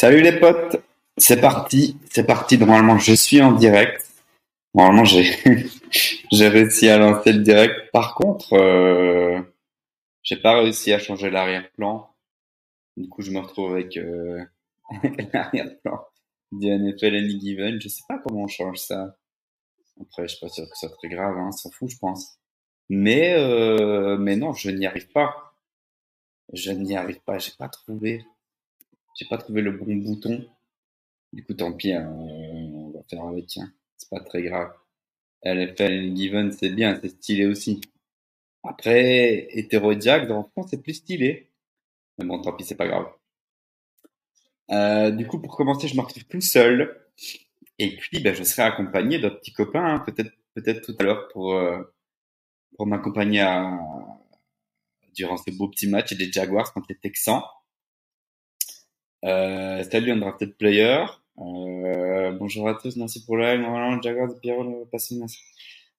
Salut les potes, c'est parti, c'est parti. Normalement, je suis en direct. Normalement, j'ai réussi à lancer le direct. Par contre, euh, j'ai pas réussi à changer l'arrière-plan. Du coup, je me retrouve avec euh, l'arrière-plan du NFL Any Given. Je sais pas comment on change ça. Après, je suis pas sûr que ce soit très grave, hein, fout, je pense. Mais euh, mais non, je n'y arrive pas. Je n'y arrive pas. J'ai pas trouvé j'ai pas trouvé le bon bouton. Du coup, tant pis, hein, on va faire avec. Hein. C'est pas très grave. LFL Given, c'est bien, c'est stylé aussi. Après, Hétérodiac, dans France, c'est plus stylé. Mais bon, tant pis, c'est pas grave. Euh, du coup, pour commencer, je me retrouve tout seul. Et puis, ben, je serai accompagné d'un petit copain, hein, peut-être, peut-être tout à l'heure pour, euh, pour m'accompagner durant ce beau petit match des Jaguars contre les Texans. Euh, salut Undrafted Player. Euh, bonjour à tous, merci pour le live. Normalement, Jaguars, Pierrot, passé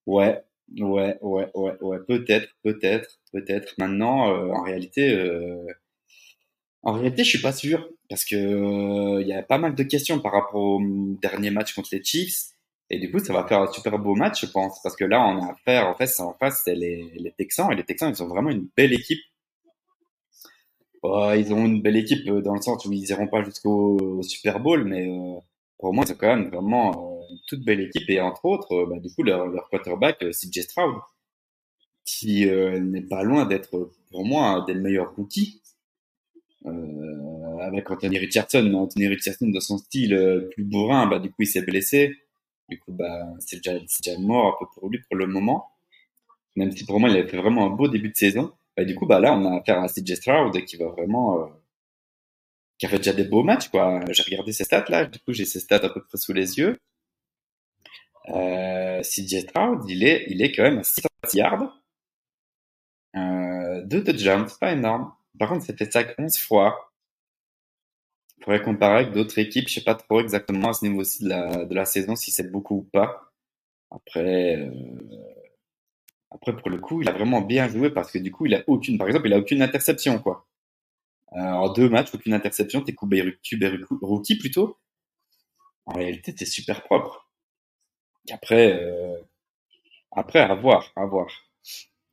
Ouais, ouais, ouais, ouais, ouais. Peut-être, peut-être, peut-être. Maintenant, euh, en réalité, euh, en réalité, je suis pas sûr parce que euh, il y a pas mal de questions par rapport au dernier match contre les Chiefs. Et du coup, ça va faire un super beau match, je pense, parce que là, on a affaire, en fait, en face, c'est les, les Texans, et les Texans, ils ont vraiment une belle équipe ils ont une belle équipe euh, dans le sens où ils iront pas jusqu'au Super Bowl, mais euh, pour moi, c'est quand même vraiment euh, une toute belle équipe. Et entre autres, bah, du coup, leur, leur quarterback, CJ Stroud, qui n'est pas loin d'être, pour moi, un des meilleurs rookies. Euh, avec Anthony Richardson, Anthony Richardson dans son style plus bourrin, bah, du coup, il s'est blessé. Du coup, bah, c'est déjà, déjà mort un peu pour lui pour le moment. Même si pour moi, il a fait vraiment un beau début de saison. Bah, du coup, bah, là, on a affaire à CJ Stroud qui va vraiment, euh, qui a fait déjà des beaux matchs, quoi. J'ai regardé ses stats, là. Du coup, j'ai ses stats à peu près sous les yeux. Euh, CJ Stroud, il est, il est quand même à 6 yards. Euh, deux touchdowns, c'est pas énorme. Par contre, ça 11 fois. Faudrait comparer avec d'autres équipes. Je sais pas trop exactement à ce niveau-ci de la, de la saison si c'est beaucoup ou pas. Après, euh, après, pour le coup, il a vraiment bien joué parce que du coup, il a aucune, par exemple, il a aucune interception, quoi. Euh, en deux matchs, aucune interception, t'es coupé rookie plutôt. En réalité, t'es super propre. Et après, euh, après, à voir, à voir.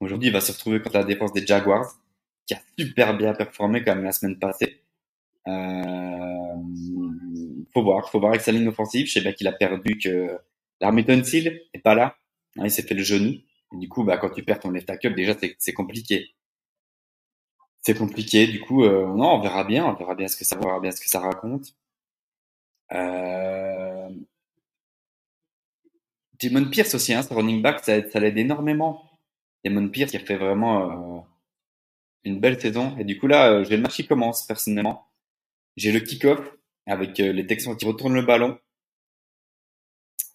Aujourd'hui, il va se retrouver contre la défense des Jaguars, qui a super bien performé quand même la semaine passée. Euh, faut voir, faut voir avec sa ligne offensive. Je sais bien qu'il a perdu que l'Armington Seal est pas là. il s'est fait le genou du coup, bah, quand tu perds ton left tackle, déjà, c'est compliqué. C'est compliqué. Du coup, euh, non, on verra bien. On verra bien ce que ça, on verra bien ce que ça raconte. Euh... Pierce aussi, hein, ce running back, ça, ça l'aide énormément. Damon Pierce qui a fait vraiment euh, une belle saison. Et du coup, là, euh, j'ai le match qui commence, personnellement? J'ai le kick-off avec les Texans qui retournent le ballon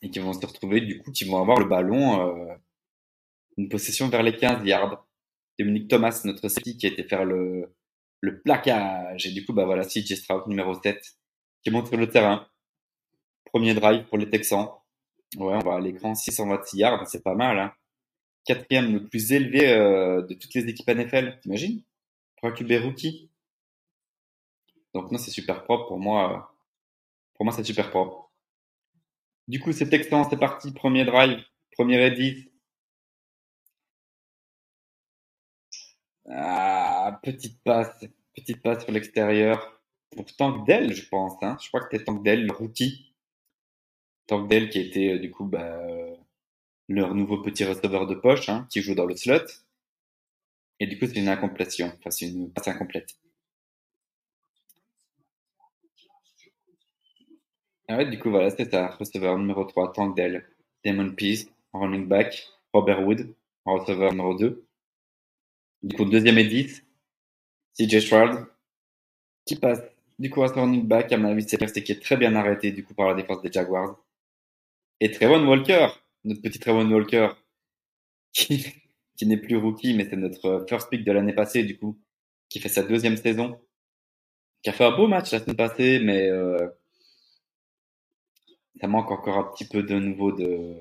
et qui vont se retrouver, du coup, qui vont avoir le ballon une possession vers les 15 yards. Dominique Thomas, notre safety, qui a été faire le, le plaquage. Et du coup, bah voilà, CJ Stroud, numéro 7, qui monte le terrain. Premier drive pour les Texans. Ouais, on va à l'écran 626 yards, c'est pas mal. Hein. Quatrième, le plus élevé euh, de toutes les équipes NFL, t'imagines? Pour un rookie. Donc non, c'est super propre pour moi. Pour moi, c'est super propre. Du coup, c'est Texans, c'est parti. Premier drive, premier edit, Ah, petite passe, petite passe sur l'extérieur. Pour Tankdell, je pense. Hein. Je crois que c'était Tankdell, le rookie. Tankdell qui était euh, du coup bah, euh, leur nouveau petit receveur de poche, hein, qui joue dans le slot. Et du coup, c'est une incomplétion. Enfin, c'est une passe incomplète. Ah ouais, du coup, voilà, c'est ça. Receveur numéro 3, Tankdell. Damon Peace, running back. Robert Wood, receveur numéro 2. Du coup, deuxième et 10. CJ Stroud, qui passe du coup à son running back, à mon avis, c'est qui est très bien arrêté du coup par la défense des Jaguars. Et Trevon Walker, notre petit Trevon Walker, qui, qui n'est plus rookie, mais c'est notre first pick de l'année passée, du coup, qui fait sa deuxième saison, qui a fait un beau match la semaine passée, mais euh, ça manque encore un petit peu de nouveau de,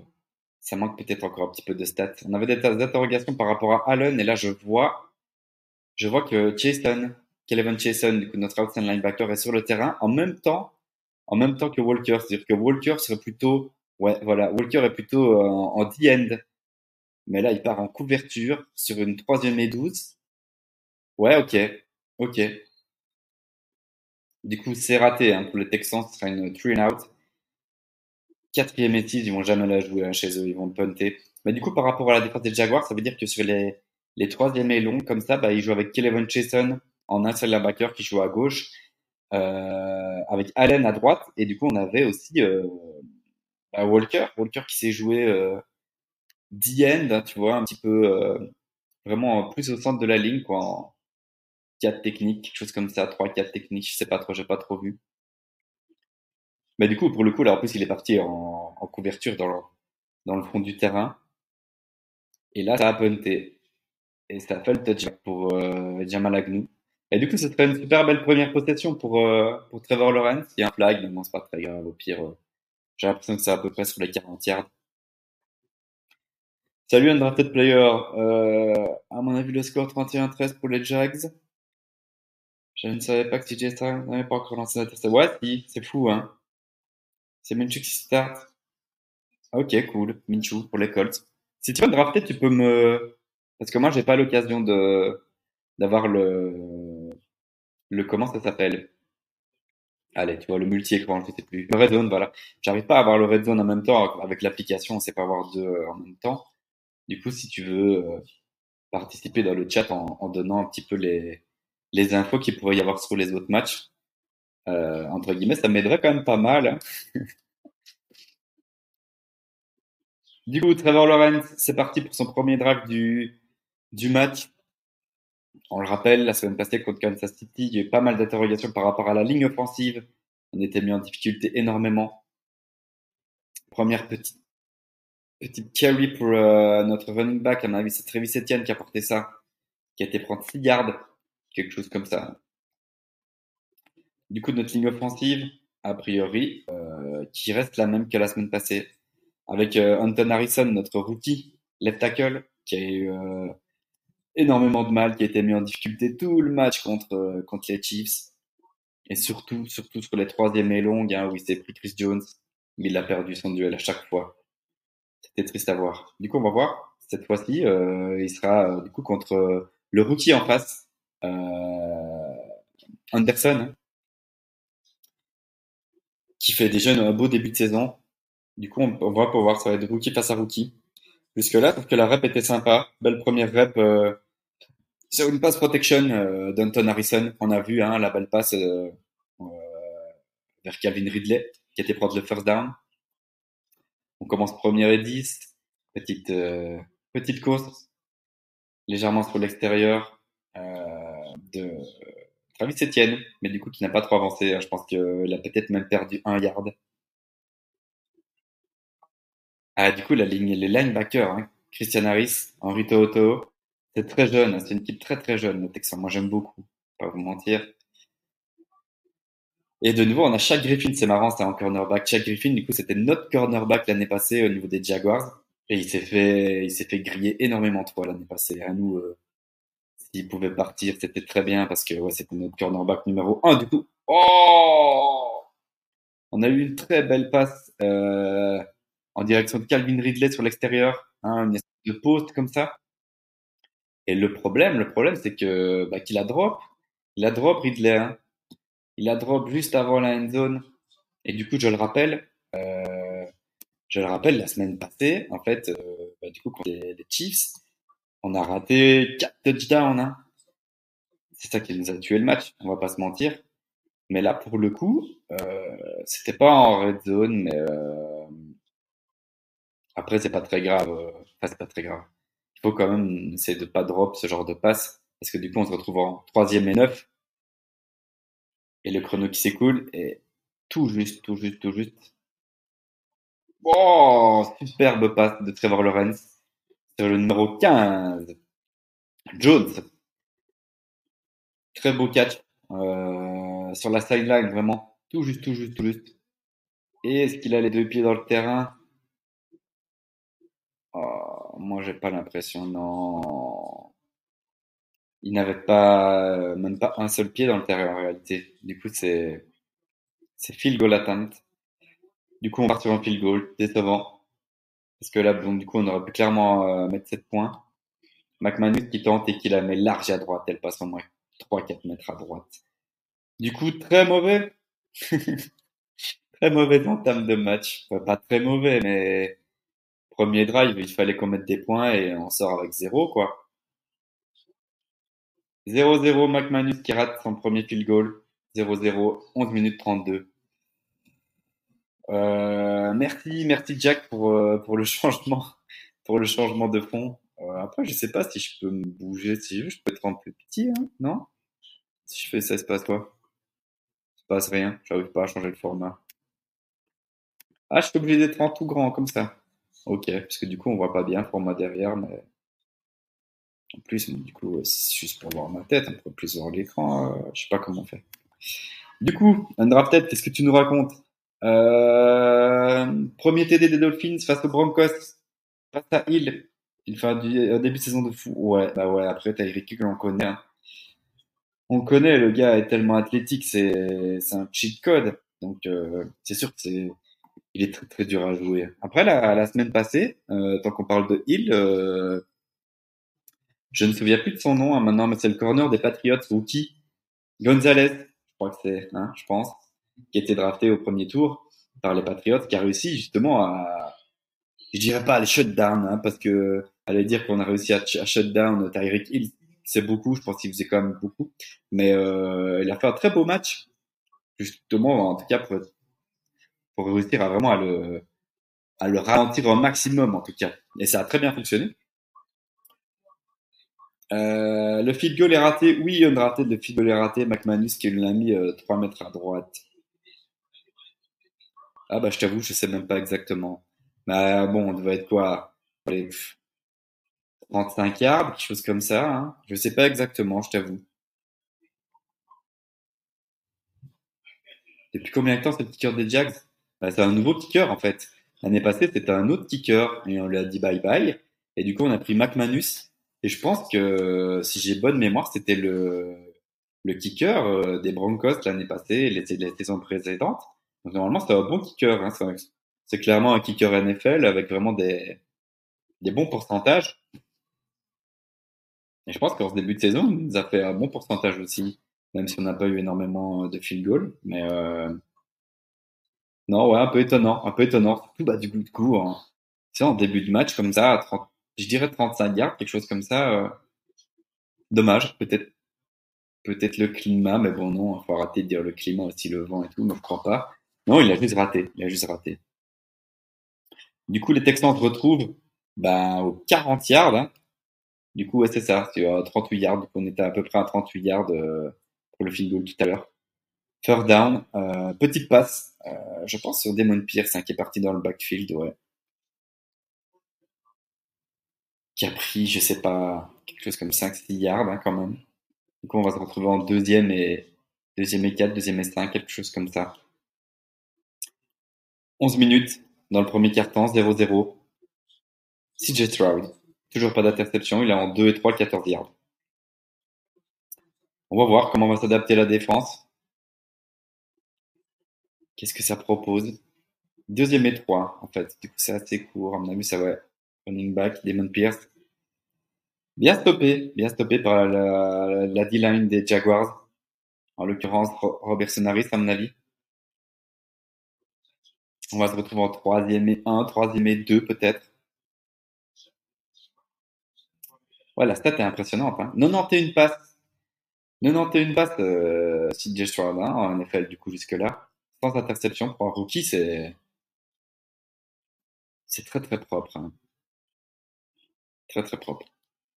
ça manque peut-être encore un petit peu de stats. On avait des interrogations par rapport à Allen, et là je vois, je vois que Jason, Kevin Jason, du coup notre outside linebacker, est sur le terrain en même temps, en même temps que Walker. C'est-à-dire que Walker serait plutôt, ouais, voilà, Walker est plutôt euh, en, en D-end. Mais là, il part en couverture sur une troisième et douze. Ouais, ok, ok. Du coup, c'est raté hein, pour les Texans. Ce sera une three and out quatrième et ils vont jamais la jouer hein, chez eux, ils vont punter. Mais du coup, par rapport à la défense des Jaguars, ça veut dire que sur les, les troisième et longs, comme ça, bah, ils jouent avec Kevin Chason en un seul linebacker qui joue à gauche, euh, avec Allen à droite, et du coup, on avait aussi euh, bah, Walker, Walker qui s'est joué euh, end hein, tu vois, un petit peu euh, vraiment plus au centre de la ligne, quoi, en 4 techniques, quelque chose comme ça, 3-4 techniques, je sais pas trop, j'ai pas trop vu. Mais du coup, pour le coup, là, en plus, il est parti en, en couverture dans le, dans le fond du terrain. Et là, ça a punté. Et ça a fait le touchback pour euh, Jamal Agnew. Et du coup, ce serait une super belle première possession pour, euh, pour Trevor Lawrence. Il y a un flag, mais c'est pas très grave. Au pire, euh, j'ai l'impression que c'est à peu près sur les 40 yards. Salut, Undrafted Player. Euh, à mon avis, le score 31-13 pour les Jags. Je ne savais pas que CJ Stroud n'avait pas encore lancé la test. Ouais, si, c'est fou, hein. C'est Minshew qui start. Ok, cool. Minshew pour les Colts. Si tu veux drafter, tu peux me... Parce que moi, j'ai pas l'occasion de d'avoir le... Le... Comment ça s'appelle? Allez, tu vois, le multi-écran, je sais plus. Le Red Zone, voilà. J'arrive pas à avoir le Red Zone en même temps. Avec l'application, on sait pas avoir deux en même temps. Du coup, si tu veux euh, participer dans le chat en, en, donnant un petit peu les, les infos qu'il pourrait y avoir sur les autres matchs, euh, entre guillemets, ça m'aiderait quand même pas mal. Hein. du coup, Trevor Lawrence, c'est parti pour son premier draft du, du match. On le rappelle, la semaine passée contre Kansas City, il y a eu pas mal d'interrogations par rapport à la ligne offensive. On était mis en difficulté énormément. Première petite petite carry pour euh, notre running back. À mon avis, c'est Travis Etienne qui a porté ça, qui a été prendre 6 yards, quelque chose comme ça. Du coup, notre ligne offensive, a priori, euh, qui reste la même que la semaine passée, avec euh, Anton Harrison, notre rookie left tackle, qui a eu euh, énormément de mal, qui a été mis en difficulté tout le match contre contre les Chiefs, et surtout surtout sur les troisièmes et longues, hein, où il s'est pris Chris Jones, mais il a perdu son duel à chaque fois. C'était triste à voir. Du coup, on va voir. Cette fois-ci, il sera du coup contre le rookie en face, Anderson, hein qui fait déjà un beau début de saison. Du coup, on, on va pouvoir, ça va être rookie face à rookie. Jusque-là, parce que la rep était sympa. Belle première rep euh, sur une pass protection euh, d'Anton Harrison. On a vu hein, la belle passe euh, euh, vers Calvin Ridley, qui était prendre le first down. On commence première et 10. Petite, euh, petite course. Légèrement sur l'extérieur euh, de Travis Etienne, mais du coup qui n'a pas trop avancé. Hein. Je pense qu'il a peut-être même perdu un yard. Ah, du coup, la ligne, les linebackers, hein. Christian Harris, Henri Toto, c'est très jeune, hein. c'est une équipe très très jeune, le Texan. Moi, j'aime beaucoup, pas vous mentir. Et de nouveau, on a Shaq Griffin, c'est marrant, c'est en cornerback. Shaq Griffin, du coup, c'était notre cornerback l'année passée au niveau des Jaguars. Et il s'est fait, il s'est fait griller énormément trop l'année passée. À nous, euh, s'il pouvait partir, c'était très bien parce que c'était notre cornerback numéro 1 du coup. Oh On a eu une très belle passe euh, en direction de Calvin Ridley sur l'extérieur, hein, une espèce de poste comme ça. Et le problème, le problème, c'est que bah, qu'il a drop, il a drop Ridley, hein. il a drop juste avant la end zone. Et du coup, je le rappelle, euh, je le rappelle, la semaine passée, en fait, euh, bah, du coup, contre les, les Chiefs, on a raté quatre touchdowns. Hein. C'est ça qui nous a tué le match, on va pas se mentir. Mais là, pour le coup, euh, c'était pas en red zone, mais euh... après, c'est pas très grave. Enfin, c'est pas très grave. Il faut quand même essayer de pas drop ce genre de passe Parce que du coup, on se retrouve en troisième et neuf. Et le chrono qui s'écoule est tout juste, tout juste, tout juste. Oh, superbe passe de Trevor Lawrence le numéro 15. Jones. Très beau catch euh, sur la sideline, vraiment. Tout juste, tout juste, tout juste. Et est-ce qu'il a les deux pieds dans le terrain? Oh, Moi, j'ai pas l'impression, non. Il n'avait pas, euh, même pas un seul pied dans le terrain en réalité. Du coup, c'est, c'est field goal atteinte. Du coup, on part sur un field goal, décevant. Parce que là, donc, du coup, on aurait pu clairement euh, mettre 7 points. McManus qui tente et qui la met large à droite. Elle passe au moins 3-4 mètres à droite. Du coup, très mauvais. très mauvais entame de match. pas très mauvais, mais premier drive, il fallait qu'on mette des points et on sort avec zéro, quoi. 0-0, McManus qui rate son premier field goal. 0-0, 11 minutes 32. Euh, merci, merci Jack pour, euh, pour le changement, pour le changement de fond. Euh, après, je sais pas si je peux me bouger, si je, veux, je peux être un peu petit, hein, non? Si je fais ça, il se passe quoi Il se passe rien, j'arrive pas à changer le format. Ah, je suis obligé d'être en tout grand, comme ça. Ok, parce que du coup, on voit pas bien le format derrière, mais... En plus, du coup, c'est juste pour voir ma tête, on peut plus voir l'écran, euh, je sais pas comment on fait. Du coup, Undrafted, qu'est-ce que tu nous racontes? Premier TD des Dolphins face aux Broncos, face à Hill, il fait un, début de saison de fou. Ouais, bah ouais, après, t'as Eric que l'on connaît. Hein. On connaît, le gars est tellement athlétique, c'est, c'est un cheat code. Donc, euh, c'est sûr que c'est, il est très, très dur à jouer. Après, la, la semaine passée, euh, tant qu'on parle de Hill, euh, je ne me souviens plus de son nom hein, maintenant, mais c'est le corner des Patriots, rookie. Gonzalez, je crois que c'est, hein, je pense, qui était drafté au premier tour par les Patriots, qui a réussi justement à, je dirais pas à le shutdown, hein, parce que aller dire qu'on a réussi à, à shutdown Tyreek Hill, c'est beaucoup. Je pense qu'il faisait quand même beaucoup, mais euh, il a fait un très beau match, justement, en tout cas pour, réussir à vraiment à le, ralentir au maximum, en tout cas. Et ça a très bien fonctionné. Euh, le field goal est raté. Oui, on a raté. Le field goal est raté. McManus qui l'a mis euh, 3 mètres à droite. Ah bah je t'avoue, je sais même pas exactement. Bah bon, on devait être quoi? Allez, 35 yards, quelque chose comme ça. Hein je sais pas exactement, je t'avoue. Depuis combien de temps c'est le kicker des Jags? Bah, C'est un nouveau kicker en fait. L'année passée, c'était un autre kicker et on lui a dit bye bye. Et du coup, on a pris McManus. Et je pense que, si j'ai bonne mémoire, c'était le, le kicker euh, des Broncos l'année passée, les, les saisons précédentes. Donc, normalement, c'est un bon kicker. Hein, c'est clairement un kicker NFL avec vraiment des, des bons pourcentages. Et je pense qu'en ce début de saison, il nous a fait un bon pourcentage aussi, même si on n'a pas eu énormément de field goal. Mais euh... non, ouais, un peu étonnant, un peu étonnant. Surtout bah, du coup, de coup, en, en début de match comme ça, à 30, je dirais 35 yards, quelque chose comme ça. Euh... Dommage, peut-être peut-être le climat, mais bon, non, il faut arrêter de dire le climat aussi, le vent et tout, mais je crois pas. Non, il a juste raté, il a juste raté. Du coup, les Texans se retrouvent ben, aux 40 yards. Hein. Du coup, ouais, c'est ça, c'est à 38 yards. Donc, on était à peu près à 38 yards euh, pour le field goal tout à l'heure. Third down, euh, petite passe, euh, je pense sur Damon Pierce, hein, qui est parti dans le backfield, ouais. Qui a pris, je sais pas, quelque chose comme 5-6 yards hein, quand même. Du coup, on va se retrouver en deuxième et deuxième et 4, deuxième et 5, quelque chose comme ça. 11 minutes dans le premier quart-temps, 0-0. CJ Stroud, toujours pas d'interception, il est en 2 et 3, 14 yards. On va voir comment va s'adapter la défense. Qu'est-ce que ça propose? Deuxième et 3, en fait. Du coup, c'est assez court. À mon avis, ça va. Running back, Damon Pierce. Bien stoppé, bien stoppé par la, D-line des Jaguars. En l'occurrence, Robertson Harris, à mon avis. On va se retrouver en troisième et 1, troisième et 2 peut-être. Ouais, la stat est impressionnante. Hein. 91 passes. 91 passes, euh, CJ hein, en NFL, du coup, jusque-là. Sans interception pour un rookie, c'est. C'est très très propre. Hein. Très très propre.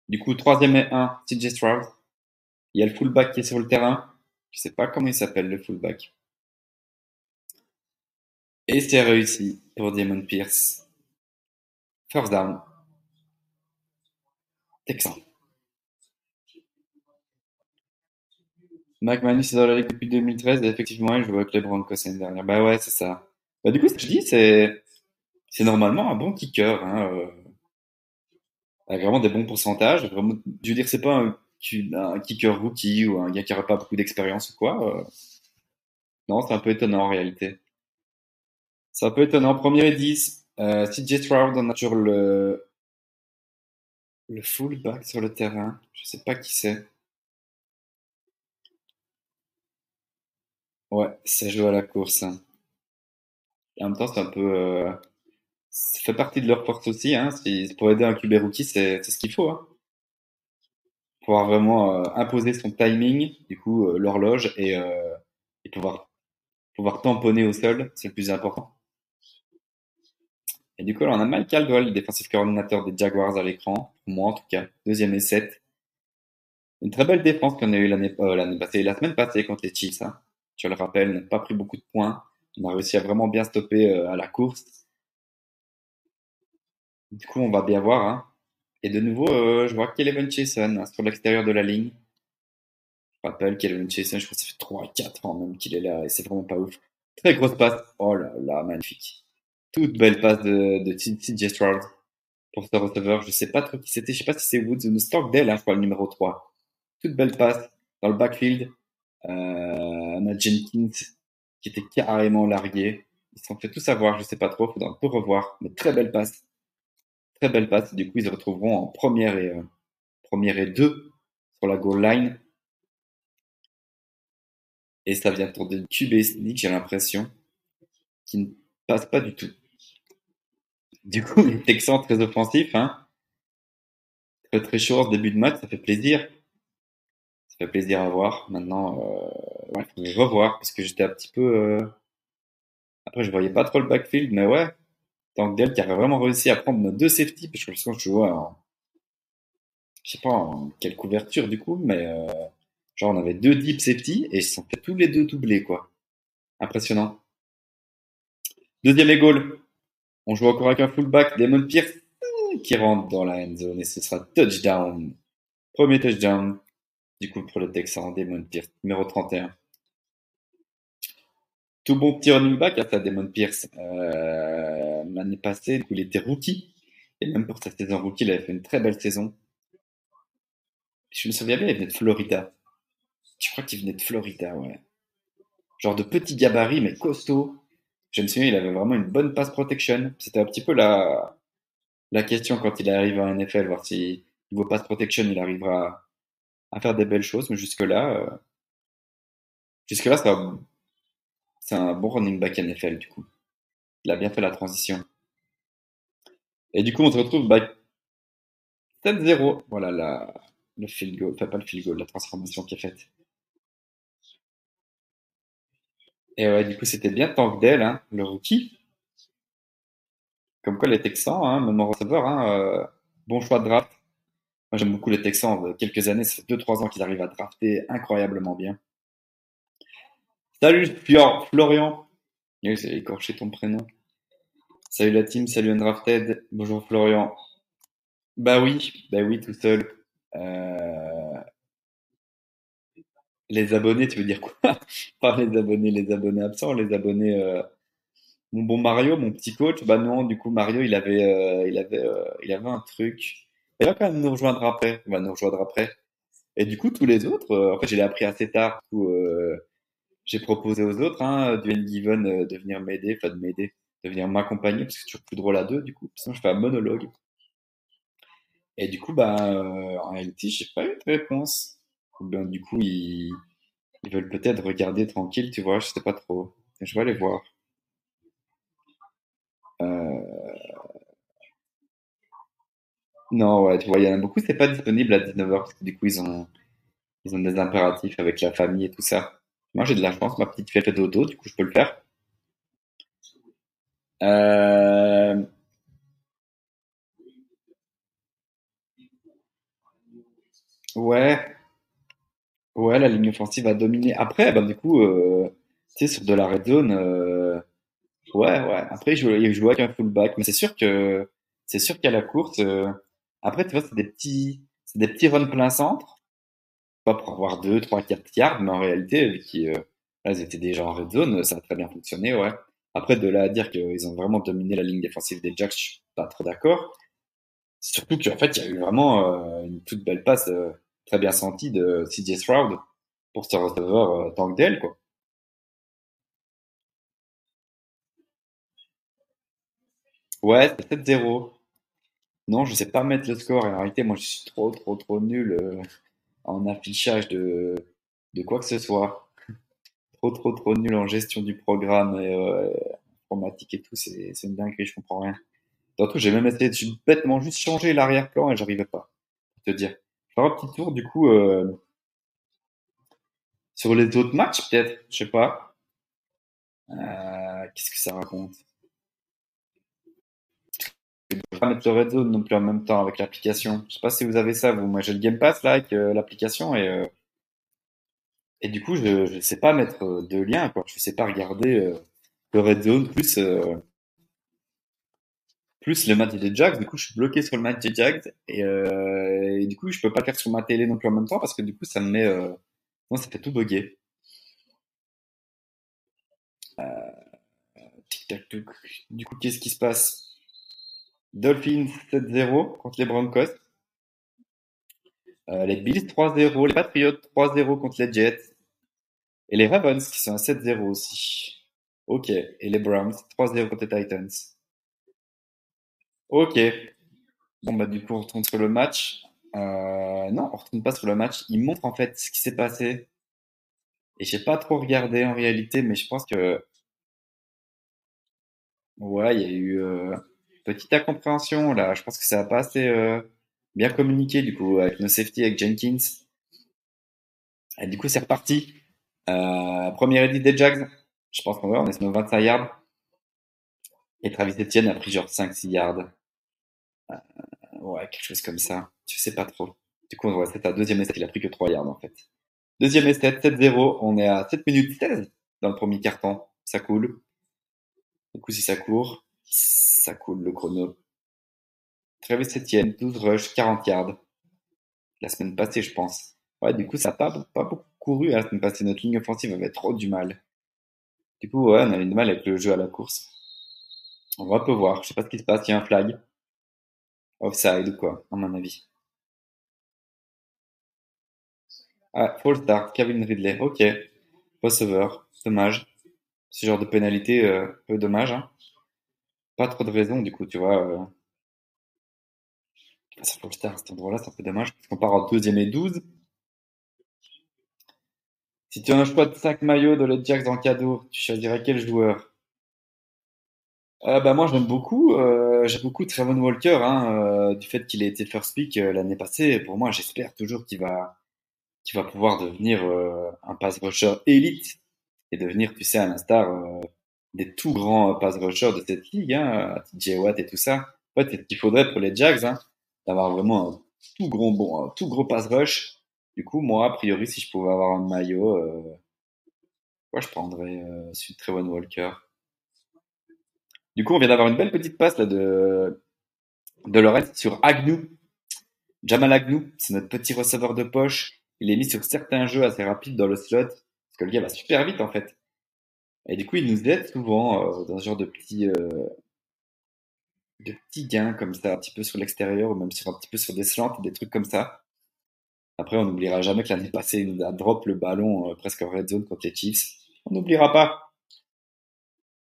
Du coup, troisième et 1, CJ Stroud. Il y a le fullback qui est sur le terrain. Je sais pas comment il s'appelle le fullback. Et c'est réussi pour Diamond Pierce. First down. Texan. McManus est dans la ligue depuis 2013 et effectivement il joue avec les Broncos l'année dernière. Bah ouais, c'est ça. Bah du coup, ce que je dis, c'est c'est normalement un bon kicker. Hein, euh, avec vraiment des bons pourcentages. Je veux dire, c'est pas un, un, kicker rookie ou un gars qui n'aurait pas beaucoup d'expérience ou quoi. Euh. Non, c'est un peu étonnant en réalité. C'est un peu étonnant. Premier et 10. Euh, CJ Stroud, on a toujours le le fullback sur le terrain. Je sais pas qui c'est. Ouais, ça joue à la course. Et en même temps, c'est un peu. Euh, ça fait partie de leur force aussi. Hein. Pour aider un QB rookie, c'est ce qu'il faut. Hein. Pouvoir vraiment euh, imposer son timing, du coup, euh, l'horloge, et, et pouvoir, pouvoir tamponner au sol, c'est le plus important. Et du coup, on a Mike Caldwell, le défensif coordinateur des Jaguars à l'écran, pour moi en tout cas, deuxième et 7. Une très belle défense qu'on a eu l'année euh, passée, la semaine passée contre les Chiefs. Hein. Je le rappelle, n'a pas pris beaucoup de points. On a réussi à vraiment bien stopper euh, à la course. Du coup, on va bien voir. Hein. Et de nouveau, euh, je vois Kevin Chason hein, sur l'extérieur de la ligne. Je rappelle, Kevin Chason, je crois que ça fait 3 4 ans même qu'il est là et c'est vraiment pas ouf. Très grosse passe. Oh là là, magnifique. Toute belle passe de, de TJ Stroud pour ce receveur. Je sais pas trop qui c'était. Je sais pas si c'est Woods ou Stockdale, hein, je crois, le numéro 3. Toute belle passe dans le backfield. Euh, Jenkins qui était carrément largué. Ils s'en fait tout savoir, je sais pas trop, faudra un peu revoir. Mais très belle passe. Très belle passe. Du coup, ils se retrouveront en première et, euh, première et deux sur la goal line. Et ça vient tourner une QB sneak, j'ai l'impression, qui ne passe pas du tout. Du coup, les Texans très offensifs, hein. Très très chaud début de match, ça fait plaisir. Ça fait plaisir à voir. Maintenant, euh, ouais, faut revoir parce que j'étais un petit peu. Euh... Après, je voyais pas trop le backfield, mais ouais. Tankdale qui avait vraiment réussi à prendre nos deux safety, parce que je pense que je jouais en. Je sais pas en quelle couverture du coup, mais euh... genre on avait deux deep safety et ils se sont fait tous les deux doubler quoi. Impressionnant. Deuxième et goal. On joue encore avec un fullback, Damon Pierce, qui rentre dans la end zone et ce sera touchdown. Premier touchdown, du coup, pour le Texan, Damon Pierce, numéro 31. Tout bon petit running back à ça, Damon Pierce. Euh, L'année passée, du coup, il était rookie. Et même pour sa saison rookie, il avait fait une très belle saison. Je me souviens bien, il venait de Florida. Je crois qu'il venait de Florida, ouais. Genre de petit gabarit, mais costaud je me souviens, il avait vraiment une bonne pass protection. C'était un petit peu la, la question quand il arrive en NFL, voir si niveau pass protection, il arrivera à, faire des belles choses. Mais jusque-là, euh, jusque-là, c'est un, bon running back NFL, du coup. Il a bien fait la transition. Et du coup, on se retrouve bah, 7-0. Voilà la, le field goal, enfin pas le field goal, la transformation qui est faite. Et ouais, du coup, c'était bien Tankdale, hein, le rookie. Comme quoi, les Texans, hein, même en receveur, hein, euh, bon choix de draft. Moi, j'aime beaucoup les Texans. quelques années, ça fait 2-3 ans qu'ils arrivent à drafter incroyablement bien. Salut Florian. Oui, c'est écorché ton prénom. Salut la team, salut Undrafted. Bonjour Florian. Bah oui, bah oui, tout seul. Euh, les abonnés, tu veux dire quoi Pas les abonnés, les abonnés absents, les abonnés. Euh, mon bon Mario, mon petit coach, bah non, du coup Mario, il avait, euh, il avait, euh, il avait un truc. Il va quand même nous rejoindre après. Il va nous rejoindre après. Et du coup, tous les autres, en fait, je l'ai appris assez tard. Du j'ai proposé aux autres, hein, de Given, de venir m'aider, enfin de m'aider, de venir m'accompagner, parce que c'est toujours plus drôle à deux, du coup. Sinon, je fais un monologue. Et du coup, bah, en réalité, j'ai pas eu de réponse ben, du coup, ils, veulent peut-être regarder tranquille, tu vois, je sais pas trop. Je vais aller voir. Euh... Non, ouais, tu vois, il y en a beaucoup, c'est pas disponible à 19h parce que du coup, ils ont, des impératifs avec la famille et tout ça. Moi, j'ai de la chance, ma petite fait dodo, du coup, je peux le faire. Euh... Ouais, Ouais, la ligne offensive a dominé. Après, bah, du coup, euh, tu sais, sur de la red zone, euh, ouais, ouais. Après, il jouait, il jouait avec un fullback, mais c'est sûr que c'est sûr qu'à la course, euh, après, tu vois, c'est des petits, c'est des petits runs plein centre, pas pour avoir deux, trois, quatre yards, mais en réalité, vu qu'ils euh, là, étaient déjà en red zone, ça a très bien fonctionné, ouais. Après, de là à dire qu'ils ont vraiment dominé la ligne défensive des Jacks, je suis pas trop d'accord. Surtout qu'en fait, il y a eu vraiment euh, une toute belle passe euh, très bien sentie de CJ Stroud pour ce receveur euh, tank d'elle, quoi. Ouais, c'est 7-0. Non, je sais pas mettre le score. En réalité, moi, je suis trop, trop, trop nul euh, en affichage de, de quoi que ce soit. Trop, trop, trop nul en gestion du programme et euh, informatique et tout. C'est, une dinguerie, je comprends rien. Surtout, j'ai même essayé de bêtement juste changer l'arrière-plan et j'arrivais pas. Pour te dire. Faire un petit tour, du coup, euh, sur les autres matchs, peut-être. Je sais pas. Euh, qu'est-ce que ça raconte? Je peux pas mettre le red zone non plus en même temps avec l'application. Je sais pas si vous avez ça, vous. Moi, j'ai le Game Pass là avec euh, l'application et et du coup, je je sais pas mettre de lien quoi. Je sais pas regarder le red zone plus plus le match des Jags. Du coup, je suis bloqué sur le match des Jags et, euh, et du coup, je peux pas faire sur ma télé non plus en même temps parce que du coup, ça me met euh, non, ça fait tout bugger. Tic tac. Du coup, qu'est-ce qui se passe? Dolphins 7-0 contre les Broncos. Euh, les Bills 3-0, les Patriots 3-0 contre les Jets. Et les Ravens qui sont à 7-0 aussi. Ok. Et les Browns 3-0 contre les Titans. Ok. Bon bah du coup on retourne sur le match. Euh, non, on retourne pas sur le match. Il montre en fait ce qui s'est passé. Et j'ai pas trop regardé en réalité, mais je pense que ouais, il y a eu euh, petite incompréhension là. Je pense que ça a pas assez euh, bien communiqué du coup avec nos safety avec Jenkins. Et du coup c'est reparti. Euh, première edit des Jags. Je pense qu'on va, on est sur nos 25 yards. Et Travis Etienne a pris genre 5-6 yards. Ouais, quelque chose comme ça. Je sais pas trop. Du coup, ouais, c'est à deuxième essai, il a pris que 3 yards en fait. Deuxième essai, 7-0. On est à 7 minutes 16 dans le premier carton. Ça coule. Du coup, si ça court, ça coule le chrono. Travis Etienne, 12 rush, 40 yards. La semaine passée, je pense. Ouais, du coup, ça n'a pas, pas beaucoup couru hein, la semaine passée. Notre ligne offensive avait trop du mal. Du coup, ouais, on a eu du mal avec le jeu à la course. On va un peu voir. Je sais pas ce qui se passe. Il y a un flag. Offside ou quoi, à mon avis? Ah, start. Kevin Ridley. Ok. Receveur. Dommage. Ce genre de pénalité, euh, peu dommage. Hein. Pas trop de raison, du coup, tu vois. Euh... C'est false start cet endroit-là, c'est un peu dommage. Parce qu'on part en deuxième et 12. Si tu as un choix de 5 maillots de les Jacks en cadeau, tu choisirais quel joueur? Euh, bah moi j'aime beaucoup, euh, j'aime beaucoup Trevon Walker, hein, euh, du fait qu'il ait été first pick euh, l'année passée. Pour moi, j'espère toujours qu'il va, qu'il va pouvoir devenir euh, un pass rusher élite et devenir, tu sais, à l'instar euh, des tout grands pass rushers de cette ligue, hein, TJ Watt et tout ça. En fait, c'est ce qu'il faudrait pour les Jags, hein, d'avoir vraiment un tout gros bon, un tout gros pass rush. Du coup, moi, a priori, si je pouvais avoir un maillot, ouais, je prendrais celui de Trevon Walker. Du coup, on vient d'avoir une belle petite passe là de de sur Agnew. Jamal Agnew, c'est notre petit receveur de poche. Il est mis sur certains jeux assez rapides dans le slot, parce que le gars va super vite en fait. Et du coup, il nous aide souvent euh, dans ce genre de petits, euh, de petits gains comme ça, un petit peu sur l'extérieur, ou même sur un petit peu sur des slants, des trucs comme ça. Après, on n'oubliera jamais que l'année passée, il nous a drop le ballon euh, presque en red zone contre les Chiefs. On n'oubliera pas.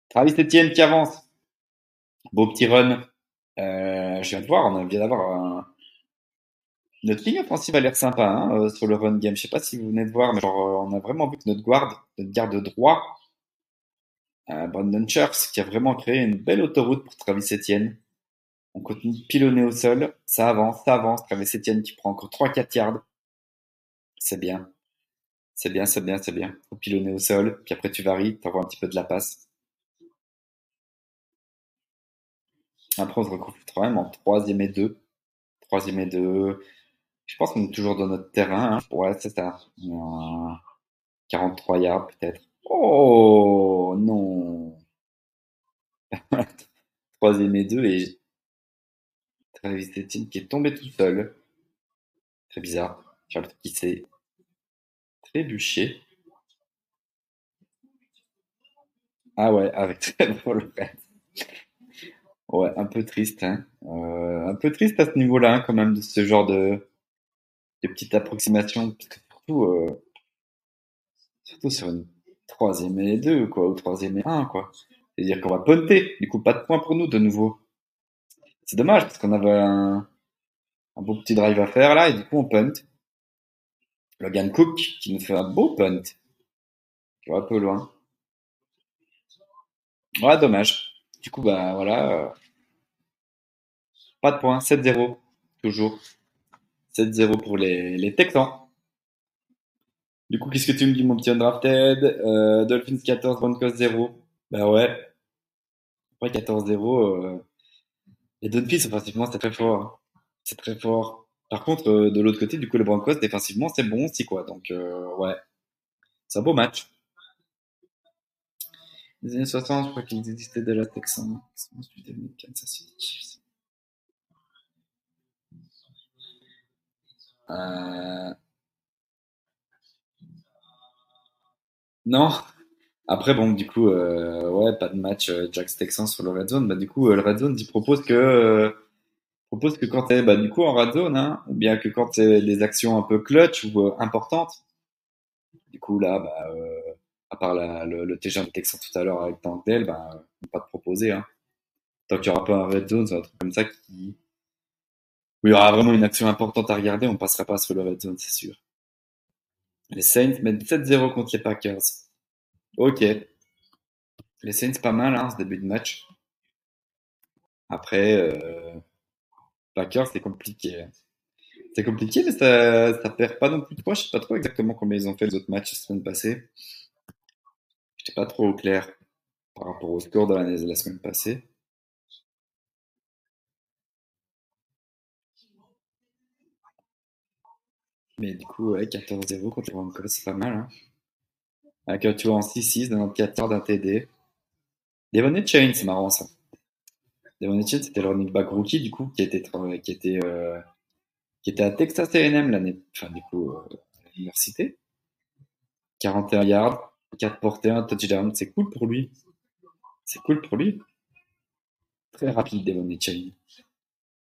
Travis Etienne qui avance. Beau petit run. Euh, je viens de voir, on vient d'avoir un, notre ligne offensive a l'air sympa hein, euh, sur le run game. Je sais pas si vous venez de voir, mais genre, euh, on a vraiment vu que notre guard, notre garde droit, euh, Brandon Scherf, qui a vraiment créé une belle autoroute pour Travis Etienne. On continue de pilonner au sol, ça avance, ça avance. Travis Etienne qui prend encore 3-4 yards. C'est bien, c'est bien, c'est bien, c'est bien. Faut pilonner au sol, puis après tu varies, t'envoies un petit peu de la passe. Après on se retrouve quand même en troisième et deux. Troisième et deux. Je pense qu'on est toujours dans notre terrain. Hein. Ouais, c'est ça. 43 yards peut-être. Oh non. Troisième et deux et Travis Etienne qui est tombé tout seul. Très bizarre. qui s'est trébuché. Ah ouais, avec Trevor Ouais, un peu triste, hein. Euh, un peu triste à ce niveau-là, hein, quand même, de ce genre de, de petite approximation. Surtout, euh, surtout sur une troisième et deux, quoi, ou troisième et un, quoi. C'est-à-dire qu'on va punter. Du coup, pas de points pour nous, de nouveau. C'est dommage, parce qu'on avait un, un beau petit drive à faire, là, et du coup, on punt. Logan Cook, qui nous fait un beau punt. Un peu loin. Ouais, dommage. Du coup, bah voilà. Euh, pas de points. 7-0. Toujours. 7-0 pour les, Texans. Du coup, qu'est-ce que tu me dis, mon petit undrafted? Euh, Dolphins 14, Broncos 0. Bah ouais. Après 14-0, euh, les Dolphins, offensivement, c'est très fort. Hein. C'est très fort. Par contre, euh, de l'autre côté, du coup, les Broncos, défensivement, c'est bon aussi, quoi. Donc, ouais. C'est un beau match les années 60, je crois qu'il existait de la Texan. Ensuite est Kansas City Euh... Non. Après, bon, du coup, euh, ouais, pas de match euh, Jack Texans sur le Red Zone. Bah, du coup, euh, le Red Zone, il propose que, propose que quand t'es, bah, du coup, en Red Zone, hein, ou bien que quand c'est des actions un peu clutch ou importantes, du coup, là, bah, à part le, le TG Texan tout à l'heure avec Tantel, ben, on pas te proposer. Hein. Tant qu'il n'y aura pas un red zone, un truc comme ça qui, il y aura vraiment une action importante à regarder, on passera pas sur le red zone, c'est sûr. Les Saints mettent 7-0 contre les Packers. Ok. Les Saints, pas mal, hein, ce début de match. Après, euh, Packers, c'est compliqué. C'est compliqué, mais ça, ça perd pas non plus de points. Je sais pas trop exactement combien ils ont fait les autres matchs la semaine passée. J'étais pas trop au clair par rapport au score de la semaine passée. Mais du coup, ouais, 14-0 contre les c'est pas mal. Hein. Avec un tour en 6-6, 94 yards d'un TD. Devon Chain, c'est marrant ça. Devon Chain, c'était le running back rookie, du coup, qui était, qui était, euh, qui était à Texas A&M l'année, enfin, du coup, euh, à l'université. 41 yards, 4 portées, un touchdown. C'est cool pour lui. C'est cool pour lui. Très rapide, Devon Chain.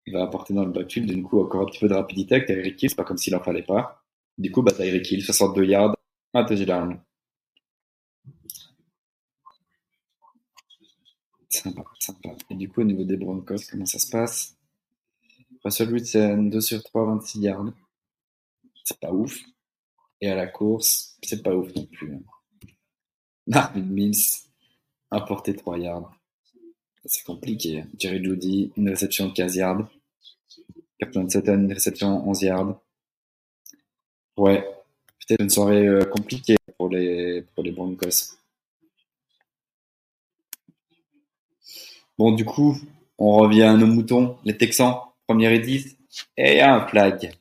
Il va apporter dans le backfield, du coup, encore un petit peu de rapidité avec Tyreek Hill. C'est pas comme s'il en fallait pas. Du coup, bah, Tyreek Hill, 62 yards, un touchdown. Sympa, sympa. Et du coup, au niveau des Broncos, comment ça se passe? Russell Wilson, 2 sur 3, 26 yards. C'est pas ouf. Et à la course, c'est pas ouf non plus. Hein. Marvin Mills, apporté 3 yards. C'est compliqué. Jerry Judy, une réception de 15 yards. Captain Sutton, une réception 11 yards. Ouais, peut-être une soirée euh, compliquée pour les, pour les Broncos. Bon, du coup, on revient à nos moutons, les Texans, première et 10, et un flag.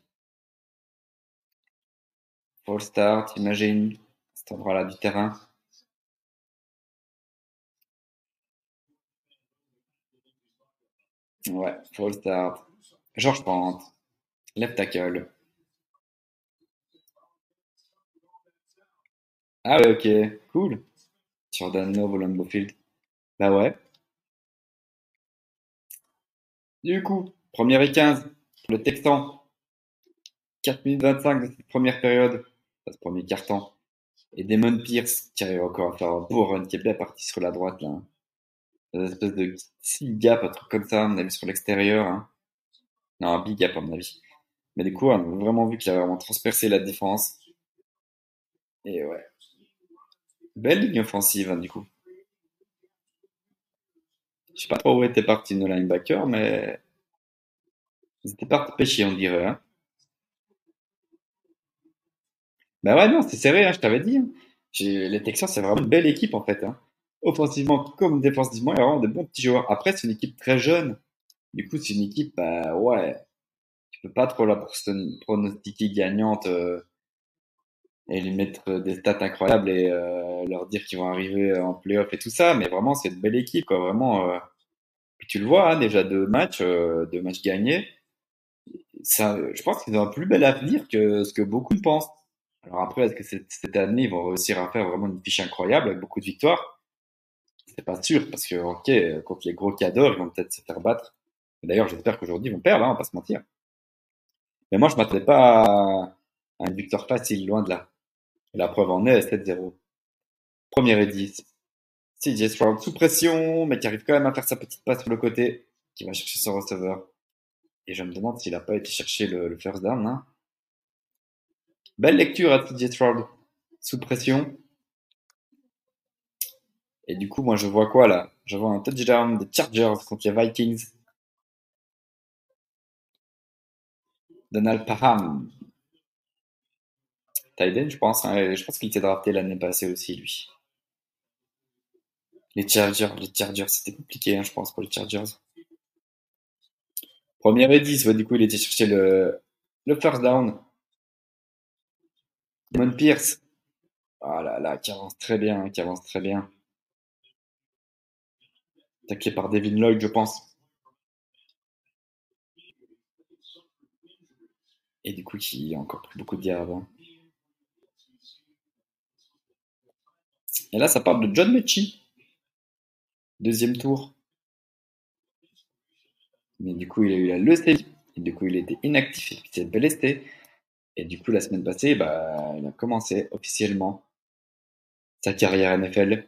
Full start, imagine, cet endroit-là du terrain. Ouais, full start. George Pant, left tackle. Ah ouais, ok, cool. Jordan Love. Bah ouais. Du coup, première et 15, le Texan. 4 minutes 25 de cette première période, ce premier quart-temps. Et Damon Pierce qui arrive encore à faire un beau run, qui est bien parti sur la droite là. Hein. Une espèce de six gap, un truc comme ça, on a vu sur l'extérieur. Hein. Non, un big gap à mon avis. Mais du coup, on a vraiment vu qu'il a vraiment transpercé la défense. Et ouais. Belle ligne offensive, hein, du coup. Je sais pas trop où était parti nos linebackers, mais ils étaient partis pêcher, on dirait. Hein. Bah ouais, non, c'est serré, hein, je t'avais dit. Les Texans, c'est vraiment une belle équipe, en fait. Offensivement comme défensivement, il y a vraiment des bons petits joueurs. Après, c'est une équipe très jeune. Du coup, c'est une équipe, bah ouais, tu peux pas trop la pronostiquer gagnante euh, et lui mettre des stats incroyables et euh, leur dire qu'ils vont arriver en playoff et tout ça. Mais vraiment, c'est une belle équipe, quoi. Vraiment. Euh, tu le vois, hein, déjà deux matchs, deux matchs gagnés. Ça, je pense qu'ils ont un plus bel avenir que ce que beaucoup pensent. Alors après, est-ce que cette année, ils vont réussir à faire vraiment une fiche incroyable avec beaucoup de victoires? C'est pas sûr, parce que, ok, contre les gros cadors, ils vont peut-être se faire battre. D'ailleurs, j'espère qu'aujourd'hui, ils vont perdre, hein, on va pas se mentir. Mais moi, je m'attendais pas à, une victoire facile, loin de là. la preuve en est, 7-0. Premier et 10. CJ Stroud sous pression, mais qui arrive quand même à faire sa petite passe sur le côté, qui va chercher son receveur. Et je me demande s'il a pas été chercher le, first down, hein. Belle lecture à TJ Stroud. Sous pression. Et du coup, moi, je vois quoi, là? Je vois un touchdown des Chargers contre les Vikings. Donald Parham. Tyden, je pense. Hein, je pense qu'il était drafté l'année passée aussi, lui. Les Chargers, les Chargers, c'était compliqué, hein, je pense, pour les Chargers. Première et 10, du coup, il était cherché le, first down. Mon Pierce. Ah là là, qui avance très bien, qui avance très bien. Attaqué par Devin Lloyd, je pense. Et du coup, qui a encore pris beaucoup de diable avant. Et là, ça parle de John Mechie. Deuxième tour. Mais du coup, il a eu la leucémie. Et du coup, il était inactif et s'est blessé. Et du coup, la semaine passée, bah, il a commencé officiellement sa carrière NFL.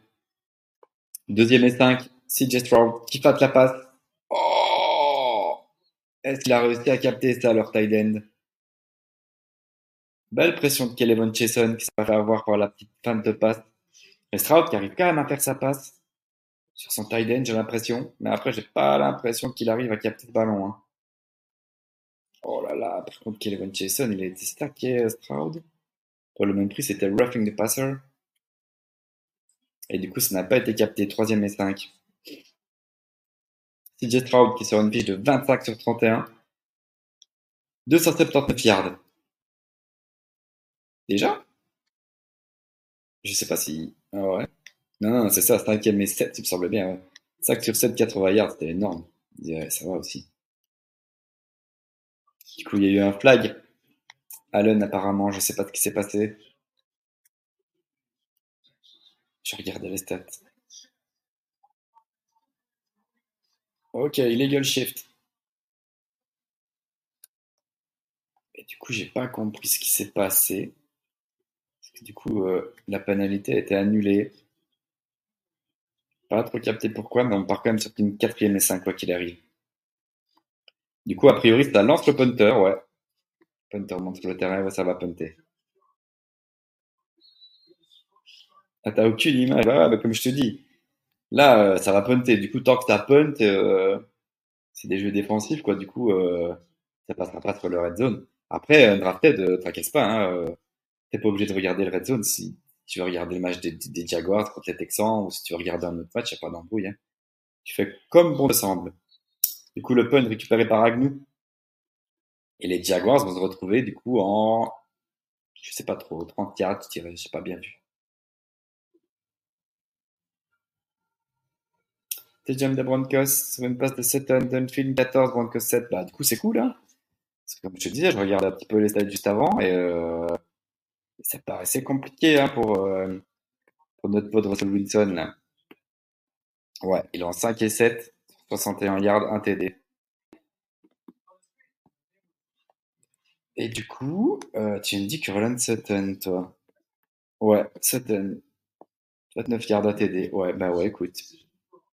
Deuxième et 5, CJ Stroud qui fasse la passe. Oh Est-ce qu'il a réussi à capter ça, leur tight end? Belle pression de Kelevon Chason qui s'est fait avoir par la petite fin de passe. Et Stroud qui arrive quand même à faire sa passe sur son tight end, j'ai l'impression. Mais après, j'ai pas l'impression qu'il arrive à capter le ballon. Hein. Oh là là, par contre, Kelvin Jason, il a été stacké, euh, Stroud. Pour le même prix, c'était roughing the passer. Et du coup, ça n'a pas été capté. Troisième et 5. CJ Stroud qui sort une fiche de 25 sur 31. 279 yards. Déjà? Je sais pas si... Ah ouais. Non, non, c'est ça, 5 et 7, il me semble bien. Ouais. 5 sur 7, 80 yards, c'était énorme. Ça va aussi. Du coup, il y a eu un flag. Allen, apparemment, je sais pas ce qui s'est passé. Je regardais les stats. Ok, illegal shift. Du coup, j'ai pas compris ce qui s'est passé. du coup, euh, la pénalité a été annulée. Pas trop capté pourquoi, mais on part quand même sur une quatrième et 5 quoi qu'il arrive. Du coup, a priori, ça lance le punter, ouais. Punter monte sur le terrain, ouais, ça va punter. Ah, t'as aucune image. Bah, comme je te dis, là, euh, ça va punter. Du coup, tant que ça punt, euh, c'est des jeux défensifs, quoi. Du coup, euh, ça passera pas sur le red zone. Après, un drafted, tracasse pas, hein. T'es pas obligé de regarder le red zone si tu veux regarder le match des, Jaguars contre les Texans ou si tu veux regarder un autre match, n'y a pas d'embrouille. Hein. Tu fais comme bon te semble. Du coup, le punt récupéré par Agnew. Et les Jaguars vont se retrouver du coup en, je sais pas trop, 30 yards, je dirais, sais pas bien vu. Jam de Broncos sur une de 7 film 14, Broncos 7. Bah, du coup, c'est cool, hein. Comme je te disais, je regardais un petit peu les stats juste avant et euh, ça paraissait compliqué hein, pour, euh, pour notre pote Russell Wilson. Ouais, il est en 5 et 7, 61 yards, 1 TD. Et du coup, euh, tu me dis que Roland Sutton, toi. Ouais, Sutton. 29 yards, 1 TD. Ouais, bah ouais, écoute.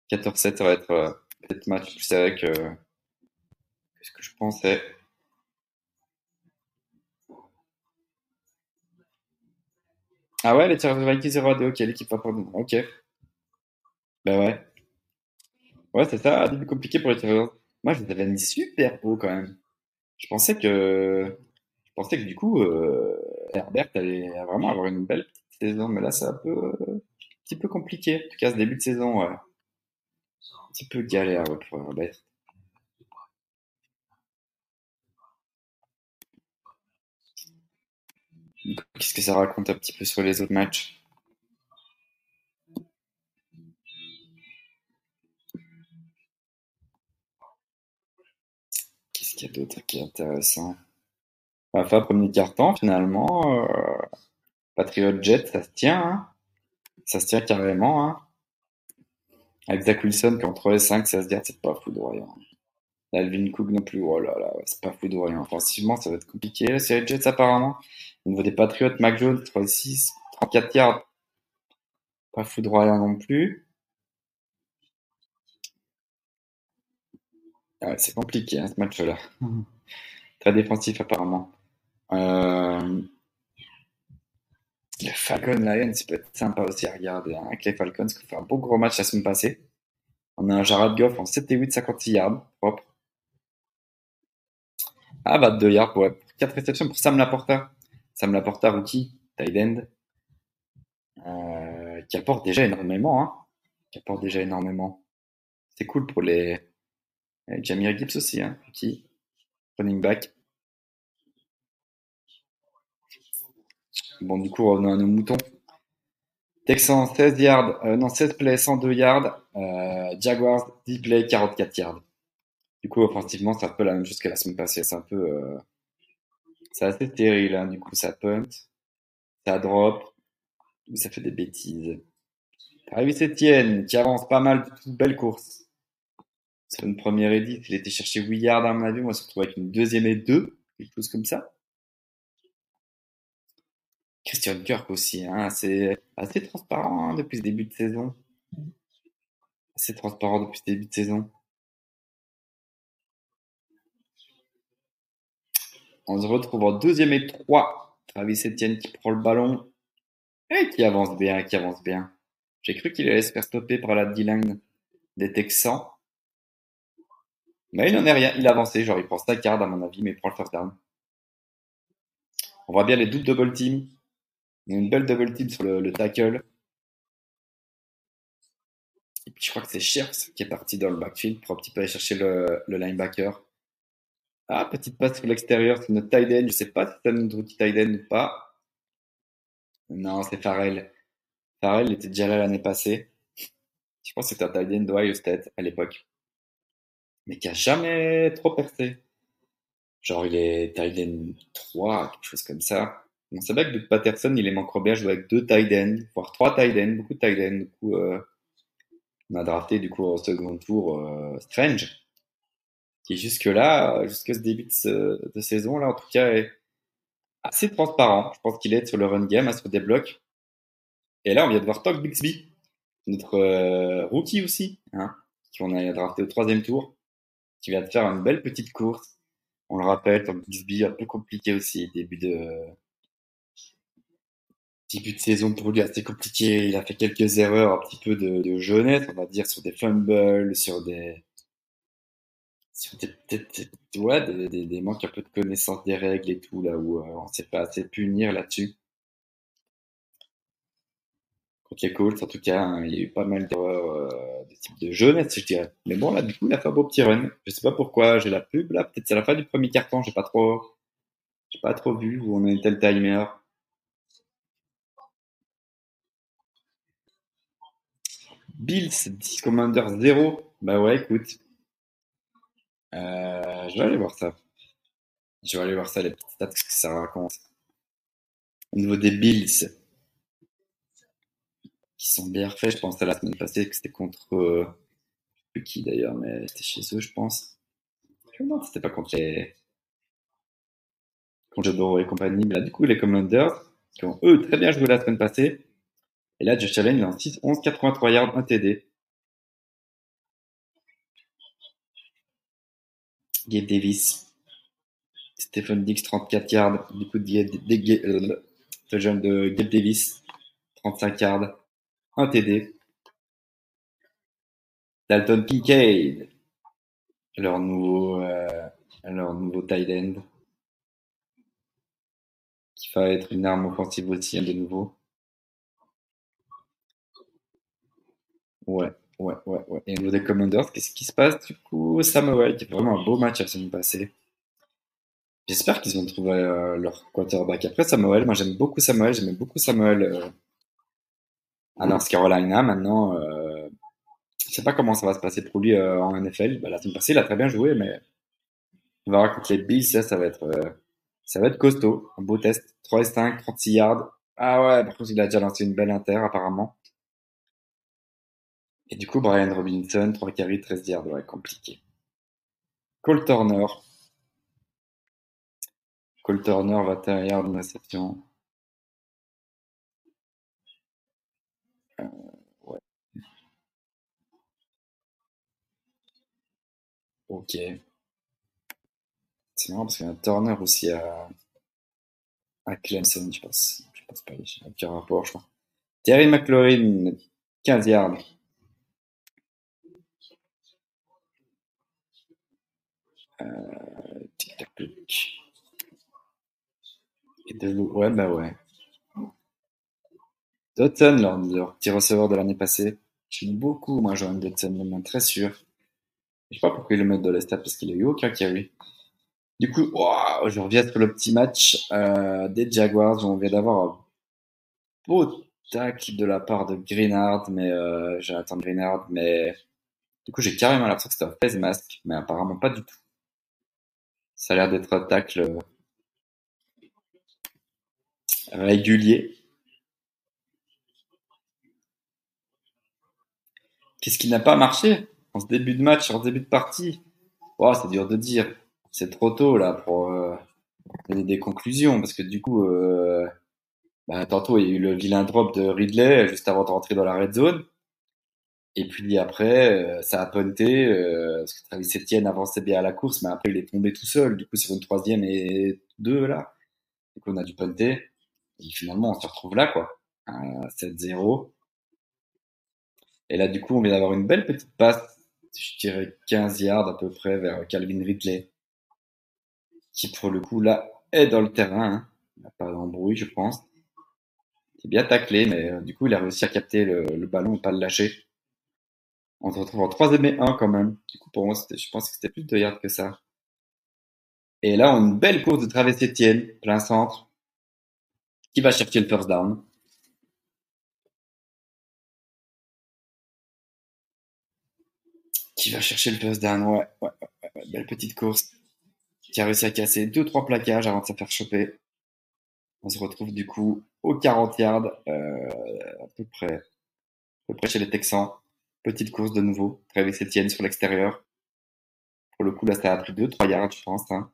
14-7, ça va être euh, peut-être match plus serré que, que ce que je pensais? Ah ouais, les Chargers Vikings 0 2, ok, l'équipe va prendre. Ok. Bah ouais. Ouais, c'est ça, début compliqué pour les Chargers. Moi, je les avais mis super haut quand même. Je pensais que, je pensais que du coup, euh, Herbert allait vraiment avoir une belle petite saison, mais là, c'est un peu, euh, un petit peu compliqué. En tout cas, ce début de saison, ouais petit peu galère ouais, pour un bête. Qu'est-ce que ça raconte un petit peu sur les autres matchs? Qu'est-ce qu'il y a d'autre qui est intéressant? Bah, enfin, premier carton, finalement, euh, Patriot Jet, ça se tient. Hein. Ça se tient carrément. Hein avec Zach Wilson qui en 3 et 5, ça se dit, c'est pas foudroyant. Alvin Cook non plus, oh là là, c'est pas foudroyant. Offensivement, ça va être compliqué. La série Jets, apparemment. Au niveau des Patriots, Mac Jones, 3 6, 34 yards. Pas foudroyant non plus. Ah c'est compliqué, hein, ce match-là. Très défensif, apparemment. Euh... Les Falcons Lions, ça peut être sympa aussi à regarder. Hein, avec les Falcons, qui ont fait un beau gros match la semaine passée. On a un Jared Goff en 7 et 8, 56 yards, propre. Ah, 22 yards, ouais. 4 réceptions pour Sam Laporta. Sam Laporta, rookie, tight end. Euh, qui apporte déjà énormément, hein. Qui apporte déjà énormément. C'est cool pour les, Jamie Gibbs aussi, hein, rookie. Running back. Bon, du coup, on a nos moutons. Texans, 16 yards, euh, non, 16 plays, 102 yards. Euh, Jaguars, 10 plays, 44 yards. Du coup, offensivement, c'est un peu la même chose que la semaine passée. C'est un peu, euh, c'est assez stérile, hein. Du coup, ça punt, ça drop, ça fait des bêtises. Travis Etienne, qui avance pas mal, belle course. Sur une première édite, il était cherché 8 yards à mon avis. Moi, je se retrouve avec une deuxième et deux, quelque chose comme ça. Christian Kirk aussi, hein, c'est assez transparent hein, depuis le début de saison. Assez transparent depuis le début de saison. On se retrouve en deuxième et trois. Travis Etienne qui prend le ballon et qui avance bien, qui avance bien. J'ai cru qu'il allait se faire stopper par la D-line des Texans. Mais il n'en est rien. Il a avancé. Genre, il prend sa carte à mon avis, mais il prend le first down. On voit bien les double double team. Il y a une belle double team sur le, tackle. Et puis je crois que c'est Scherz qui est parti dans le backfield pour un petit peu aller chercher le, linebacker. Ah, petite passe sur l'extérieur, c'est notre tight end. Je sais pas si c'est notre rookie tight end ou pas. Non, c'est Farrell. Farrell était déjà là l'année passée. Je pense que c'était un tight end d'Ohio State à l'époque. Mais qui a jamais trop percé. Genre, il est tight end 3, quelque chose comme ça. On savait que Doug Patterson, il aime encore bien jouer avec deux tight voire trois tight beaucoup de tight ends. Du coup, euh, on a drafté du coup au second tour Strange, qui jusque là, jusqu'à ce début de, saison là, en tout cas, est assez transparent. Je pense qu'il est sur le run game, à se débloque. Et là, on vient de voir Todd Bixby, notre euh, rookie aussi, hein, qu'on a drafté au troisième tour, qui vient de faire une belle petite course. On le rappelle, Todd Bixby un peu compliqué aussi, début de début de saison pour lui assez compliqué. Il a fait quelques erreurs, un petit peu de, de jeunesse, on va dire, sur des fumbles, sur des, sur des, des, ouais, des, des, manques un peu de connaissance des règles et tout, là où euh, on sait pas assez punir là-dessus. Contre les Colts, en tout cas, hein, il y a eu pas mal d'erreurs euh, de type de jeunesse, je dirais. Mais bon, là, du coup, il a fait un beau petit run. Je sais pas pourquoi j'ai la pub, là. Peut-être c'est la fin du premier carton, j'ai pas trop, j'ai pas trop vu où on une telle timer. Bills 10 Commander 0. Bah ouais, écoute. Euh, je vais aller voir ça. Je vais aller voir ça, les petites stats, que ça raconte. Au niveau des Bills, qui sont bien refaits, je pense à la semaine passée que c'était contre euh, qui d'ailleurs, mais c'était chez eux, je pense. Non, c'était pas contre les contre Joe et compagnie. Mais du coup, les Commanders, qui ont eux très bien joué la semaine passée, et là, Josh Allen, il en 6, 11, 83 yards, 1 TD. Gabe Davis. Stephen Dix, 34 yards. Du coup, de, de, jeune de Gabe Davis, 35 yards, 1 TD. Dalton Kincaid, leur nouveau, euh, leur nouveau tight end, qui va être une arme offensive aussi, de nouveau. Ouais, ouais, ouais, ouais. Et au niveau des Commanders, qu'est-ce qui se passe du coup Samuel, qui vraiment un beau match la semaine passée. J'espère qu'ils vont trouver euh, leur quarterback. Après Samuel, moi j'aime beaucoup Samuel, j'aime beaucoup Samuel euh, à North Carolina. Maintenant, euh, je sais pas comment ça va se passer pour lui euh, en NFL. Bah, la semaine passée, il a très bien joué, mais on va voir contre les Bills, ça, ça va être, euh, ça va être costaud. Un beau test. 3 et 5, 36 yards. Ah ouais, par contre, il a déjà lancé une belle inter, apparemment. Et du coup, Brian Robinson, 3 carries, 13 yards. Ouais, compliqué. Cole Turner. Cole Turner, 21 yards de réception. Euh, ouais. Ok. C'est marrant parce qu'il y a un Turner aussi à, à Clemson, je pense. Je pense pas, aucun rapport, je crois. Terry McLaurin, 15 yards. Euh, tic tac touc. Et de. Ouais, bah ouais. Dotson, leur, petit receveur de l'année passée. J'aime beaucoup, moi, Johan Dotson, le même très sûr. Je sais pas pourquoi ils le mettent dans les parce qu'il a eu aucun carry. Du coup, waouh, je reviens sur le petit match euh, des Jaguars. On vient d'avoir un beau tacle de la part de Greenard, mais euh, Jonathan Greenard, mais du coup j'ai carrément l'impression que c'était un face mask, mais apparemment pas du tout. Ça a l'air d'être un tacle euh, régulier. Qu'est-ce qui n'a pas marché en ce début de match, en ce début de partie? Wow, C'est dur de dire. C'est trop tôt là pour euh, donner des conclusions parce que du coup, euh, bah, tantôt il y a eu le vilain drop de Ridley juste avant de rentrer dans la red zone. Et puis après, euh, ça a punté euh, parce que Travis Etienne avançait bien à la course, mais après il est tombé tout seul. Du coup, sur une troisième et deux là. Coup, on a dû punter. Et finalement, on se retrouve là quoi, à 7-0. Et là, du coup, on vient d'avoir une belle petite passe, je dirais 15 yards à peu près vers Calvin Ridley, qui pour le coup là est dans le terrain. Hein. Il n'a pas d'embrouille, je pense. Il est bien taclé, mais euh, du coup, il a réussi à capter le, le ballon et pas le lâcher. On se retrouve en 3 et 1 quand même. Du coup, pour moi, je pense que c'était plus de yards que ça. Et là, on a une belle course de Travis Etienne, plein centre, qui va chercher le first down? Qui va chercher le first down, ouais, belle petite course. Qui a réussi à casser deux, trois plaquages avant de se faire choper. On se retrouve du coup aux 40 yards, euh, à peu près, à peu près chez les Texans. Petite course de nouveau. Travis Etienne sur l'extérieur. Pour le coup, là, ça a pris 2-3 yards, je pense. Hein.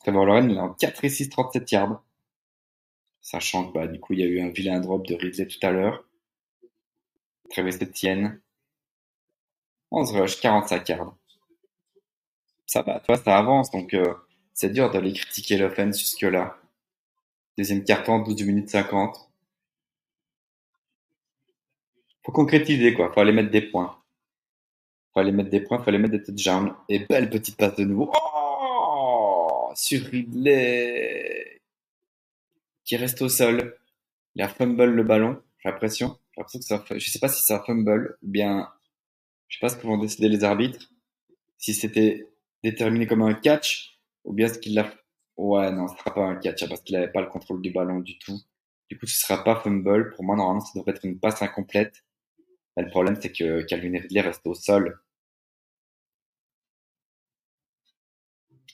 Trevor Lawrence, il est en 4 et 6, 37 yards. Sachant que, bah, du coup, il y a eu un vilain drop de Ridley tout à l'heure. Travis Etienne. 11 rush, 45 yards. Ça va, toi, ça avance. Donc, euh, c'est dur d'aller critiquer l'offense jusque-là. Deuxième carton, 12 minutes 50. Faut concrétiser, quoi. Faut aller mettre des points. Faut aller mettre des points, faut aller mettre des touchdowns. Et belle petite passe de nouveau. Oh! Sur Ridley. Qui reste au sol. Il a fumble le ballon. J'ai l'impression. J'ai l'impression que un, je sais pas si c'est un fumble ou bien, je sais pas ce que vont décider les arbitres. Si c'était déterminé comme un catch ou bien ce qu'il l'a Ouais, non, ce sera pas un catch hein, parce qu'il avait pas le contrôle du ballon du tout. Du coup, ce sera pas fumble. Pour moi, normalement, ça devrait être une passe incomplète. Le problème, c'est que Calvin Ridley reste au sol.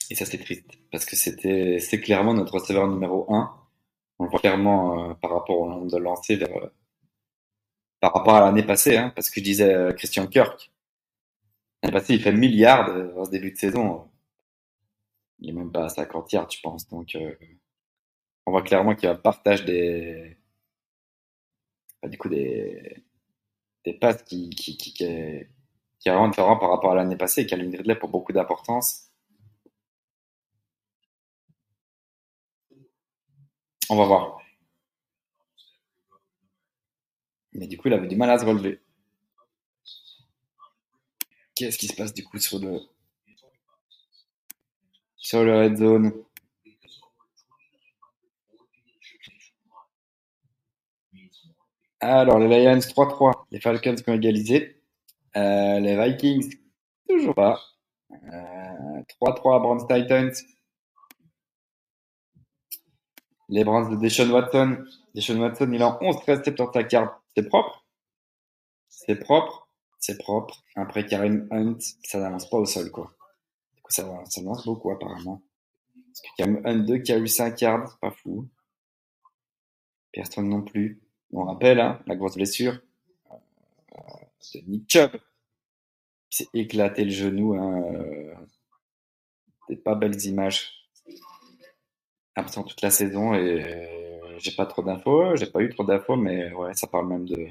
Et ça, c'est triste. Parce que c'était, c'est clairement notre receveur numéro 1. On le voit clairement euh, par rapport au nombre de lancers euh, par rapport à l'année passée, hein, parce que je disais Christian Kirk. L'année passée, il fait milliards dans ce début de saison. Il est même pas à 50 yards, je pense. Donc, euh, on voit clairement qu'il y a un partage des, du coup, des, des passes qui, qui, qui, est, qui est vraiment différent par rapport à l'année passée. Et Calvin Ridley pour beaucoup d'importance. On va voir. Mais du coup, il avait du mal à se relever. Qu'est-ce qui se passe du coup sur le sur le red zone? Alors, les Lions 3-3, les Falcons qui ont égalisé. Euh, les Vikings, toujours pas. 3-3 euh, Browns Titans. Les Browns de Deshaun Watson. Deshaun Watson, il a 11 13 70 yards. C'est propre. C'est propre. C'est propre. Après Karim Hunt, ça n'avance pas au sol, quoi. Du coup, ça, avance beaucoup, apparemment. Parce que Karim Hunt 2 qui a eu 5 yards, pas fou. Personne non plus. On rappelle, hein, la grosse blessure euh, de Nick Chubb. Il s'est éclaté le genou. Hein, euh, des pas belles images. Absent toute la saison et euh, j'ai pas trop d'infos. J'ai pas eu trop d'infos, mais ouais, ça parle même de.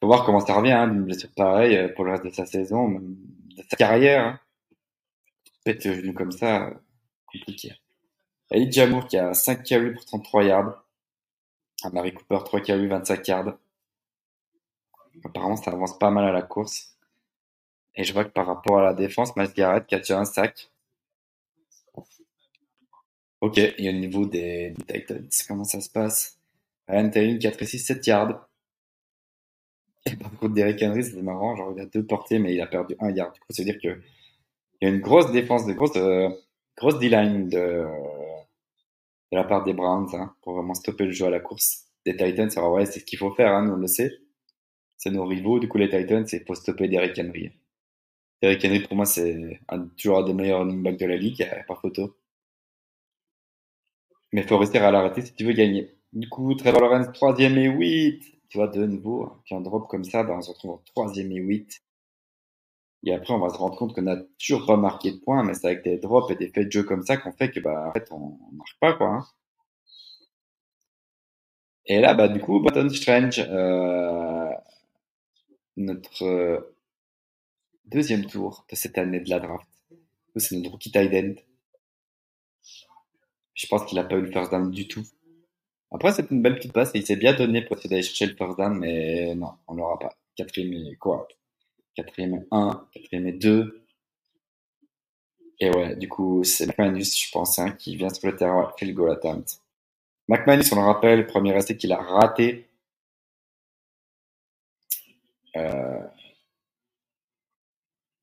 Faut voir comment ça revient hein, d'une blessure pareille pour le reste de sa saison, même de sa carrière. Pète le genou comme ça, compliqué. Ali Jamour qui a 5 carries pour 33 yards. Ah, Marie Cooper, 3 KU, 25 yards. Apparemment, ça avance pas mal à la course. Et je vois que par rapport à la défense, Miles Garrett qui a déjà un sac. Ok, il y a le niveau des, Titans. Comment ça se passe? Ryan Taylor, 4 et 6, 7 yards. Et par contre, Derrick Henry, c'est marrant. Genre, il a deux portées, mais il a perdu un yard. Du coup, ça veut dire qu'il y a une grosse défense, de grosse, euh, grosse D-line de, de la part des Browns hein, pour vraiment stopper le jeu à la course. Des Titans, alors ouais, c'est ce qu'il faut faire, hein, nous on le sait. C'est nos rivaux, du coup les Titans, c'est pour stopper Derrick Henry. Derrick Henry pour moi c'est un, toujours un des meilleurs running backs de la ligue, par photo. Mais faut rester à l'arrêter si tu veux gagner. Du coup, Trevor Lawrence, troisième et 8. Tu vois, de nouveau, hein, puis un drop comme ça, ben, on se retrouve en troisième et 8. Et après, on va se rendre compte qu'on n'a toujours pas marqué de points, mais c'est avec des drops et des faits de jeu comme ça qu'on fait que, bah, en fait, on, marque pas, quoi. Hein. Et là, bah, du coup, Button Strange, euh, notre euh, deuxième tour de cette année de la draft. C'est notre rookie tight end. Je pense qu'il a pas eu le first down du tout. Après, c'est une belle petite passe et il s'est bien donné pour essayer d'aller chercher le first down, mais non, on l'aura pas. Quatrième quoi? Quatrième et 1, quatrième et 2. Et ouais, du coup, c'est McManus, je pense, hein, qui vient sur le terrain, fait le goal attempt. McManus, on le rappelle, premier essai qu'il a raté. Euh...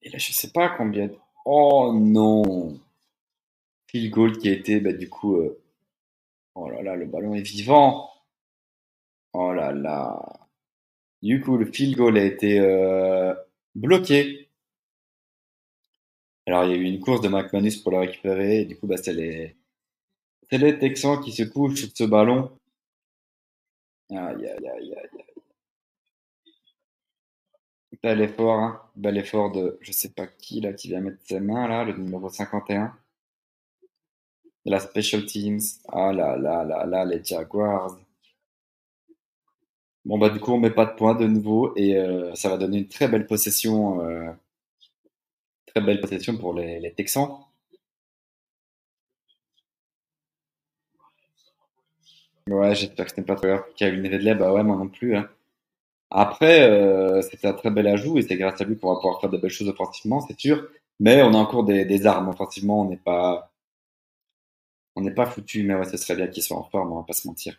Et là, je sais pas combien. Oh non! Field goal qui a été, bah, du coup, euh... oh là là, le ballon est vivant. Oh là là. Du coup, le field goal a été euh bloqué. Alors, il y a eu une course de McManus pour le récupérer. Et du coup, bah, c'est les, Texans qui se couchent de ce ballon. Aïe, aïe, aïe, aïe. Bel effort, hein. Bel effort de, je sais pas qui, là, qui vient mettre ses mains, là, le numéro 51. De la Special Teams. Ah là là là là, les Jaguars. Bon, bah, du coup, on met pas de points de nouveau et euh, ça va donner une très belle possession, euh, très belle possession pour les, les Texans. Ouais, j'espère que c'était pas trop grave. Kevin Ridley, bah ouais, moi non plus. Hein. Après, euh, c'était un très bel ajout et c'est grâce à lui qu'on va pouvoir faire de belles choses offensivement, c'est sûr. Mais on a encore des, des armes offensivement, on n'est pas, on n'est pas foutu. Mais ouais, ce serait bien qu'il soit en forme, on va pas se mentir.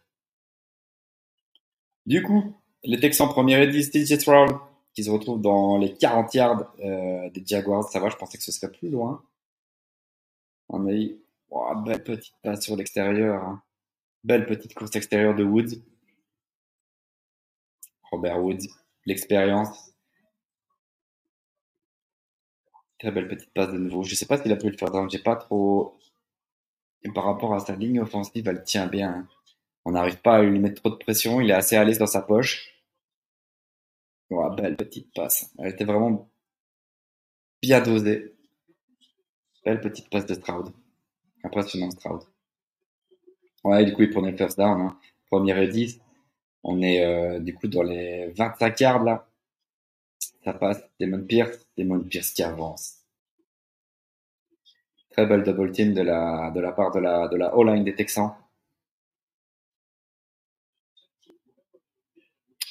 Du coup, les Texans première et 10, TJ Stroud, qui se retrouve dans les 40 yards euh, des Jaguars. Ça va, je pensais que ce serait plus loin. On a eu belle petite passe sur l'extérieur. Hein. Belle petite course extérieure de Woods. Robert Woods, l'expérience. Très belle petite passe de nouveau. Je sais pas s'il a pu le faire J'ai pas trop. Et par rapport à sa ligne offensive, elle tient bien. On n'arrive pas à lui mettre trop de pression. Il est assez à l'aise dans sa poche. Ouais, belle petite passe. Elle était vraiment bien dosée. Belle petite passe de Stroud. Impressionnant Stroud. Ouais, du coup, il prenait le first down. Hein. Premier et 10. On est euh, du coup dans les 25 yards là. Ça passe. Demon Pierce. Demon Pierce qui avance. Très belle double team de la, de la part de la, de la O-line des Texans.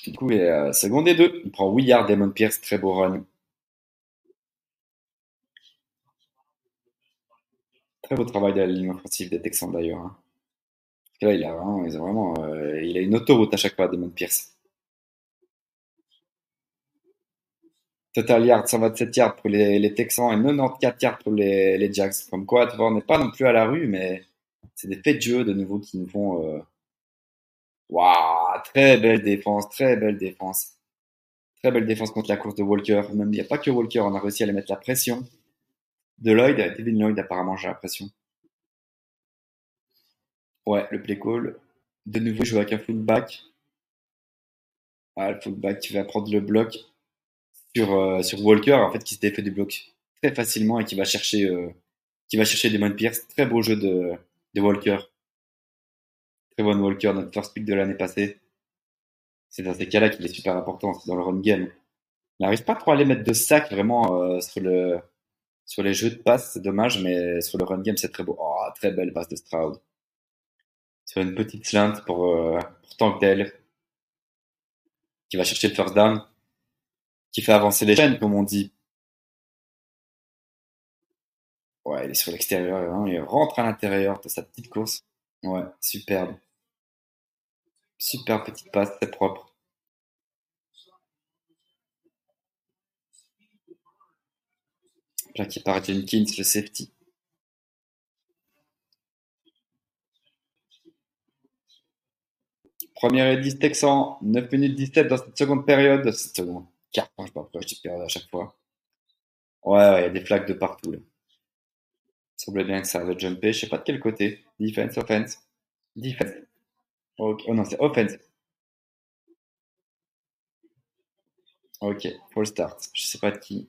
Du coup, il est euh, second des deux. Il prend Willard, Damon Pierce, très beau run. Très beau travail de la ligne offensive des Texans d'ailleurs. Hein. Là, il a vraiment, il a, vraiment euh, il a une autoroute à chaque fois, Damon Pierce. Total yard, 127 yards pour les, Texans et 94 yards pour les, les Jags. Comme quoi, on n'est pas non plus à la rue, mais c'est des faits de jeu de nouveau qui nous font. Euh... Waouh, très belle défense, très belle défense. Très belle défense contre la course de Walker. Même il n'y a pas que Walker, on a réussi à les mettre la pression. De Lloyd, Devin Lloyd apparemment j'ai la pression. Ouais, le play call. De nouveau, je joue avec un fullback. Ah, le fullback qui va prendre le bloc sur, euh, sur Walker, en fait, qui s'était fait du bloc très facilement et qui va chercher, euh, qui va chercher Pierce. Très beau jeu de, de Walker. Très bon Walker, notre first pick de l'année passée. C'est dans ces cas-là qu'il est super important, c'est dans le run game. Il n'arrive pas trop à aller mettre de sac vraiment euh, sur, le, sur les jeux de passe, c'est dommage, mais sur le run game, c'est très beau. Oh, très belle passe de Stroud. Sur une petite slant pour, euh, pour qui va chercher le first down, qui fait avancer les chaînes, comme on dit. Ouais, il est sur l'extérieur, hein, il rentre à l'intérieur de sa petite course. Ouais, superbe. Super petite passe, très propre. Plaqué par Jenkins, le safety. Première et 10 Texans, 9 minutes 17 dans cette seconde période. Cette seconde carte, je sais pas pourquoi je dis période à chaque fois. Ouais, ouais, il y a des flaques de partout là. Il semblait bien que ça allait jumper, je sais pas de quel côté. Defense, offense. Defense. Ok, oh non, c'est offense. Ok, full start. Je sais pas de qui.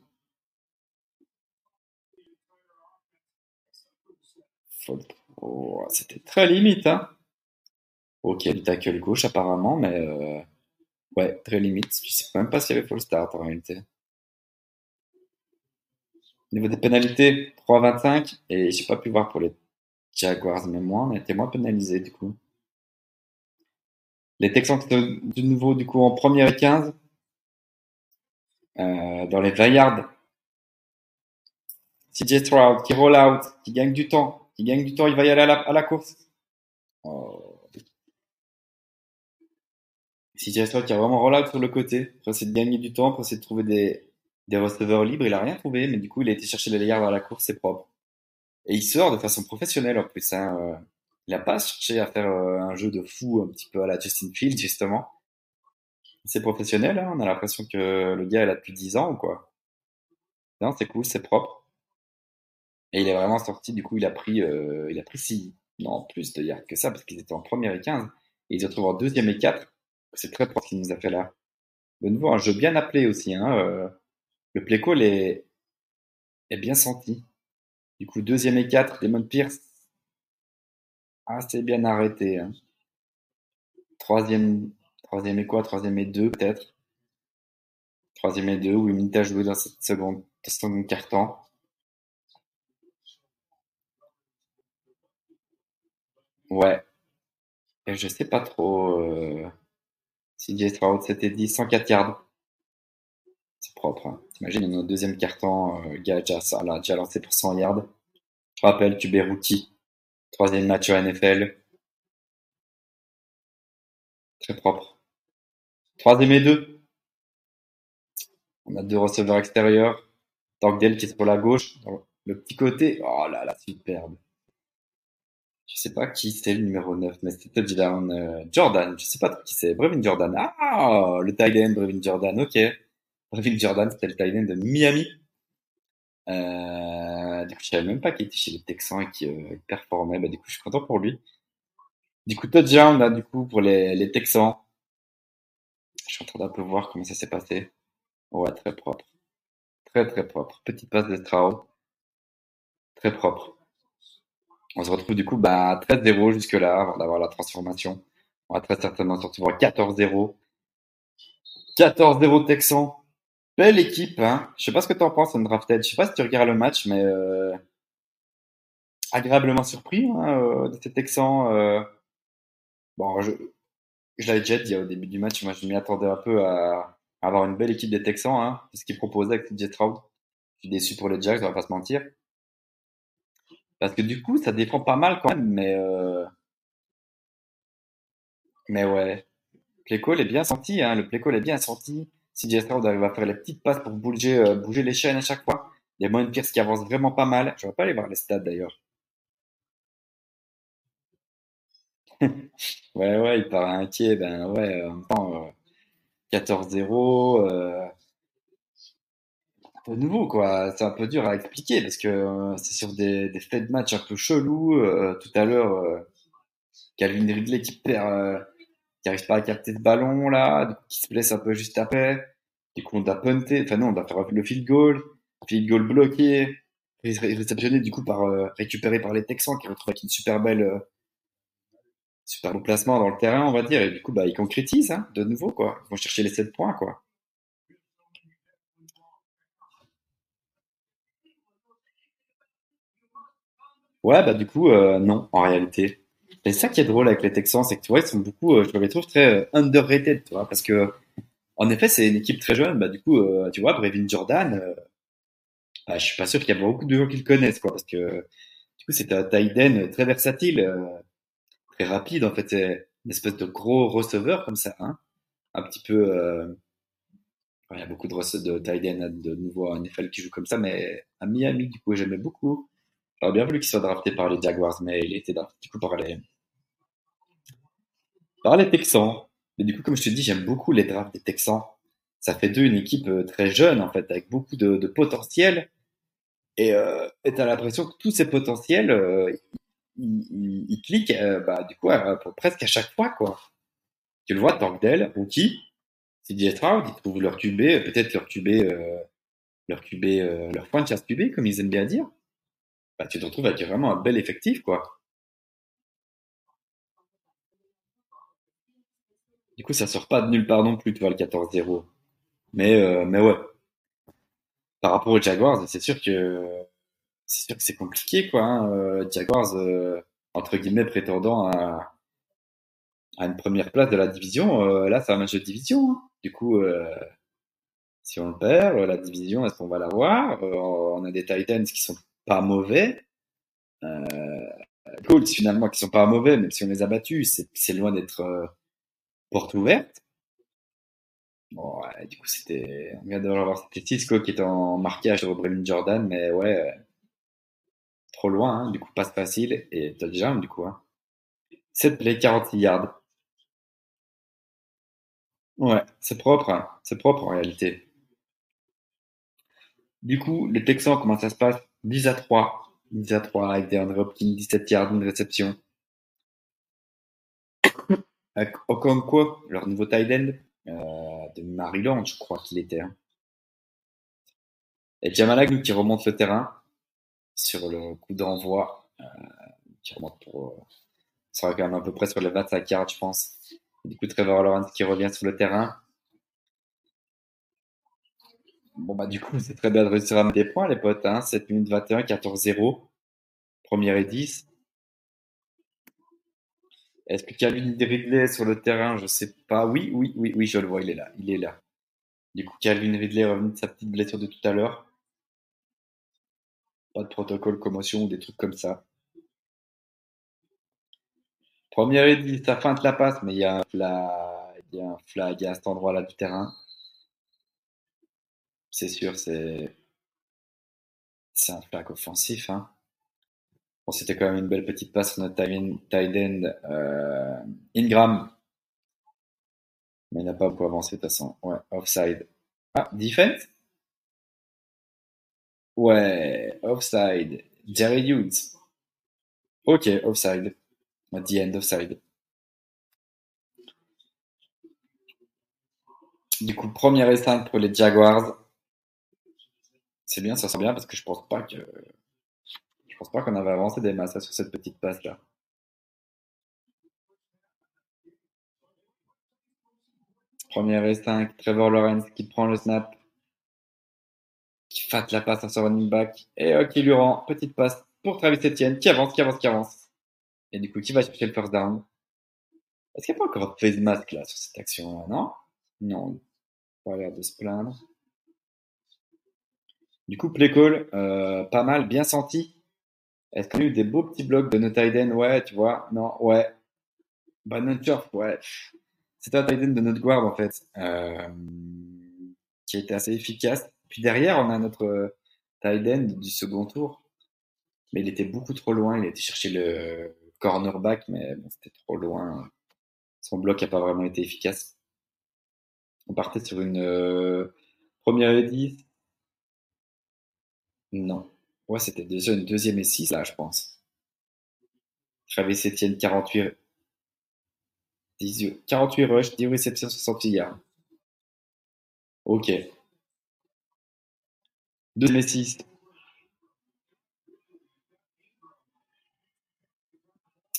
Oh, c'était très limite, hein. Ok, du tackle gauche apparemment, mais euh... ouais, très limite. Je sais même pas s'il y avait full start en réalité. Au niveau des pénalités, 3,25 et j'ai pas pu voir pour les Jaguars, mais moi, on été moins pénalisés du coup. Les Texans de nouveau du coup en première et 15. Euh, dans les 20 yards. CJ Stroud qui roll out, qui gagne du temps, qui gagne du temps, il va y aller à la, course. Oh. CJ Stroud qui a vraiment roll out sur le côté, pour essayer de gagner du temps, pour essayer de trouver des, des receveurs libres. Il a rien trouvé, mais du coup, il a été chercher les yards à la course, c'est propre. Et il sort de façon professionnelle en plus. Hein. Il n'a pas cherché à faire euh, un jeu de fou un petit peu à la Justin Field, justement. C'est professionnel, hein on a l'impression que le gars, a depuis 10 ans ou quoi. Non, c'est cool, c'est propre. Et il est vraiment sorti, du coup, il a pris, euh, il a pris 6, non, plus de yards que ça, parce qu'ils étaient en première et 15. Et ils se retrouvent en deuxième et 4. C'est très propre ce qu'il nous a fait là. De nouveau, un jeu bien appelé aussi. Hein, euh, le play call est, est bien senti. Du coup, deuxième et 4, Demon Pierce. Ah, c'est bien arrêté. Hein. Troisième, troisième et quoi? Troisième et 2 peut-être. Troisième et 2, où il à jouer dans cette seconde, seconde carton. Ouais. Et je sais pas trop euh, si J. Stroud s'était dit 104 yards. C'est propre. Hein. T'imagines, notre deuxième carton, euh, gars déjà, lancé pour 100 yards. Je rappelle, tu. Troisième match NFL. Très propre. Troisième et deux. On a deux receveurs extérieurs. Dale qui est pour la gauche. le petit côté. Oh là là, superbe. Je sais pas qui c'est le numéro 9, mais c'était touchdown euh, Jordan. Je sais pas qui c'est. Brevin Jordan. Ah, le tight end Brevin Jordan. Ok. Brevin Jordan, c'était le tight de Miami. Euh, du coup, je savais même pas qu'il était chez les Texans et qu'il euh, performait. Bah, du coup, je suis content pour lui. Du coup, touchdown, là, du coup, pour les, les Texans. Je suis en train d'un peu voir comment ça s'est passé. Ouais, très propre. Très, très propre. Petite passe de Stroud. Très propre. On se retrouve du coup bah, 13-0 jusque-là avant d'avoir la transformation. On va très certainement se retrouver à 14-0. 14-0 Texans. Belle équipe, hein. Je sais pas ce que tu en penses, Undrafted. Je sais pas si tu regardes le match, mais euh, agréablement surpris hein, euh, de ces Texans. Euh... Bon, je, je l'avais déjà dit au début du match. Moi, je m'y attendais un peu à, avoir une belle équipe des Texans. Hein, ce qu'ils proposaient avec CJ Stroud. Je suis déçu pour les Jacks, on va pas se mentir. Parce que du coup, ça défend pas mal quand même, mais euh... mais ouais. Play est bien senti, hein. Le play est bien senti. Si Stroud arrive à faire les petites passes pour bouger, euh, bouger les chaînes à chaque fois. Il y a Moine Pierce qui avance vraiment pas mal. Je vais pas aller voir les stats d'ailleurs. Ouais, ouais, il paraît inquiet. Ben ouais, en temps, euh, 14-0, euh, de nouveau, quoi. C'est un peu dur à expliquer parce que euh, c'est sur des, des faits de match un peu chelous. Euh, tout à l'heure, euh, Calvin Ridley qui perd, euh, qui arrive pas à capter ce ballon là, qui se blesse un peu juste après. Du coup, on doit punter. Enfin non, on doit faire le field goal. Field goal bloqué. Ré- Réceptionné du coup par euh, récupéré par les Texans qui retrouvent avec une super belle euh, super beau placement dans le terrain, on va dire. Et du coup, bah, ils concrétisent, hein, de nouveau, quoi. Ils vont chercher les 7 points, quoi. Ouais, bah, du coup, euh, non, en réalité. C'est ça qui est drôle avec les Texans, c'est que tu vois, ils sont beaucoup, euh, je les trouve très euh, underrated, tu vois, parce que, en effet, c'est une équipe très jeune, bah, du coup, euh, tu vois, Brevin Jordan, euh, bah, je suis pas sûr qu'il y a beaucoup de gens qui le connaissent, quoi, parce que, du coup, c'est un end très versatile, euh, très rapide, en fait, c'est une espèce de gros receveur comme ça, hein. Un petit peu, euh, Il y a beaucoup de, de end de nouveau en NFL qui jouent comme ça, mais à Miami, du coup, j'aimais beaucoup. J'aurais bien voulu qu'il soit drafté par les Jaguars, mais il été drafté du coup par les, par les Texans. Mais du coup, comme je te dis, j'aime beaucoup les drafts des Texans. Ça fait d'eux une équipe euh, très jeune, en fait, avec beaucoup de, de potentiel. Et euh, t'as l'impression que tous ces potentiels, euh, ils, cliquent, euh, bah, du coup, presque à chaque fois, quoi. Tu le vois, Dell, rookie, CJ Stroud, ils trouvent leur QB, peut-être leur QB, leur QB, leur point de chasse QB, comme ils aiment bien dire. Bah, tu te retrouves avec vraiment un bel effectif, quoi. Du coup, ça sort pas de nulle part non plus, tu vois, le 14-0. Mais, euh, mais ouais, par rapport aux Jaguars, c'est sûr que c'est sûr que c'est compliqué, quoi. Hein. Euh, Jaguars, euh, entre guillemets, prétendant à, à une première place de la division, euh, là, c'est un match de division. hein. Du coup, euh, si on le perd, la division, est-ce qu'on va l'avoir? On a des Titans qui sont pas mauvais. Euh, Colts, finalement, qui sont pas mauvais, même si on les a battus, c'est loin d'être euh, porte ouverte. Bon, ouais, du coup, c'était, on vient revoir c'était Cisco qui est en marquage sur Brevin Jordan, mais ouais, euh, trop loin, hein, du coup, passe facile, et touchdown, du coup, hein. 7 plays, 46 yards. Ouais, c'est propre, hein, c'est propre en réalité. Du coup, les Texans, comment ça se passe? 10 à 3. 10 à 3 avec des Andrew Hopkins, 17 yards, une réception. Avec Okonkwo, leur nouveau tight end, euh, de Maryland, je crois qu'il était, hein. Et Jamal qui remonte le terrain sur le coup d'envoi, euh, qui remonte pour, euh, ça sera quand même à peu près sur les 25 yards, je pense. Du coup, Trevor Lawrence qui revient sur le terrain. Bon, bah, du coup, c'est très bien de réussir à mettre des points, les potes, hein. 7 minutes 21, 14-0. Première et 10. Est-ce que Calvin Ridley est sur le terrain? Je sais pas. Oui, oui, oui, oui, je le vois, il est là. Il est là. Du coup, Calvin Ridley est revenu de sa petite blessure de tout à l'heure. Pas de protocole commotion ou des trucs comme ça. Première et 10, ça feinte la passe, mais il y a un flag, il y a un flag à cet endroit-là du terrain. C'est sûr, c'est, un flag offensif, hein. Bon, c'était quand même une belle petite passe sur notre tight end, euh, Ingram, mais il n'a pas beaucoup avancé de toute façon. Ouais, offside. Ah, defense? Ouais, offside. Jerry Hughes. Ok, offside. At the end, offside. Du coup, première et 5 pour les Jaguars. C'est bien, ça sent bien parce que je pense pas que, je pense pas qu'on avait avancé des masses sur cette petite passe là. Première et 5, Trevor Lawrence qui prend le snap, qui fate la passe à son running back, et ok, lui rend petite passe pour Travis Etienne qui avance, qui avance, qui avance. Et du coup, qui va chercher le first down? Est-ce qu'il n'y a pas encore face mask là sur cette action là, non? Non, pas l'air de se plaindre. Du coup, play call, euh, pas mal, bien senti. Est-ce qu'on a eu des beaux petits blocs de tight ends? Ouais, tu vois, non, ouais. Brandon Turf, ouais. C'est un end de notre guard en fait, euh, qui été assez efficace. Puis derrière, on a notre euh, tight end du second tour, mais il était beaucoup trop loin. Il a été chercher le cornerback, mais bon, c'était trop loin. Son bloc n'a pas vraiment été efficace. On partait sur une euh, première et 10. Non. Ouais, c'était déjà une deuxième et 6 là, je pense. Travis Etienne, 48, 18, 48 rush, 10 réceptions, 68 yards. Ok. Deuxième et 6.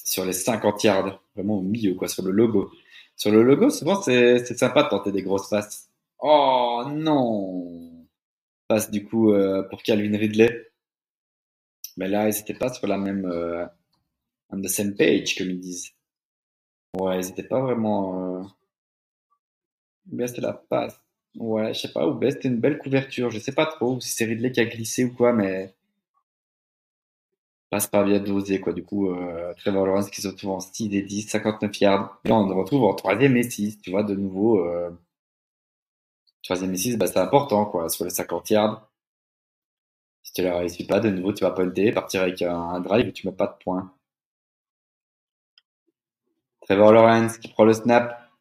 Sur les 50 yards, vraiment au milieu, quoi, sur le logo. Sur le logo, souvent, c'est sympa de tenter des grosses passes. Oh non Passe du coup euh, pour Calvin Ridley. Mais là, ils n'étaient pas sur la même... Euh, on the same page, comme ils disent. Ouais, ils n'étaient pas vraiment... Euh... Bien, c'était la passe. Ouais, je sais pas, ou bien c'était une belle couverture. Je sais pas trop, si c'est Ridley qui a glissé ou quoi, mais... Passe pas bien dosé, quoi. Du coup, euh, Trevor Lawrence qui se retrouve en 6 et 10, 59 yards. Là, on se retrouve en troisième et 6, tu vois, de nouveau... Euh... Troisième et 6, bah, c'est important, quoi, sur les 50 yards. Si tu ne réussis pas, de nouveau, tu vas punter, partir avec un, drive et tu mets pas de points. Trevor Lawrence qui prend le snap.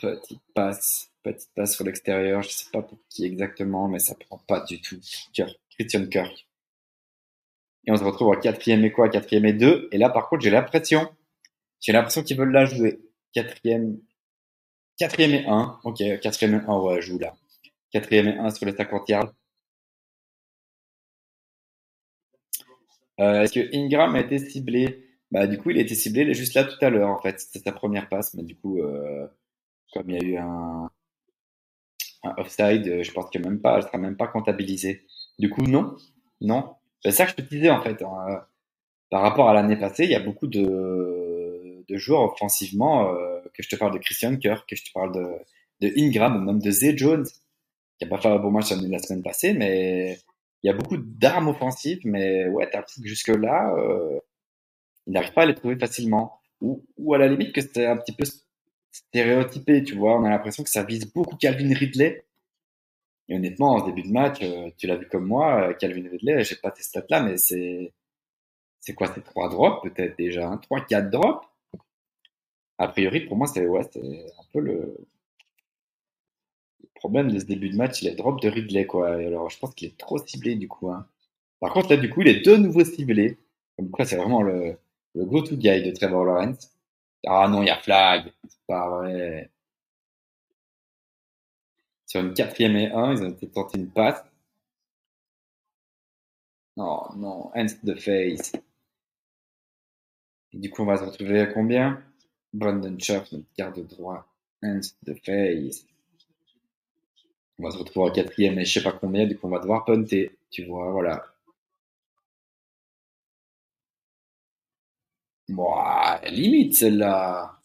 petite passe, petite passe sur l'extérieur. Je sais pas pour qui exactement, mais ça prend pas du tout. Christian Kirk. Et on se retrouve en quatrième et quoi, quatrième et deux. Et là, par contre, j'ai l'impression, j'ai l'impression qu'ils veulent la jouer. Quatrième, quatrième et un. Ok, quatrième et un, ouais, je joue là. Quatrième et un sur les 50 yards. Euh, est-ce que Ingram a été ciblé? Bah du coup, il a été ciblé juste là tout à l'heure en fait. C'était sa première passe, mais du coup, euh, comme il y a eu un, un offside, euh, je pense que même pas, elle sera même pas comptabilisée. Du coup, non, non. C'est ça que je te disais en fait. Hein. Par rapport à l'année passée, il y a beaucoup de, de joueurs offensivement, euh, que je te parle de Christian Kirk, que je te parle de, de Ingram même de Zay Jones, qui a pas fait un bon match la semaine passée, mais il y a beaucoup d'armes offensives, mais ouais, t'as l'impression que jusque-là, euh, il n'arrive pas à les trouver facilement. Ou, à la limite que c'est un petit peu stéréotypé, tu vois. On a l'impression que ça vise beaucoup Calvin Ridley. Et honnêtement, en début de match, euh, tu l'as vu comme moi, euh, Calvin Ridley, j'ai pas tes stats là, mais c'est, c'est quoi, c'est trois drops peut-être déjà, hein, trois, quatre drops? A priori, pour moi, c'est ouais, un peu le, problème de ce début de match, il est drop de Ridley, quoi. alors, je pense qu'il est trop ciblé, du coup. Hein. Par contre, là, du coup, il est de nouveau ciblé. C'est vraiment le, go-to guy de Trevor Lawrence. Ah non, il y a flag. C'est pas vrai. Sur une quatrième et un, ils ont été tenté une passe. Non, non, hands the face. Du coup, on va se retrouver à combien? Brandon Scherf, notre garde droit. Hands the face on va se retrouver en quatrième et je sais pas combien, du coup on va devoir punter, tu vois, voilà. Bon, limite celle-là.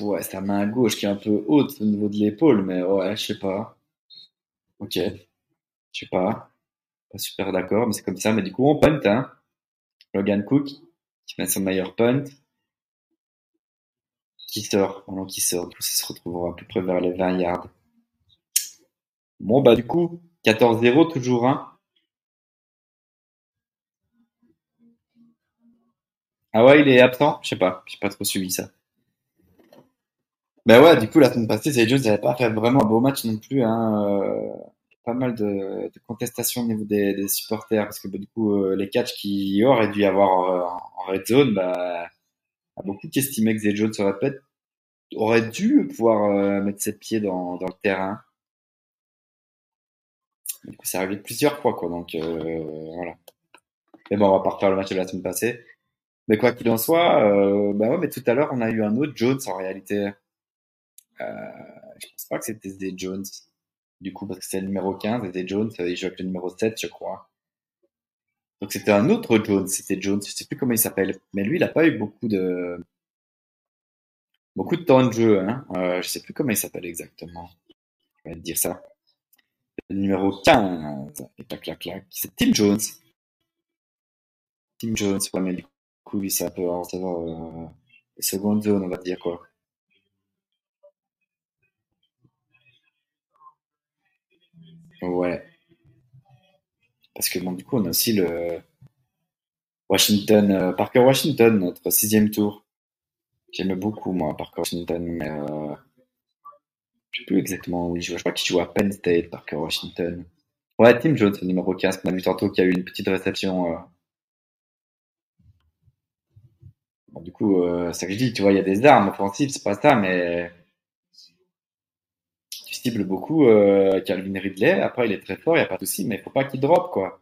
Ouais, c'est main gauche qui est un peu haute au niveau de l'épaule, mais ouais, je sais pas. Ok, je sais pas. Pas super d'accord, mais c'est comme ça. Mais du coup, on punt, hein. Logan Cook, qui met son meilleur punt qui sort, pendant qui sort, ça se retrouvera à peu près vers les 20 yards. Bon, bah, du coup, 14-0, toujours un. Ah ouais, il est absent? Je sais pas, j'ai pas trop suivi ça. Ben ouais, du coup, la semaine passée, Zay Jones n'avait pas fait vraiment un beau match non plus, hein. Euh, pas mal de, de contestations au niveau des, des supporters, parce que bah, du coup, euh, les catchs qui auraient dû y avoir euh, en red zone, bah, beaucoup qui estimaient que Zay Jones aurait, dû pouvoir euh, mettre ses pieds dans, le terrain. Du coup, c'est arrivé plusieurs fois, quoi. Donc, voilà. Mais bon, on va pas refaire le match de la semaine passée. Mais quoi qu'il en soit, euh, bah ouais, mais tout à l'heure, on a eu un autre Jones en réalité. Euh, je pense pas que c'était Zay Jones. Du coup, parce que c'est le numéro 15 et Zay Jones, il joue avec le numéro 7, je crois. Donc c'était un autre Jones, c'était Jones, je sais plus comment il s'appelle. Mais lui, il a pas eu beaucoup de beaucoup de temps de jeu. Hein. Euh, je sais plus comment il s'appelle exactement. Je vais te dire ça. Le numéro 15. Et clac, clac, clac. C'est Tim Jones. Tim Jones, ouais, mais du coup, lui, c'est un peu en euh, seconde zone, on va dire quoi. Ouais. Parce que bon, du coup, on a aussi le, Washington, euh, Parker Washington, notre sixième tour. J'aime beaucoup, moi, Parker Washington, mais euh, je sais plus exactement où il joue. Je crois qu'il joue à Penn State, Parker Washington. Ouais, Tim Jones, numéro 15, qu'on a vu tantôt, qui a eu une petite réception. Euh. Bon, du coup, euh, c'est ça que je dis, tu vois, il y a des armes offensives, c'est pas ça, mais tu cibles beaucoup euh, Calvin Ridley. Après, il est très fort, il n'y a pas de souci, mais il faut pas qu'il drop, quoi.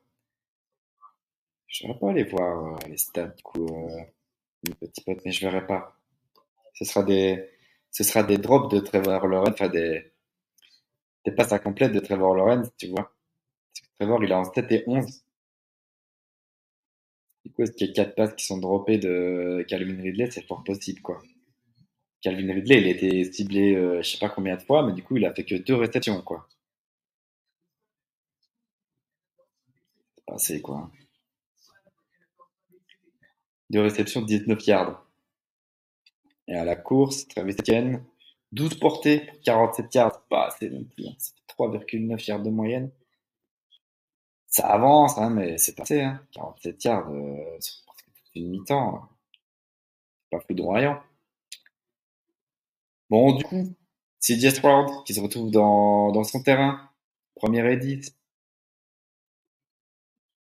Je ne vais pas aller voir euh, les stats, du coup, euh, mes petits potes, mais je verrai pas. Ce sera des, ce sera des drops de Trevor Lawrence, enfin des, des passes incomplètes de Trevor Lawrence, tu vois. Trevor, il est en 7 et 11. Du coup, est-ce qu'il y a 4 passes qui sont droppées de Calvin Ridley? C'est fort possible, quoi. Calvin Ridley, il a été ciblé, euh, je sais pas combien de fois, mais du coup, il a fait que deux réceptions, quoi. C'est pas assez, quoi. Deux réceptions, 19 yards. Et à la course, Travis Etienne, 12 portées pour 47 yards. Pas assez non plus. hein. Ça fait 3,9 yards de moyenne. Ça avance, hein, mais c'est passé. Hein. 47 yards euh, sur presque une mi-temps. Pas foudroyant. Bon, du coup, c'est Jess Ward qui se retrouve dans, dans son terrain. Premier et 10.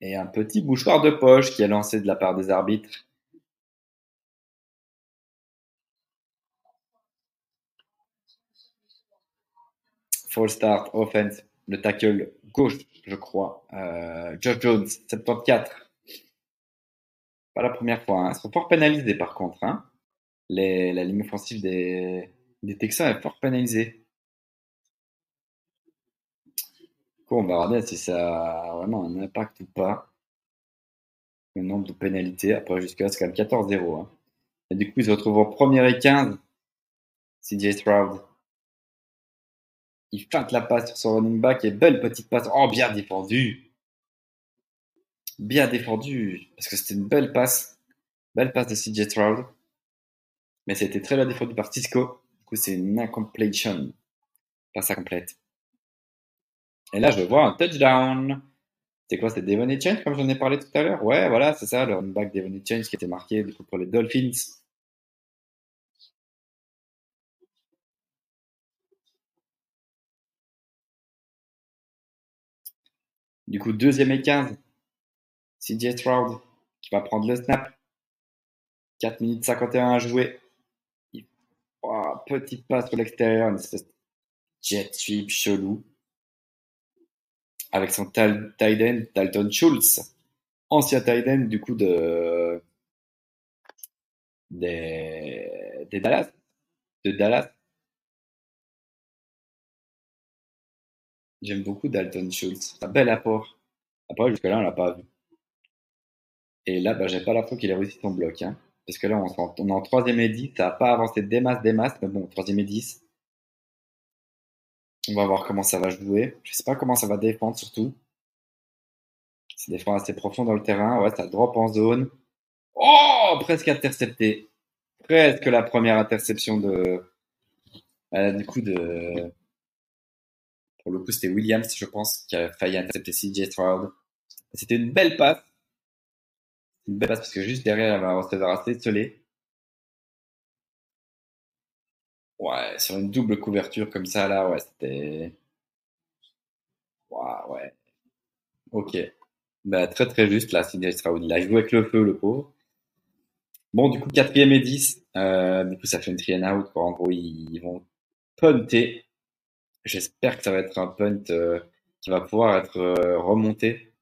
Et un petit bouchoir de poche qui est lancé de la part des arbitres. Full start, offense, le tackle gauche, je crois. Euh, Josh Jones, 74. Pas la première fois. Hein. Ils sont fort pénalisés par contre. Hein. La ligne offensive des, des Texans est fort pénalisée. Du coup, on va regarder si ça a vraiment un impact ou pas. Le nombre de pénalités. Après, jusque-là, c'est quand même 14-0. Hein. Et du coup, ils se retrouvent en première et 15. CJ Stroud. Il feinte la passe sur son running back et belle petite passe. Oh, bien défendu. Bien défendu. Parce que c'était une belle passe. Belle passe de CJ Stroud. Mais c'était très bien défendu par Cisco. Du coup, c'est une incompletion. Passe incomplète. Et là, je vois un touchdown. C'est quoi, c'est Devon Change, comme j'en ai parlé tout à l'heure? Ouais, voilà, c'est ça, le running back Devon Change qui était marqué du coup pour les Dolphins. Du coup, deuxième et 15. CJ Stroud qui va prendre le snap. 4 minutes 51 à jouer. Oh, petite sur l'extérieur, une espèce de jet sweep chelou. Avec son tight end, Dalton Schultz. Ancien tight end, du coup, de, des, Dallas. De Dallas. J'aime beaucoup Dalton Schultz. Un bel apport. Après, jusque-là, on l'a pas vu. Et là, bah, j'ai pas l'info qu'il ait réussi son bloc. Hein. Parce que là, on, est en troisième et 10. Ça n'a pas avancé des masses, des masses. Mais bon, troisième et 10. On va voir comment ça va jouer. Je sais pas comment ça va défendre, surtout. Ça défend assez profond dans le terrain. Ouais, ça drop en zone. Oh, presque intercepté. Presque la première interception de, euh, du coup, de, pour le coup, c'était Williams, je pense, qui a failli intercepter CJ Stroud. C'était une belle passe. Une belle passe parce que juste derrière, avait un receveur assez isolé. Ouais, sur une double couverture comme ça, là, ouais, c'était. Ouais, ouais. Ok. Bah, très très juste, là, CJ Stroud. Il a joué avec le feu, le pauvre. Bon, du coup, quatrième et 10. Euh, du coup, ça fait une three and out. Quoi. En gros, ils, vont punter. J'espère que ça va être un punt euh, qui va pouvoir être euh, remonté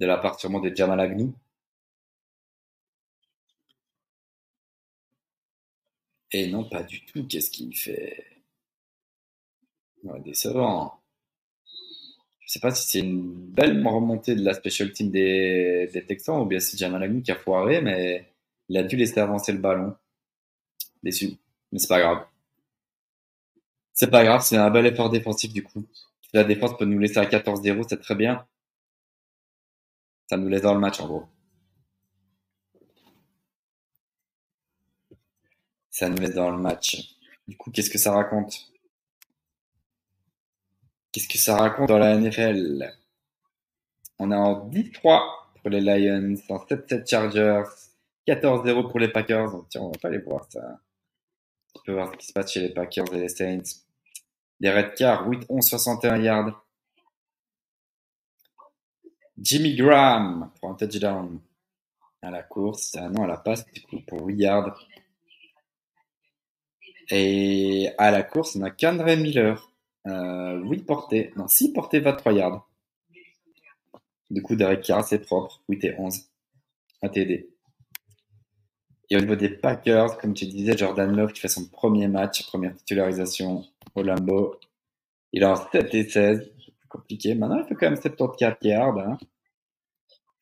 de la part sûrement des Jamal Agnew. Et non, pas du tout. Qu'est-ce qu'il fait? Ouais, Décevant. Je sais pas si c'est une belle remontée de la special team des, des Texans ou bien c'est Jamal Agnew qui a foiré, mais il a dû laisser avancer le ballon. Déçu. Mais c'est pas grave. C'est pas grave, c'est un bel effort défensif du coup. La défense peut nous laisser à 14-0, c'est très bien. Ça nous laisse dans le match en gros. Ça nous laisse dans le match. Du coup, qu'est-ce que ça raconte? Qu'est-ce que ça raconte dans la NFL On est en 10-3 pour les Lions, en 7-7 Chargers, 14-0 pour les Packers. Tiens, on va pas les voir ça. On peut voir ce qui se passe chez les Packers et les Saints. Des Red Cars, 8-11, 61 yards. Jimmy Graham pour un touchdown à la course. Ah non, à la passe, du coup, pour 8 yards. Et à la course, on a Kendra Miller. Euh, 8 portées, non, 6 portées, 23 yards. Du coup, Derek Carr, c'est propre. 8 et 11. Un TD. Et au niveau des Packers, comme tu disais, Jordan Love qui fait son premier match, première titularisation au Lambeau. Il est en 7 et 16. C'est compliqué. Maintenant, il fait quand même 74 yards. Hein.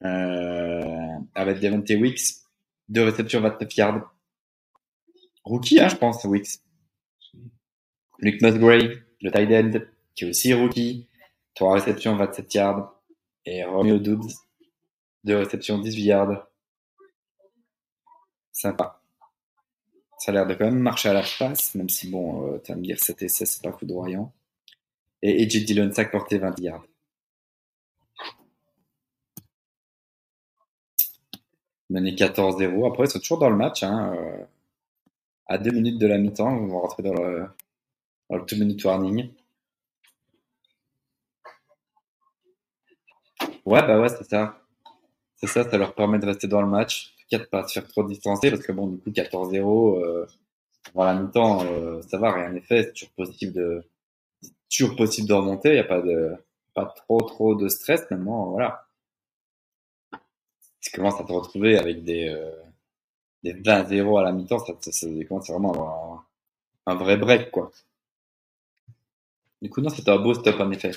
Euh, avec Devontae Wicks. Deux réceptions, 29 yards. Rookie, hein, je pense, Wicks. Luke Musgrave, le tight end, qui est aussi rookie. Trois réceptions, 27 yards. Et Romeo Doubs, deux réceptions, 18 yards. Sympa. Ça a l'air de quand même marcher à la passe, même si bon, euh, tu vas me dire 7 et 16, c'est pas foudroyant. Et AJ Dillon, 5 porté 20 yards. Mené 14-0. Après, ils sont toujours dans le match. Hein, euh, à 2 minutes de la mi-temps, on va dans le, dans le 2-minute warning. Ouais, bah ouais, c'est ça. C'est ça, ça leur permet de rester dans le match. En tout cas, de pas se faire trop distancer, parce que bon, du coup, 14-0, euh, la mi-temps, euh, ça va, rien n'est fait. C'est toujours possible de, toujours possible de remonter. Il n'y a pas de, pas trop, trop de stress maintenant, voilà. Tu commences à te retrouver avec des, euh, des 20-0 à la mi-temps, ça, ça, ça commence vraiment à avoir un, vrai break, quoi. Du coup, non, c'était un beau stop, en effet.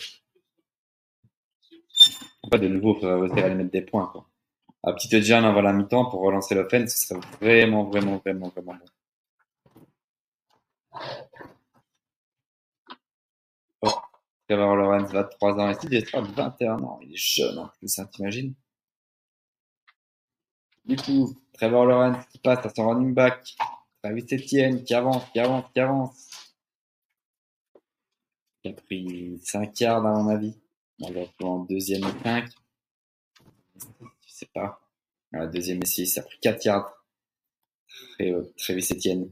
Pas de nouveau, il réussir à mettre des points, quoi. Un petit avant la mi-temps pour relancer l'offense, ce serait vraiment, vraiment, vraiment, vraiment bon. Oh, Trevor Lawrence, 23 ans. Ici, il est 21 ans. Il est jeune en plus, hein, t'imagines? Du coup, Trevor Lawrence qui passe à son running back. Travis Etienne qui avance, qui avance, qui avance. Qui a pris 5 yards à mon avis. On va en deuxième et 5. Je sais pas. Deuxième et 6, ça a pris 4 yards. Très, Travis Etienne.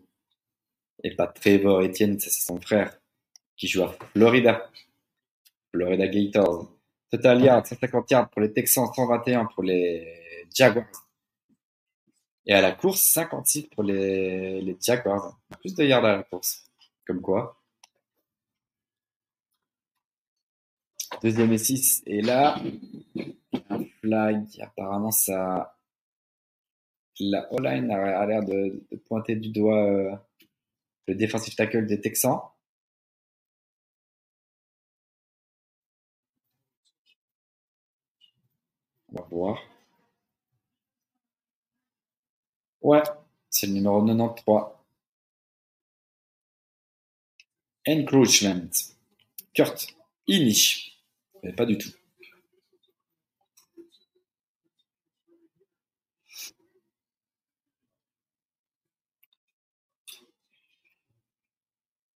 Et pas Trevor Etienne, c'est son frère. Qui joue à Florida. Florida Gators. Total yards, 150 yards pour les Texans, 121 pour les Jaguars. Et à la course, 56 pour les, les. Plus de yards à la course. Comme quoi. Deuxième et 6. Et là, un flag. Apparemment, ça. La O-line a, l'air de, pointer du doigt euh, le defensive tackle des Texans. On va voir. Ouais, c'est le numéro 93. Encroachment. Kurt Inich. Mais pas du tout.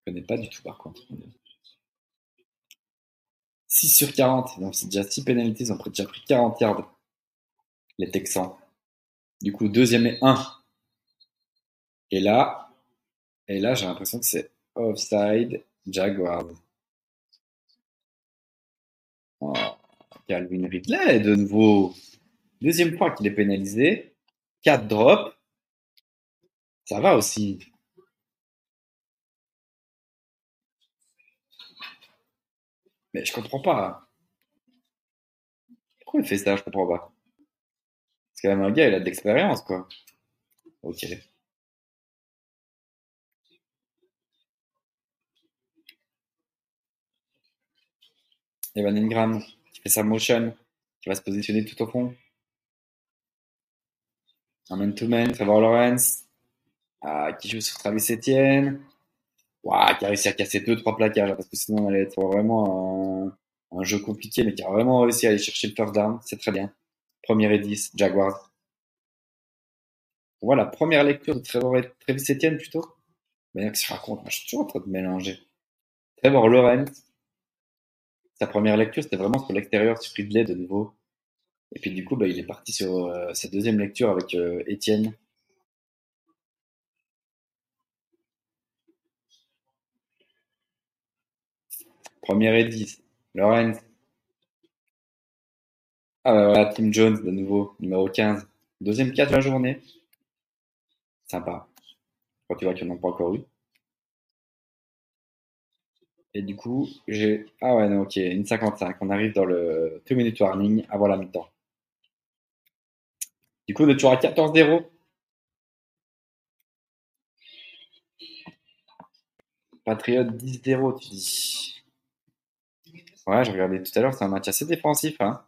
Je connais pas du tout par contre. 6 sur 40, donc c'est déjà 6 pénalités, ils ont déjà pris 40 yards. Les Texans. Du coup, deuxième et 1. Et là, et là j'ai l'impression que c'est offside Jaguars. Oh, Calvin Ridley, de nouveau. Deuxième fois qu'il est pénalisé. 4 drops. Ça va aussi. Mais je comprends pas. Pourquoi il fait ça? Je comprends pas. Quand même un gars, il a de l'expérience, quoi. Ok. Evan Ingram qui fait sa motion, qui va se positionner tout au fond. Un man-to-man, Trevor Lawrence, ah, qui joue sur Travis Etienne, Ouah, qui a réussi à casser deux trois plaquages, parce que sinon on allait être vraiment un, un jeu compliqué, mais qui a vraiment réussi à aller chercher le first down, c'est très bien. Première et 10, Jaguars. Voilà, première lecture de Trevor et Etienne plutôt. Mais que je raconte je suis toujours en train de mélanger. Trevor Lawrence, sa première lecture, c'était vraiment sur l'extérieur, sur Ridley de nouveau. Et puis du coup, bah, il est parti sur euh, sa deuxième lecture avec euh, Étienne. Première et 10. Lorenz. Ah bah voilà, Tim Jones de nouveau, numéro 15. Deuxième 4 de la journée. Sympa. Quand tu vois qu'il n'y en a pas encore eu. Et du coup, j'ai. Ah ouais, non, ok, une 55. On arrive dans le 2 minute warning avant la mi-temps. Du coup, on est à 14-0. Patriot 10-0, tu dis. Ouais, j'ai regardé tout à l'heure, c'est un match assez défensif. Hein.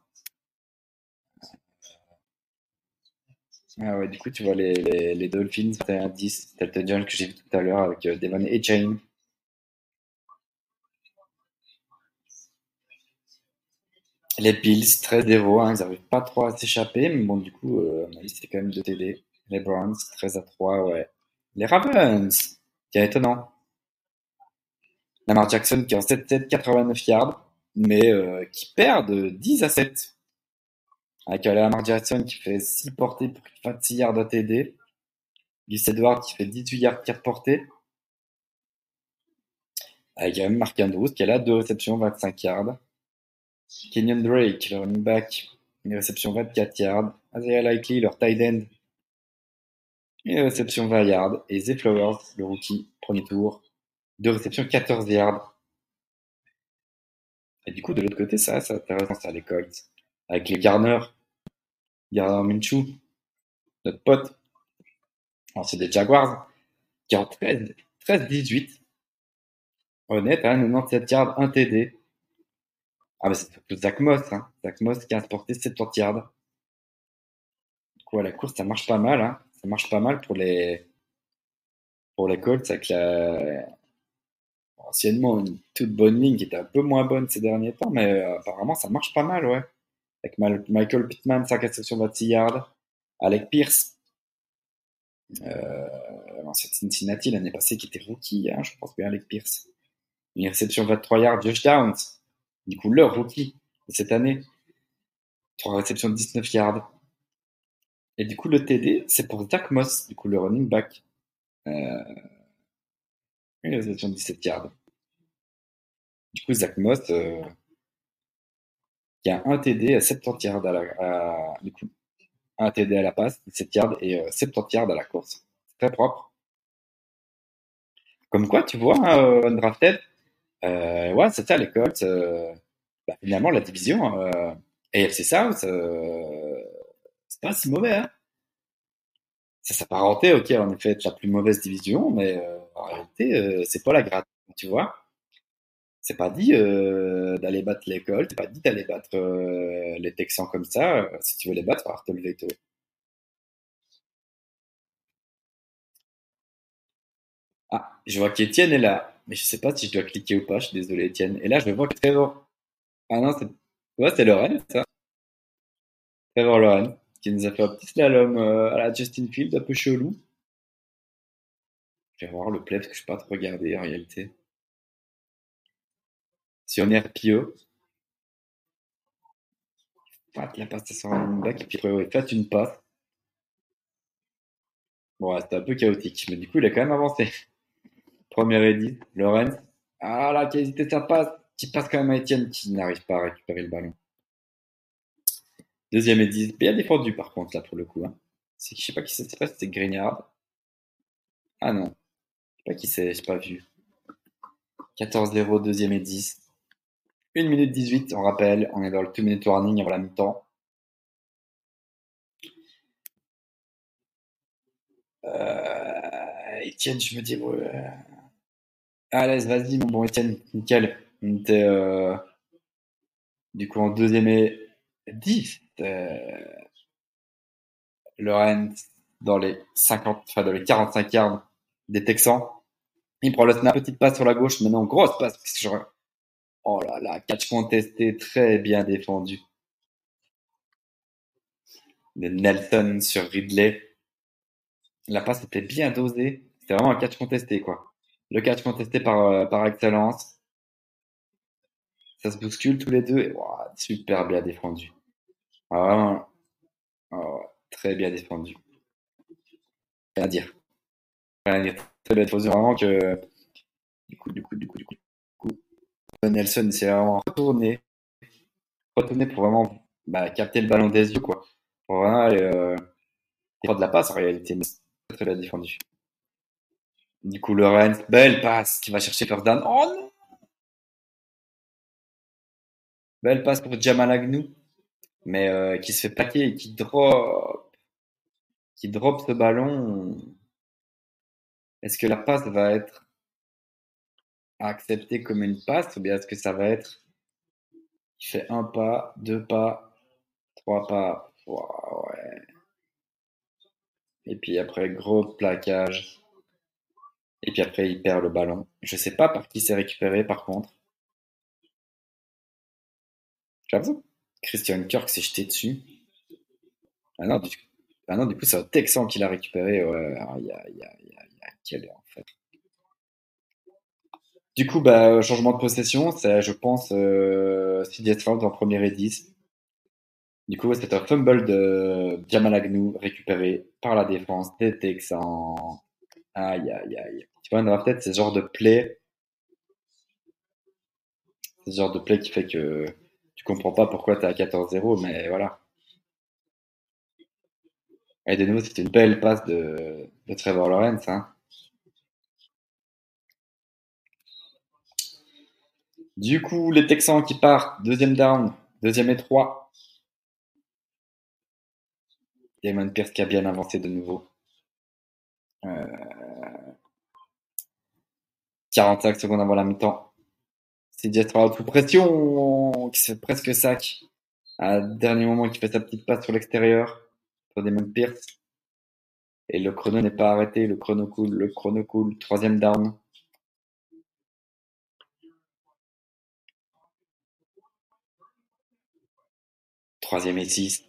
Ah ouais, du coup, tu vois les, les, les Dolphins, un 10. C'était le John que j'ai vu tout à l'heure avec euh, Devon et Chain. Les Bills, 13-0, hein, ils n'arrivent pas trop à s'échapper, mais bon, du coup, euh, c'était quand même 2 TD. Les Browns, 13 à 3, ouais. Les Ravens, qui est étonnant. Lamar Jackson qui est en 7-7, 89 yards, mais euh, qui perd de 10 à 7. Avec Lamar Jackson qui fait 6 portées pour 26 yards à TD. Gus Edwards qui fait 18 yards 4 portées. Avec même Mark Andrews qui a là 2 réceptions, 25 yards. Kenyon Drake, le running back, une réception 24 yards. Isaiah Likely, leur tight end, une réception 20 yards. Et Zay Flowers, le rookie, premier tour, deux réceptions 14 yards. Et du coup, de l'autre côté, ça, c'est intéressant, ça, les Colts. Avec les Garner, Garner Minshew, notre pote. C'est des Jaguars, qui 13, 13-18. Honnête, hein, 97 yards, 1 TD. Ah, mais c'est surtout Zach Moss, hein. Zach Moss qui a porté 70 yards. Du coup, à la course, ça marche pas mal, hein. Ça marche pas mal pour les, pour les Colts avec la, anciennement une toute bonne ligne qui était un peu moins bonne ces derniers temps, mais euh, apparemment ça marche pas mal, ouais. Avec Michael Pittman, 5 réceptions 26 yards. Alec Pierce, euh, Cincinnati l'année passée qui était rookie, hein, je pense bien Alec Pierce. Une réception 23 yards, Josh Downs, du coup leur rookie de cette année. 3 réceptions de 19 yards. Et du coup le TD, c'est pour Zach Moss, du coup le running back. Euh, une réception de 17 yards. Du coup, Zach Moss, euh, qui a un TD à 70 yards à la, du coup, un TD à la passe, 17 yards et euh, 70 yards à la course. C'est très propre. Comme quoi, tu vois, euh, undrafted, euh, ouais, c'est ça, les bah, finalement, la division euh, AFC South, euh, c'est pas si mauvais. Hein. Ça s'apparentait, ok, en effet, la plus mauvaise division, mais en réalité, c'est pas la gratte, tu vois. C'est pas dit euh, d'aller battre les Colts, c'est pas dit d'aller battre euh, les Texans comme ça. Euh, Si tu veux les battre, il va te lever tôt. Ah, je vois qu'Étienne est là, mais je sais pas si je dois cliquer ou pas, je suis désolé Étienne. Et là, je vois que Trevor... Ah non, c'est ouais, c'est Lorraine, ça. Trevor Lorraine, qui nous a fait un petit slalom à la Justin Field, un peu chelou. Je vais voir le parce que je peux pas te regarder en réalité. Si on est RPO, la passe sur un running back, et puis ouais, fasse une passe. Bon, c'était un peu chaotique, mais du coup, il a quand même avancé. Première 10, Lorenz. Ah là, qui a hésité sa passe, qui passe quand même à Etienne, qui n'arrive pas à récupérer le ballon. Deuxième 10, bien défendu par contre, là, pour le coup. Hein. C'est, je sais pas qui c'est, pas c'est Grignard. Ah non, je sais pas qui c'est, j'ai pas vu. 14-0, deuxième et 10. 1 minute 18, on rappelle, on est dans le 2 minute warning avant la mi-temps. Euh, Etienne, je me dis, ouais. Allez, vas-y, mon bon Etienne, nickel. On était euh, du coup en deuxième et 10. Euh, Lorenz dans les 50, enfin dans les 45 yards des Texans. Il prend le snap, petite passe sur la gauche, maintenant grosse passe. parce que je- Oh là là, catch contesté, très bien défendu. Nelson sur Ridley. La passe était bien dosée. C'était vraiment un catch contesté, quoi. Le catch contesté par, euh, par excellence. Ça se bouscule tous les deux. Super bien défendu. Ah, ah, très bien défendu. Rien à dire. Rien à dire. Très bien défendu. Vraiment que. Du coup, du coup, du coup, du coup. Nelson s'est vraiment retourné. Retourné pour vraiment bah, capter le ballon des yeux, quoi. Pour vraiment aller. Euh, de la passe en réalité. Mais très bien défendu. Du coup, Lorenz, belle passe qui va chercher down. Oh non! Belle passe pour Jamal Agnew, mais euh, qui se fait plaquer et qui drop, qui drop ce ballon. Est-ce que la passe va être acceptée comme une passe ou bien est-ce que ça va être il fait un pas, deux pas, trois pas, ouais. Et puis après gros plaquage. Et puis après il perd le ballon. Je sais pas par qui c'est récupéré par contre. J'avoue. Christian Kirk s'est jeté dessus. Ah non, du, ah non, du coup, c'est un Texan qui l'a récupéré. Ouais, il y a, y, a, y, a, y a quel en fait. Du coup, bah, changement de possession, c'est, je pense, euh, CJ Stroud en premier et 10. Du coup, c'est un fumble de Jamal Agnew récupéré par la défense des Texans. Aïe, aïe, aïe. Tu vois, on peut-être ce genre de play. Ce genre de play qui fait que comprends pas pourquoi tu es à 14-0, mais voilà. Et de nouveau, c'était une belle passe de, de Trevor Lawrence. Hein. Du coup, les Texans qui partent, deuxième down, deuxième et trois. Damon Pierce qui a bien avancé de nouveau. 45 euh, secondes avant la mi-temps. C'est CJ Stroud sous pression, qui fait presque sac. À dernier moment, qui fait sa petite passe sur l'extérieur pour Damon Pierce. Et le chrono n'est pas arrêté, le chrono coule, le chrono coule. Troisième down. Troisième et six.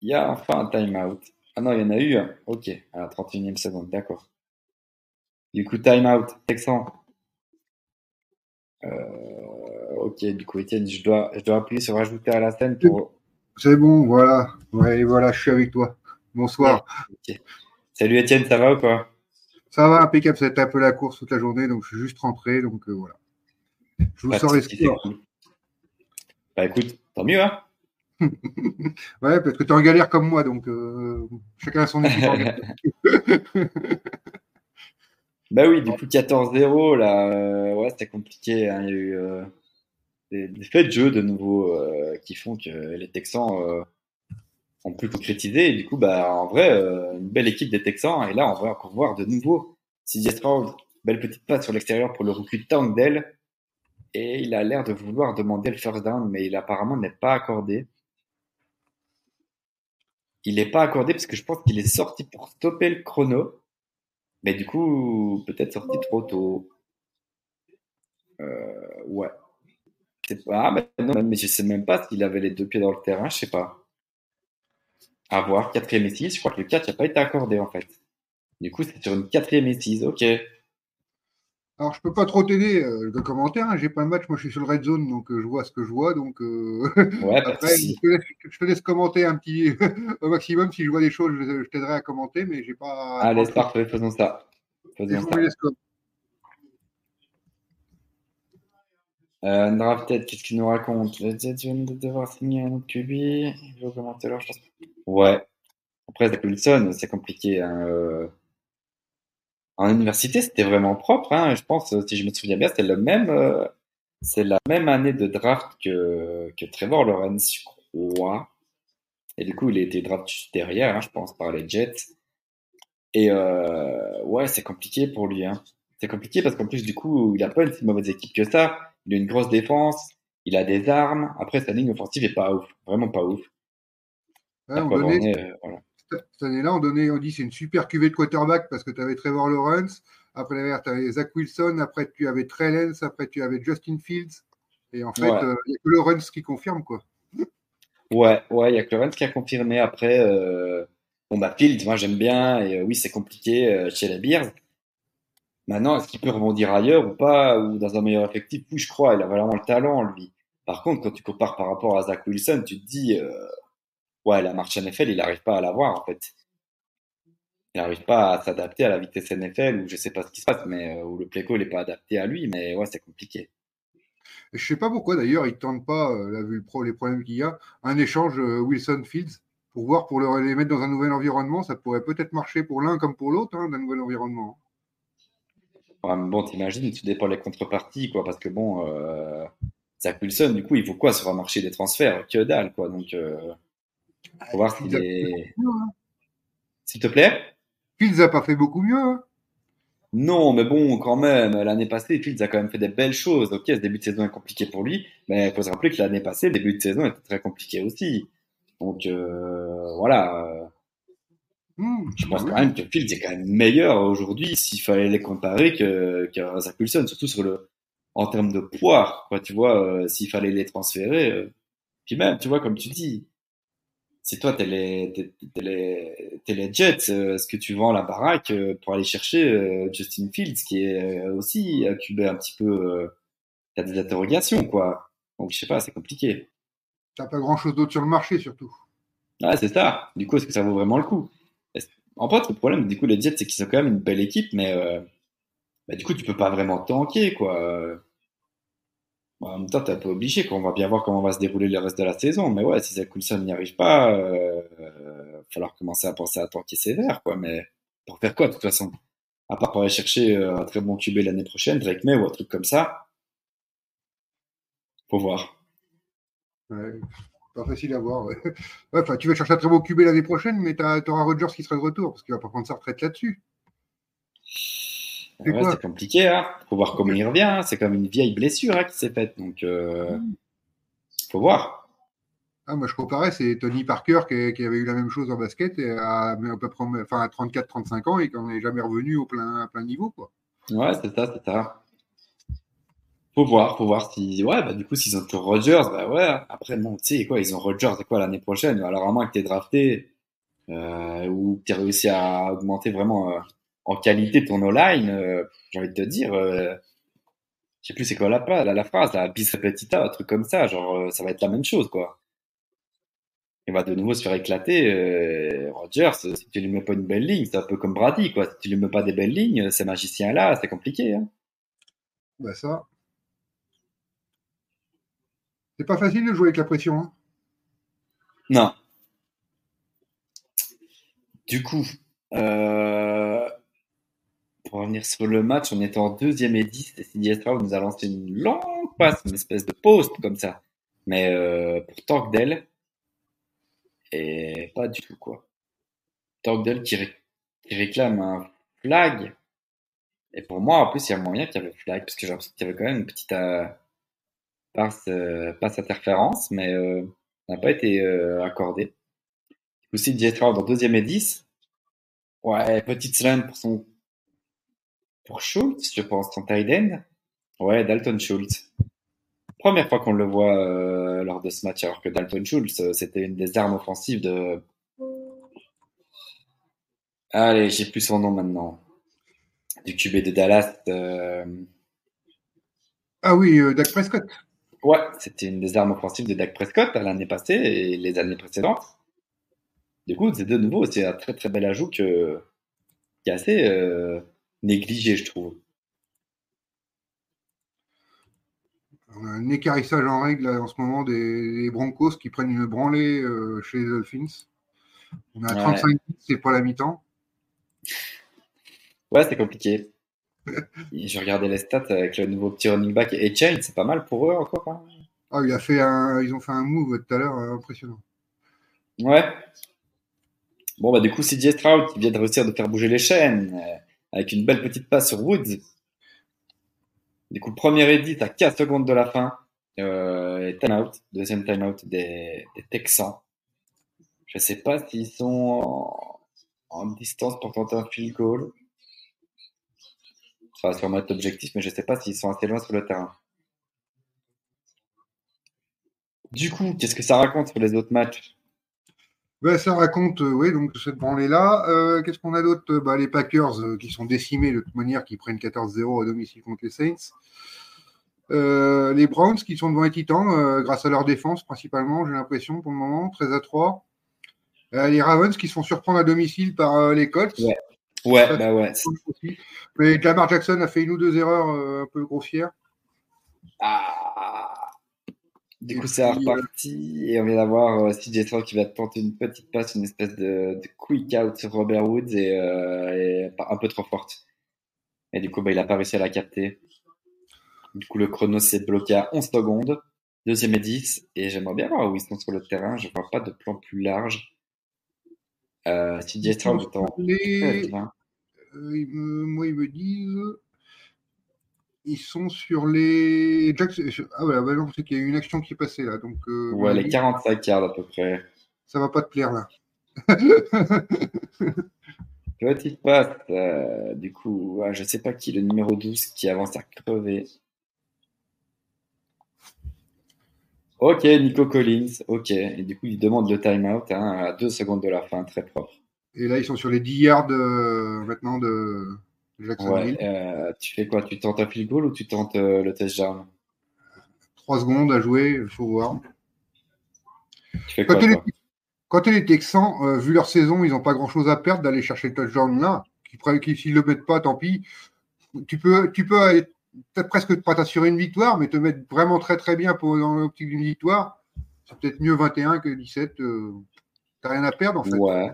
Il y a enfin un timeout. Ah non, il y en a eu un. Ok, à la 31e seconde, d'accord. Du coup, timeout, Texan. Euh, ok, du coup, Étienne, je dois, je dois appuyer sur rajouter à la scène pour. C'est bon, voilà. Ouais, voilà, je suis avec toi. Bonsoir. Salut Étienne, ça va ou quoi Ça va, impeccable. Ça a été un peu la course toute la journée, donc je suis juste rentré, donc euh, voilà. Je vous sors les. Bah écoute, tant mieux, hein Ouais, parce que tu es en galère comme moi, donc euh, chacun a son équipe. Bah oui, du coup 14-0 là, euh, ouais c'était compliqué. Hein. Il y a eu euh, des, faits de jeu de nouveau euh, qui font que les Texans ont pu concrétiser. Et du coup, bah en vrai, une belle équipe des Texans. Et là, on va encore voir de nouveau CJ Stroud, belle petite passe sur l'extérieur pour le recul d'elle Et il a l'air de vouloir demander le first down, mais il apparemment n'est pas accordé. Il n'est pas accordé parce que je pense qu'il est sorti pour stopper le chrono. Mais du coup, peut-être sorti trop tôt. Euh, ouais. Ah, mais non, mais je sais même pas s'il avait les deux pieds dans le terrain, je sais pas. À voir, quatrième et je crois que le 4 n'a pas été accordé en fait. Du coup, c'est sur une quatrième et ok. Alors, je peux pas trop t'aider euh, de commentaire. Hein. J'ai pas le match. Moi, je suis sur le red zone, donc euh, je vois ce que je vois. Donc, euh... ouais, après, je te, laisse, je te, laisse, commenter un petit au maximum. Si je vois des choses, je, je t'aiderai à commenter, mais j'ai pas. Allez, c'est parfait. Faisons ça. Faisons ça. Drafted, qu'est-ce qu'il nous raconte? Les Jets viennent de devoir signer un autre QB. Il veut commenter leur chance. Ouais. Après, Zach Wilson, c'est compliqué. Hein. Euh, en université, c'était vraiment propre. Hein. Je pense, si je me souviens bien, c'était le même, euh, c'est la même année de draft que, que Trevor Lawrence, je crois. Et du coup, il a été drafté derrière, hein, je pense, par les Jets. Et euh, ouais, c'est compliqué pour lui. Hein. C'est compliqué parce qu'en plus, du coup, il a pas une si mauvaise équipe que ça. Il a une grosse défense, il a des armes. Après, sa ligne offensive est pas ouf, vraiment pas ouf. Ouais, on donnait, euh, voilà cette année-là, on, donnait, on dit c'est une super cuvée de quarterback parce que tu avais Trevor Lawrence, après tu avais Zach Wilson, après tu avais Trey après tu avais Justin Fields. Et en fait, euh, il n'y a que Lawrence qui confirme, quoi. Ouais, ouais, il n'y a que Lawrence qui a confirmé. Après, euh, bon, bah, Fields, moi j'aime bien, et euh, oui, c'est compliqué chez les Bears. Maintenant, est-ce qu'il peut rebondir ailleurs ou pas, ou dans un meilleur effectif? Oui, je crois, il a vraiment le talent, lui. Par contre, quand tu compares par rapport à Zach Wilson, tu te dis, ouais, la marche NFL, il n'arrive pas à l'avoir, en fait. Il n'arrive pas à s'adapter à la vitesse NFL, ou je sais pas ce qui se passe, mais euh, où le play call n'est pas adapté à lui, mais ouais, c'est compliqué. Je sais pas pourquoi d'ailleurs, il ne tente pas, euh, vu les problèmes qu'il y a, un échange euh, Wilson-Fields pour voir, pour les mettre dans un nouvel environnement. Ça pourrait peut-être marcher pour l'un comme pour l'autre, hein, d'un nouvel environnement. Ouais, mais bon, t'imagines, tu dépends les contreparties, quoi, parce que bon, euh, Zach Wilson, du coup, il faut quoi sur un marché des transferts? Que dalle, quoi. Donc, euh, faut voir s'il est. Hein. S'il te plaît? Fields a pas fait beaucoup mieux. Hein. Non, mais bon, quand même, l'année passée, Fields a quand même fait des belles choses. Ok, ce début de saison est compliqué pour lui, mais il faut se rappeler que l'année passée, le début de saison était très compliqué aussi. Donc, euh, voilà. Hmm, je pense quand même que Fields est quand même meilleur aujourd'hui s'il fallait les comparer que, que Zach Wilson, surtout sur le, en termes de poids, quoi, tu vois, euh, s'il fallait les transférer. Euh. puis même, tu vois, comme tu dis, si toi, t'es les, t'es, les, les Jets, euh, est-ce que tu vends la baraque euh, pour aller chercher euh, Justin Fields, qui est aussi un petit peu, t'as des interrogations, quoi. Donc, je sais pas, c'est compliqué. T'as pas grand chose d'autre sur le marché, surtout. Ah, c'est ça. Du coup, est-ce que ça vaut vraiment le coup? En fait, le problème, du coup, les Jets, c'est qu'ils sont quand même une belle équipe, mais bah, du coup, tu peux pas vraiment tanker, quoi. En même temps, t'es un peu obligé, On va bien voir comment va se dérouler le reste de la saison. Mais ouais, si Zach Wilson n'y arrive pas, euh, va falloir commencer à penser à tanker sévère, quoi. Mais pour faire quoi, de toute façon? À part pour aller chercher euh, un très bon QB l'année prochaine, Drake May ou un truc comme ça. Faut voir. Ouais, pas facile à voir. Ouais. tu vas chercher un très bon QB l'année prochaine, mais tu auras Rodgers qui sera de retour, parce qu'il va pas prendre sa retraite là-dessus c'est compliqué, hein. Faut voir comment il revient. Hein. C'est comme une vieille blessure hein, qui s'est faite, donc euh, faut voir. Ah, moi, je comparais, c'est Tony Parker qui, avait eu la même chose en basket à, à peu près, enfin, à 34-35 ans et qui n'est jamais revenu au plein, plein niveau, quoi. Ouais, c'est ça, c'est ça. Faut voir, faut voir si, ouais, bah, du coup, s'ils ont toujours Rodgers, bah ouais. Après, bon, tu sais, quoi, ils ont Rodgers, c'est quoi, l'année prochaine? Alors, à moins que t'aies drafté, euh, ou que t'aies réussi à augmenter vraiment, euh, en qualité de ton online, euh, j'ai envie de te dire, euh, je sais plus c'est quoi la, la, la phrase, la bis repetita, un truc comme ça, genre euh, ça va être la même chose quoi. Il va de nouveau se faire éclater. Euh, Rogers, si tu lui mets pas une belle ligne, c'est un peu comme Brady quoi. Si tu lui mets pas des belles lignes, ces magiciens là, c'est compliqué. Hein. Bah ça. C'est pas facile de jouer avec la pression. Hein. non. Du coup, euh, revenir sur le match, on était en deuxième et 10 et CJ Stroud nous a lancé une longue passe, une espèce de post comme ça. Mais euh, pour Torgdell, et pas du tout quoi. Torgdell qui, réclame un flag. Et pour moi, en plus, il y a moyen qu'il y avait flag, parce que j'ai l'impression qu'il y avait quand même une petite euh, passe, euh, passe interférence, mais n'a pas été accordé. Du coup, CJ Stroud en deuxième et 10. Ouais, petite slant pour son pour Schultz, je pense, tight end. Ouais, Dalton Schultz. Première fois qu'on le voit euh, lors de ce match, alors que Dalton Schultz, euh, c'était une des armes offensives de. Allez, j'ai plus son nom maintenant. Du QB de Dallas. Euh. Ah oui, Dak Prescott. Ouais, c'était une des armes offensives de Dak Prescott l'année passée et les années précédentes. Du coup, c'est de nouveau, c'est un très très bel ajout que, qui est assez négligé, je trouve. On a un écarissage en règle en ce moment des, Broncos qui prennent une branlée euh, chez les Dolphins. On a 35 c'est pas la mi-temps. Ouais, c'est compliqué. Je regardais les stats avec le nouveau petit running back et Chain, c'est pas mal pour eux encore. Hein. ah, il a fait un, ils ont fait un move tout à l'heure euh, impressionnant. Ouais. Bon, bah, du coup, CJ Stroud qui vient de réussir de faire bouger les chaînes avec une belle petite passe sur Woods. Du coup, premier edit à 4 secondes de la fin. Euh, et time out, deuxième time out des, Texans. Je sais pas s'ils sont en, distance pour tenter un field goal. Ça va sûrement être objectif, mais je sais pas s'ils sont assez loin sur le terrain. Du coup, qu'est-ce que ça raconte sur les autres matchs? Bah, ça raconte, euh, oui, donc cette branlée-là. Euh, qu'est-ce qu'on a d'autre? Bah, Les Packers euh, qui sont décimés de toute manière, qui prennent 14-0 à domicile contre les Saints. Euh, les Browns qui sont devant les Titans euh, grâce à leur défense principalement, j'ai l'impression pour le moment, 13 à 3. les Ravens qui se font surprendre à domicile par les Colts. Ouais, ouais, bah ouais. Mais Lamar Jackson a fait une ou deux erreurs un peu grossières. Ah. Du coup, c'est reparti et on vient d'avoir CJ Stroud qui va tenter une petite passe, une espèce de, quick out sur Robert Woods et, et, un peu trop forte. Et du coup, bah, il n'a pas réussi à la capter. Du coup, le chrono s'est bloqué à 11 secondes. Deuxième et 10. Et j'aimerais bien voir où ils sont sur le terrain. Je ne vois pas de plan plus large. Euh, CJ Stroud est en les... euh, Moi, ils me disent. Ils sont sur les. Ah ouais, bah non, c'est qu'il y a eu une action qui est passée là. Donc, euh, ouais, les 45 yards à peu près. Ça va pas te plaire là. Petite passe, euh, du coup, je ne sais pas qui, le numéro 12 qui avance à crever. Ok, Nico Collins, ok. Et du coup, il demande le timeout hein, à deux secondes de la fin, très propre. Et là, ils sont sur les 10 yards euh, maintenant de Jacksonville. Ouais, euh, tu fais quoi? Tu tentes un field goal ou tu tentes le touchdown 3 secondes à jouer, il faut voir. Tu fais quoi, quand tu es les Texans, euh, vu leur saison, ils n'ont pas grand-chose à perdre d'aller chercher le touchdown là. Qui, S'ils ne le mettent pas, tant pis. Tu peux, tu peux peut-être presque pas t'assurer une victoire, mais te mettre vraiment très très bien pour, dans l'optique d'une victoire. C'est peut-être mieux 21 que 17. Tu n'as rien à perdre en fait. Ouais.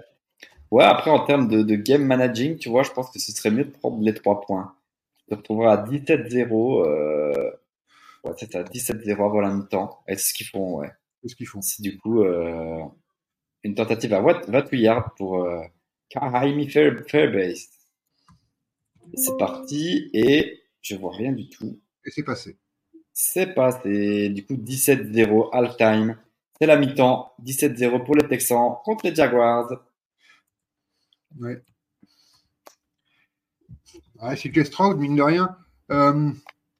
Ouais, après en termes de, game managing, tu vois, je pense que ce serait mieux de prendre les trois points. Tu te retrouveras à 17-0. Euh... Ouais, c'est à 17-0 avant la mi-temps. Et c'est ce qu'ils font, ouais. C'est ce qu'ils font. C'est du coup. Euh une tentative à 28 yards pour euh, Fairbase. C'est parti et je vois rien du tout. Et c'est passé. C'est passé. Du coup, 17-0 all-time. C'est la mi-temps. 17-0 pour les Texans contre les Jaguars. Ouais. Ah, c'est Stroud, mine de rien. Euh,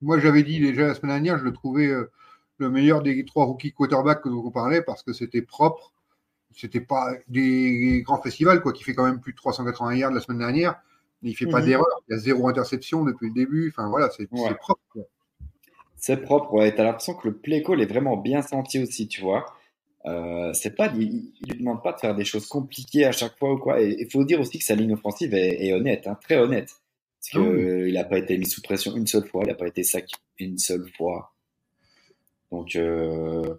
moi, j'avais dit déjà la semaine dernière, je le trouvais euh, le meilleur des trois rookies quarterbacks dont on parlait parce que c'était propre c'était pas des grands festivals, quoi, qui fait quand même plus de 380 yards la semaine dernière. Mais il fait pas mhm. d'erreur. Il y a zéro interception depuis le début. Enfin, voilà, c'est propre. C'est propre, ouais. T'as l'impression que le play call est vraiment bien senti aussi, tu vois. Euh, c'est pas, il, ne lui demande pas de faire des choses compliquées à chaque fois ou quoi. Et il faut dire aussi que sa ligne offensive est, honnête, hein, très honnête. Parce qu'il ah il n'a pas été mis sous pression une seule fois, il n'a pas été sac une seule fois. Donc, euh...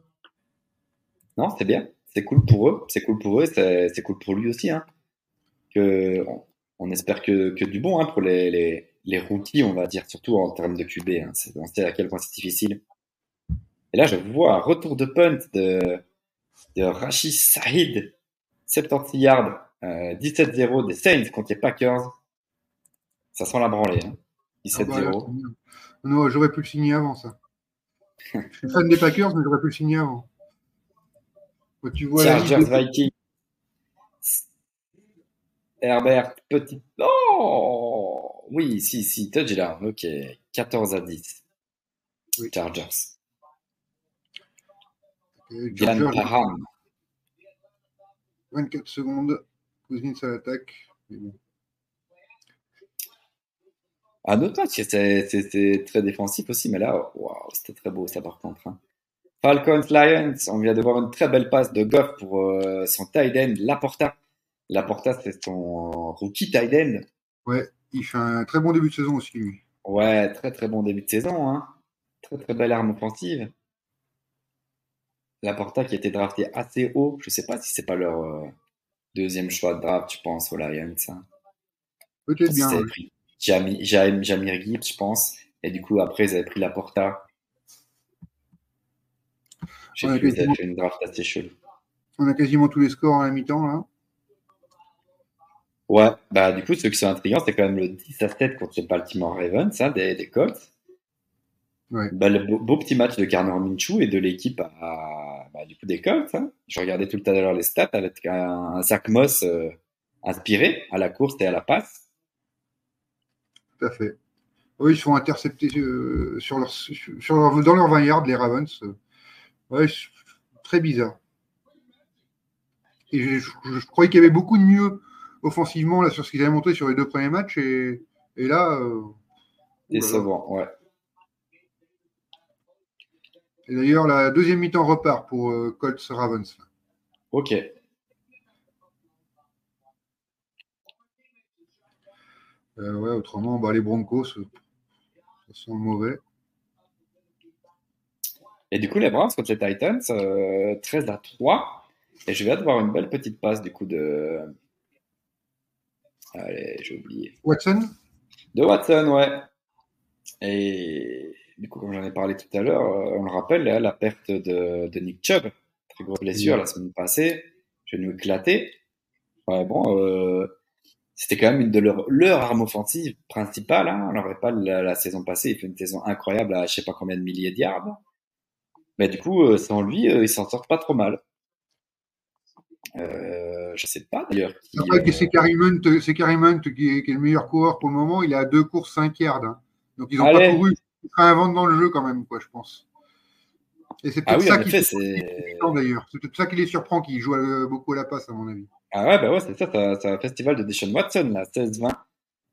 non, c'est bien c'est cool pour eux, c'est cool pour eux, c'est cool pour lui aussi. Hein. Que, on, espère que, que, du bon hein, pour les, les, les, rookies, on va dire, surtout en termes de QB. Hein. On sait à quel point c'est difficile. Et là, je vois un retour de punt de, de Rachid Saïd, 76 yards, euh, 17-0 des Saints contre les Packers. Ça sent la branlée. Hein. 17-0. Ah bah non, j'aurais pu le signer avant ça. je suis fan des Packers, mais j'aurais pu le signer avant. Tu vois Chargers Vikings. Herbert, petit. Oh Oui, si, si, touchdown. Ok. 14 à 10. Chargers. Yann Parham. 24 secondes. Cousins à l'attaque. Ah, note pas, c'était très défensif aussi, mais là, wow, c'était très beau ça par contre. Hein. Falcons Lions, on vient de voir une très belle passe de Goff pour euh, son tight end Laporta. Laporta, c'est son rookie tight end. Ouais, il fait un très bon début de saison aussi, lui. Ouais, très très bon début de saison. Hein. Très très belle arme offensive. Laporta qui a été drafté assez haut. Je sais pas si c'est pas leur euh, deuxième choix de draft, je pense, aux Lions. Hein. Peut-être bien. Jamir Gibbs, je pense. Et du coup, après, ils avaient pris Laporta j'ai quasiment... fait une draft assez chelou. On a quasiment tous les scores à la mi-temps, là. Ouais, bah du coup, ceux qui sont intrigants, c'est quand même le 10 à 7 contre les Baltimore Ravens, hein, des, des Colts. Ouais. Bah, le beau, petit match de Garner Minshew et de l'équipe à, bah, du coup des Colts. Hein. Je regardais tout à l'heure les stats avec un, Zach Moss euh, inspiré à la course et à la passe. Tout à fait. Oui, ils sont interceptés euh, sur leur, sur leur, dans leur 20 yards, les Ravens. Ouais, très bizarre. Et je, croyais qu'il y avait beaucoup de mieux offensivement là, sur ce qu'ils avaient montré sur les deux premiers matchs. Et, et là. Euh, Décevant, ouais. Et d'ailleurs, la deuxième mi-temps repart pour euh, Colts Ravens. Ok. Euh, ouais, autrement, bah, les Broncos, ça sont mauvais. Et du coup, les Browns contre les Titans, 13 à 3. Et je viens de voir une belle petite passe du coup de. Allez, j'ai oublié. Watson? De Watson, ouais. Et du coup, comme j'en ai parlé tout à l'heure, euh, on le rappelle, la perte de, Nick Chubb, très grosse blessure la semaine passée, genou éclaté. Ouais, bon, euh, c'était quand même une de leur, leur arme offensive principale. Hein. On n'aurait pas la, saison passée, il fait une saison incroyable à je sais pas combien de milliers de yards. Mais du coup, euh, sans lui, il s'en sort pas trop mal. Euh, je sais pas d'ailleurs. Après, c'est c'est Karim qui, est, le meilleur coureur pour le moment. Il a deux courses 5 yards. Hein. Donc ils ont pas couru. Il sera un dans le jeu quand même, quoi, je pense. Et c'est peut-être ah ça qui d'ailleurs. C'est peut-être ça qui les surprend, qu'ils jouent beaucoup à la passe, à mon avis. Ah ouais, bah ouais, c'est ça. C'est un festival de Deshaun Watson, là. 16-20.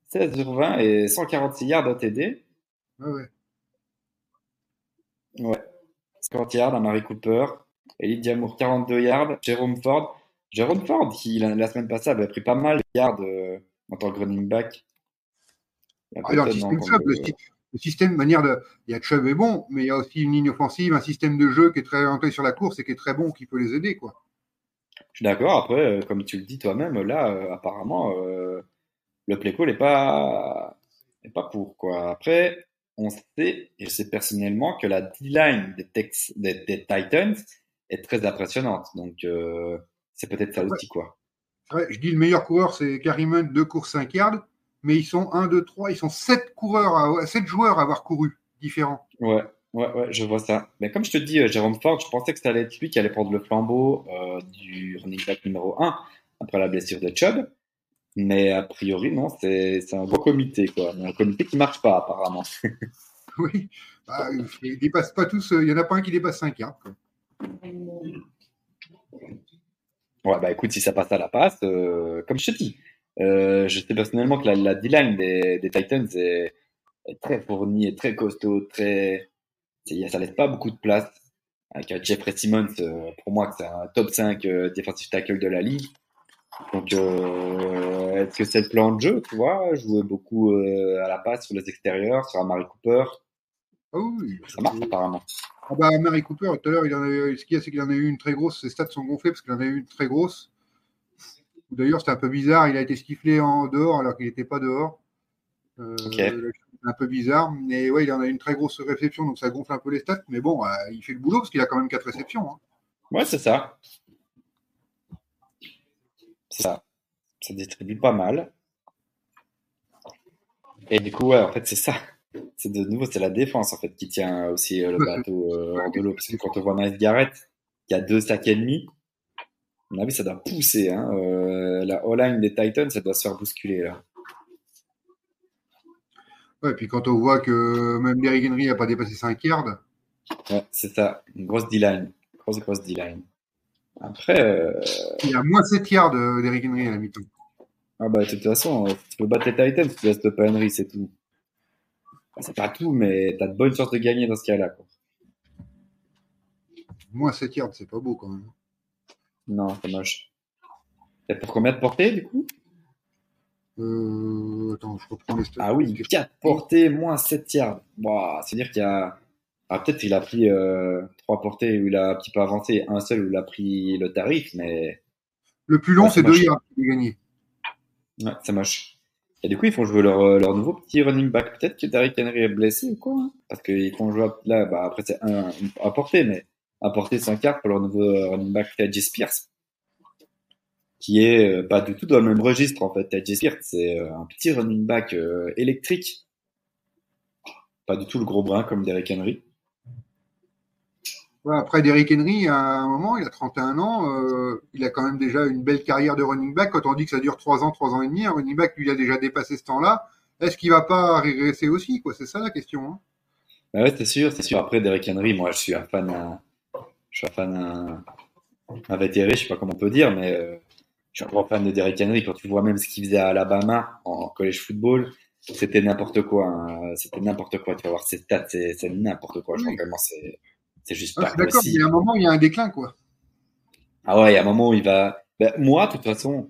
16 sur 20 et 146 yards ATD. Ouais, ouais. Ouais. 50 yards à Marie Cooper. Elijah Moore, 42 yards. Jérôme Ford. Jérôme Ford, qui la, semaine passée avait pris pas mal de yards euh, en tant que running back. Ah, le, système le, système, manière de. Il y a Chubb est bon, mais il y a aussi une ligne offensive, un système de jeu qui est très orienté sur la course et qui est très bon, qui peut les aider. quoi. Je suis d'accord. Après, euh, comme tu le dis toi-même, là, euh, apparemment, le play call n'est pas, pas pour. quoi. Après, on sait, et je sais personnellement, que la D-line des, des, Titans est très impressionnante. Donc, c'est peut-être ça aussi, quoi. je dis le meilleur coureur, c'est Karim Hunt, deux courses 5 yards, mais ils sont 1, 2, 3, ils sont 7 coureurs, à, 7 joueurs à avoir couru, différents. Ouais, ouais, ouais, je vois ça. Mais comme je te dis, euh, Jérôme Ford, je pensais que ça allait être lui qui allait prendre le flambeau euh, du running back numéro 1 après la blessure de Chubb. Mais a priori, non, c'est un beau comité, quoi. un comité qui marche pas, apparemment. oui, bah, ils dépassent pas tous, euh, il y en a pas un qui dépasse 5 yards. Quoi. Ouais, bah écoute, si ça passe à la passe, euh, comme je te dis, euh, je sais personnellement que la, la D-line des, des, Titans est, est, très fournie, est très costaud, très. Ça laisse pas beaucoup de place. Avec Jeffrey Simmons, euh, pour moi, c'est un top 5 euh, defensive tackle de la ligue. Donc, euh, est-ce que c'est le plan de jeu, tu vois? Jouer beaucoup à la passe sur les extérieurs, sur Amari Cooper. Ah oui, ça marche apparemment. Ah bah, Mary Cooper, tout à l'heure, il en a, ce qu'il y a, c'est qu'il en a eu une très grosse. Ses stats sont gonflés parce qu'il en a eu une très grosse. D'ailleurs, c'était un peu bizarre. Il a été sifflé en dehors alors qu'il n'était pas dehors. Euh, Un peu bizarre. Mais ouais, il en a une très grosse réception, donc ça gonfle un peu les stats. Mais bon, euh, il fait le boulot parce qu'il a quand même quatre réceptions. Hein. Ouais, c'est ça. C'est ça. Ça distribue pas mal. Et du coup, ouais, en fait, c'est ça c'est de nouveau, c'est la défense en fait qui tient aussi euh, le bateau euh, hors de l'eau. Parce que quand on voit Miles Garrett, qui a deux sacs et demi, mon avis, ça doit pousser. Hein. Euh, la all-line des Titans, ça doit se faire bousculer là. Ouais, et puis quand on voit que même Derrick Henry n'a pas dépassé 5 yards. Ouais, c'est ça, une grosse D-line. Grosse, grosse D-line. Après. Euh... Il y a moins 7 yards d'Eric Henry à la mi-temps. Ah bah, de toute façon, si tu peux battre les Titans, tu laisses pas Henry, c'est tout c'est pas tout, mais tu as de bonnes chances de gagner dans ce cas-là. Moins 7 yards, c'est pas beau quand même. Non, c'est moche. Et pour combien de portées du coup? Euh, Attends, je reprends les stats. Ah oui, 4 portées, moins 7 yards. C'est-à-dire qu'il y a. Ah, peut-être qu'il a pris euh, 3 portées où il a un petit peu avancé, un seul où il a pris le tarif, mais. Le plus long, c'est 2 yards qu'il a gagné. Ouais, c'est moche. Et du coup, ils font jouer leur, euh, leur nouveau petit running back. Peut-être que Derrick Henry est blessé ou quoi. Hein? parce qu'ils font jouer là, bah, après, c'est un, à porter, mais à porter sans carte pour leur nouveau euh, running back, TJ Spears. Qui est euh, pas du tout dans le même registre, en fait. TJ Spears, c'est un petit running back électrique. Pas du tout le gros brin comme Derrick Henry après, Derrick Henry, à un moment, il a 31 ans, euh, il a quand même déjà une belle carrière de running back. Quand on dit que ça dure 3 ans, 3 ans et demi, un running back, lui, il a déjà dépassé ce temps-là. Est-ce qu'il va pas régresser aussi quoi? C'est ça la question. Hein bah ouais, c'est sûr, c'est sûr. Après, Derrick Henry, moi, je suis un fan, je suis un fan, un, un vétéré, je sais pas comment on peut dire, mais euh, je suis un grand fan de Derrick Henry. Quand tu vois même ce qu'il faisait à Alabama en college football, c'était n'importe quoi. Hein. C'était n'importe quoi. Tu vas voir ses stats, c'est n'importe quoi. Je crois vraiment, c'est C'est juste Ah, pas d'accord, possible. mais à un moment, il y a un déclin, quoi. Ah ouais, il y a un moment où il va. Ben, moi, de toute façon,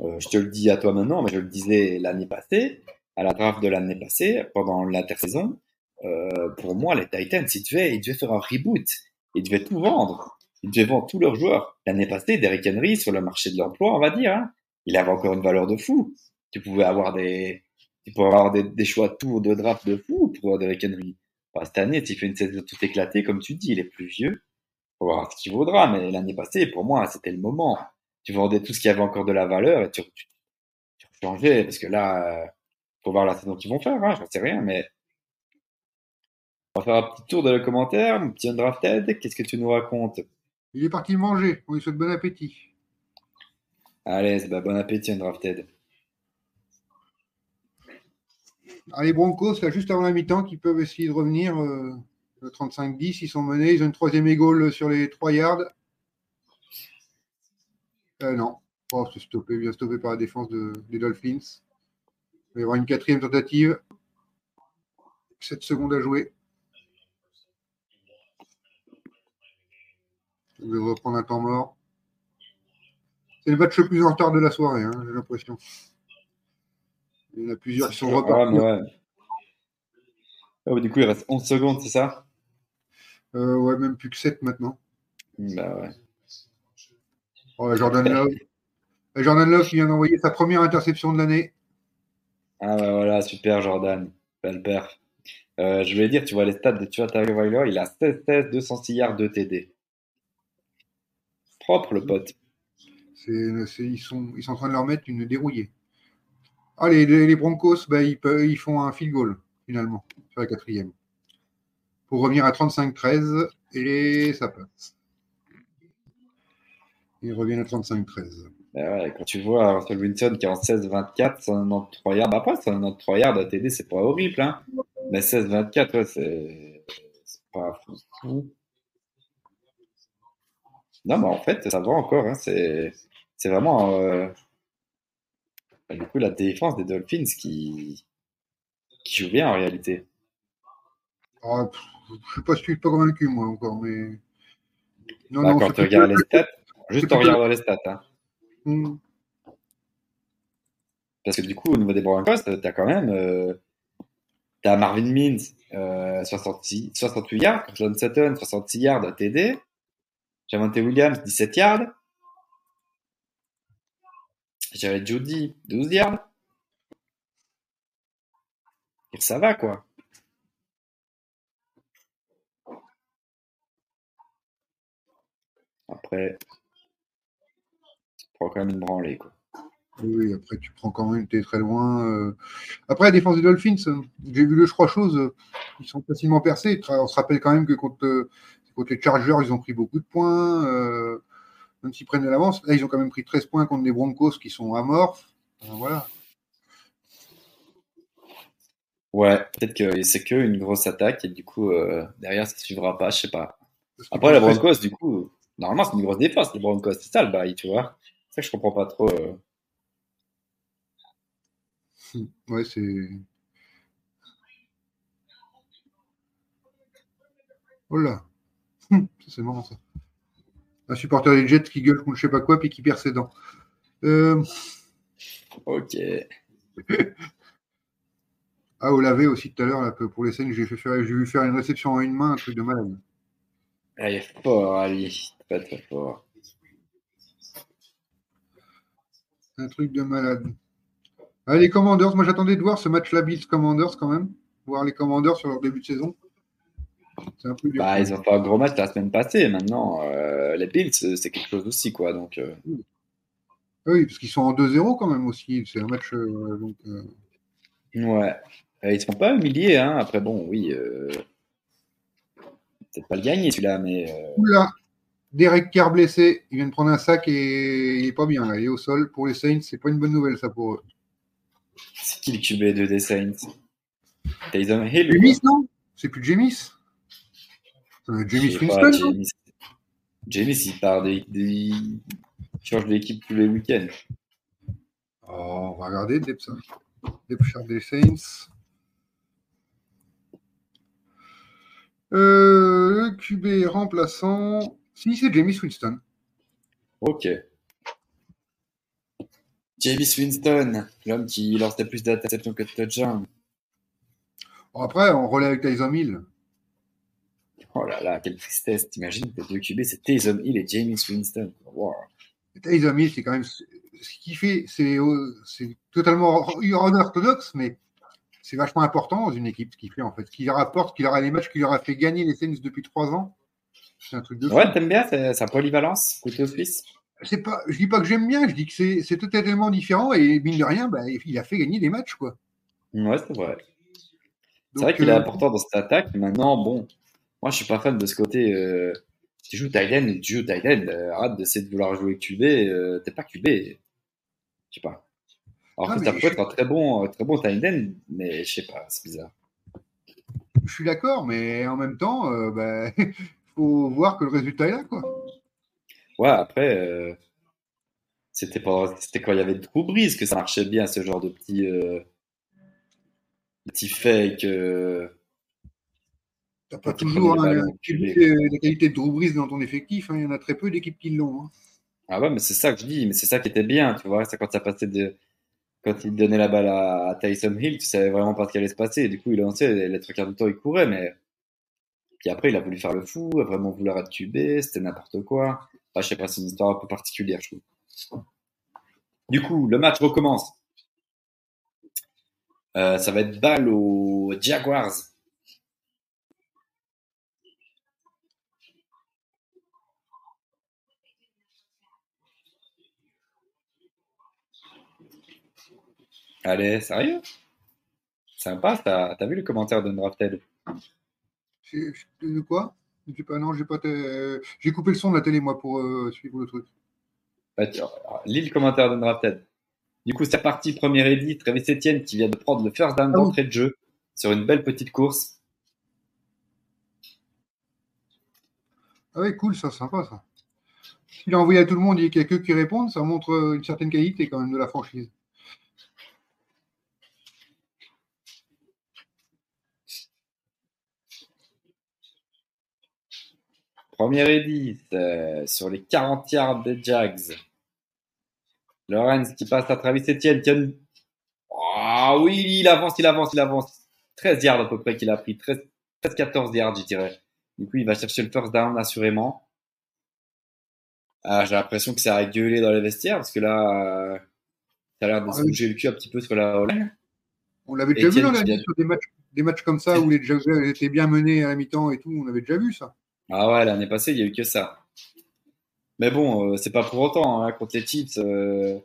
euh, je te le dis à toi maintenant, mais je le disais l'année passée, à la draft de l'année passée, pendant l'intersaison, euh, pour moi, les Titans, ils devaient, ils devaient faire un reboot. Ils devaient tout vendre. Ils devaient vendre tous leurs joueurs. L'année passée, Derrick Henry, sur le marché de l'emploi, on va dire, hein, il avait encore une valeur de fou. Tu pouvais avoir des, tu pouvais avoir des, des choix de de draft de fou pour Derrick Henry. Enfin, cette année, s'il fait une saison tout éclatée, comme tu dis, il est plus vieux. Faut voir ce qu'il vaudra, mais l'année passée, pour moi, c'était le moment. Tu vendais tout ce qui avait encore de la valeur et tu, tu, tu changeais, parce que là, euh, faut voir la saison qu'ils vont faire, hein, j'en sais rien, mais on va faire un petit tour de le commentaire, mon petit undrafted, qu'est-ce que tu nous racontes? Il est parti manger. On lui souhaite bon appétit. Allez, bah, bon appétit undrafted. Ah, les Broncos, là, juste avant la mi-temps, qui peuvent essayer de revenir. Euh, le 35-10, ils sont menés. Ils ont une troisième égale sur les 3 yards. Euh, non. Oh, c'est stoppé, bien stoppé par la défense de, des Dolphins. Il va y avoir une quatrième tentative. 7 secondes à jouer. On va reprendre un temps mort. C'est le match le plus en retard de la soirée, hein, j'ai l'impression. Il y en a plusieurs qui sont Ah, repartis. ouais. Oh, du coup, il reste 11 secondes, c'est ça? Euh, ouais, même plus que 7 maintenant. Bah ouais. Oh, Jordan Love. Jordan Love qui vient d'envoyer sa première interception de l'année. Ah bah voilà, super Jordan, belle perf. Euh, je voulais dire, tu vois les stats de Tua Tagovailoa, il a 16-16, 206 yards de TD. Propre le pote. Ils, sont, ils sont en train de leur mettre une dérouillée. Ah, les, Broncos, bah, ils, peuvent- ils font un field goal, finalement, sur la quatrième. Pour revenir à 35-13, et ça passe. Ils reviennent à 35-13. Bah ouais, quand tu vois Russell Wilson qui est en 16-24, 193 yards, bah après 193 yards de TD, c'est pas horrible, hein. Mais 16-24, ouais, c'est pas fou. Non, mais en fait, ça va encore, hein. C'est vraiment euh, du coup la défense des Dolphins qui qui joue bien en réalité. Ah, pff, je ne suis pas convaincu, moi, encore, mais. Non, Bah, non, quand tu regardes les stats, juste en regardant les stats, hein. Hmm. Parce que du coup, au niveau des Broncos, t'as quand même euh, t'as Marvin Mims, euh, 66, 68 yards, John Sutton, 66 yards TD, Javante Williams, 17 yards, Jared Judy, 12 yards. Et ça va, quoi. Après, tu prends quand même une branlée, quoi. Oui, après, tu prends quand même, tu es très loin. euh. Après, la défense des Dolphins, euh, j'ai vu le trois choses. euh, Ils sont facilement percés. On se rappelle quand même que contre, les Chargers, ils ont pris beaucoup de points. euh, Même s'ils prennent de l'avance. Là, ils ont quand même pris 13 points contre les Broncos qui sont amorphes. Euh, Voilà. Ouais, peut-être que c'est que une grosse attaque et du coup, euh, derrière, ça suivra pas, je sais pas. Après, les prennent 13 Broncos, du coup, normalement, c'est une grosse défense, les Broncos. C'est ça le bail, tu vois. C'est ça que je comprends pas trop. euh. Ouais, c'est. Oh là. Hum, c'est marrant ça. Un supporter des Jets qui gueule contre je sais pas quoi puis qui perd ses dents. Euh, Ok. Ah, au lavé aussi tout à l'heure, pour les scènes, j'ai fait faire- j'ai vu faire une réception en une main, un truc de malade. Ah, il est fort, Ali. Très, très fort. Un truc de malade. Ah, les Commanders, moi j'attendais de voir ce match-là, Bills Commanders quand même. Voir les Commanders sur leur début de saison. Un peu. Bah, ils ont fait un gros match la semaine passée. Maintenant, euh, les Bills, c'est quelque chose aussi, quoi. Donc, euh, Oui, parce qu'ils sont en 2-0 quand même aussi. C'est un match. euh, donc, euh, ouais. Euh, ils se font pas humilier, hein. Après, bon, oui. Euh... Peut-être pas le gagner, celui-là, mais. euh, Oula, Derek Carr blessé. Il vient de prendre un sac et il est pas bien là. Il est au sol. Pour les Saints, c'est pas une bonne nouvelle ça pour eux. C'est qui le QB2 des Saints? Hill Jamis, non? C'est plus Jamis. Euh, quoi Jamis Je sais pas, Winston, non Jameis. Jameis, il part des, des... il change d'équipe tous les week-ends. Oh, on va regarder Depth, chart des Saints. Euh, QB remplaçant. Si, c'est Jamie Winston. Ok. Jamie Winston, l'homme qui lançait plus d'interceptions que de touchdowns. après, on relève avec Tyson Hill. Oh là là, quelle tristesse. T'imagines, tes deux QB, c'est Tyson Hill et Jamie Winston. Wow. Tyson Hill, c'est quand même. Ce qu'il fait, c'est totalement orthodoxe, mais c'est vachement important dans une équipe ce qu'il fait en fait. Ce qu'il rapporte, qu'il aura les matchs qu'il leur a fait gagner les Saints depuis trois ans. C'est un truc de Ouais, t'aimes bien sa polyvalence côté suisse c'est pas, je dis pas que j'aime bien, je dis que c'est totalement différent et mine de rien, bah, il a fait gagner des matchs quoi. Ouais, c'est vrai. C'est vrai qu'il est euh, important dans cette attaque. Maintenant, bon, moi je suis pas fan de ce côté. Euh, tu joues Tylen, tu joues Tylen, euh, arrête d'essayer de vouloir jouer QB, euh, t'es pas QB. Je sais pas. Alors que ça peut être un très bon, très bon Tylen, mais je sais pas, c'est bizarre. Je suis d'accord, mais en même temps, il bah, faut voir que le résultat est là, quoi. Ouais, après, c'était pas, c'était quand il y avait Drew Brees que ça marchait bien, ce genre de petit, petit fake. T'as pas toujours la qualité de Drew Brees dans ton effectif, hein. il y en a très peu d'équipes qui l'ont. Hein. Ah ouais, mais c'est ça que je dis, mais c'est ça qui était bien, tu vois, c'est quand ça passait de. Quand il donnait la balle à, Tyson Hill, tu savais vraiment pas ce qui allait se passer. Du coup, il lançait, les trois quarts du temps, il courait, mais. Puis après, il a voulu faire le fou, a vraiment vouloir être tubé, c'était n'importe quoi. Enfin, je sais pas, c'est une histoire un peu particulière, je trouve. Du coup, le match recommence. Euh, ça va être balle aux Jaguars. Allez, sérieux Sympa, t'as as vu le commentaire de Drafted? De quoi? Pas, non, j'ai pas. J'ai coupé le son de la télé moi pour euh, suivre le truc. Bah, lis le commentaire de Drafted. Du coup, c'est parti, premier edit. Travis Etienne qui vient de prendre le first down ah d'entrée de jeu sur une belle petite course. Ah ouais, cool, ça, sympa ça. Il a envoyé à tout le monde et qu'il n'y a que qui répondent, ça montre euh, une certaine qualité quand même de la franchise. Premier edit euh, sur les 40 yards des Jags. Lorenz qui passe à Travis Etienne. Ah oui, il avance, il avance, il avance. 13 yards à peu près qu'il a pris. 13, 14 yards, je dirais. Du coup, il va chercher le first down, assurément. Ah, j'ai l'impression que ça a gueulé dans les vestiaires parce que là, euh, ça a l'air de se bouger le cul un petit peu sur la On l'avait déjà vu dans la vie sur des matchs, des matchs comme ça où les Jags étaient bien menés à la mi-temps et tout. On avait déjà vu ça. Ah ouais, l'année passée, il n'y a eu que ça. Mais bon, euh, c'est pas pour autant. Hein, contre les Chiefs, euh,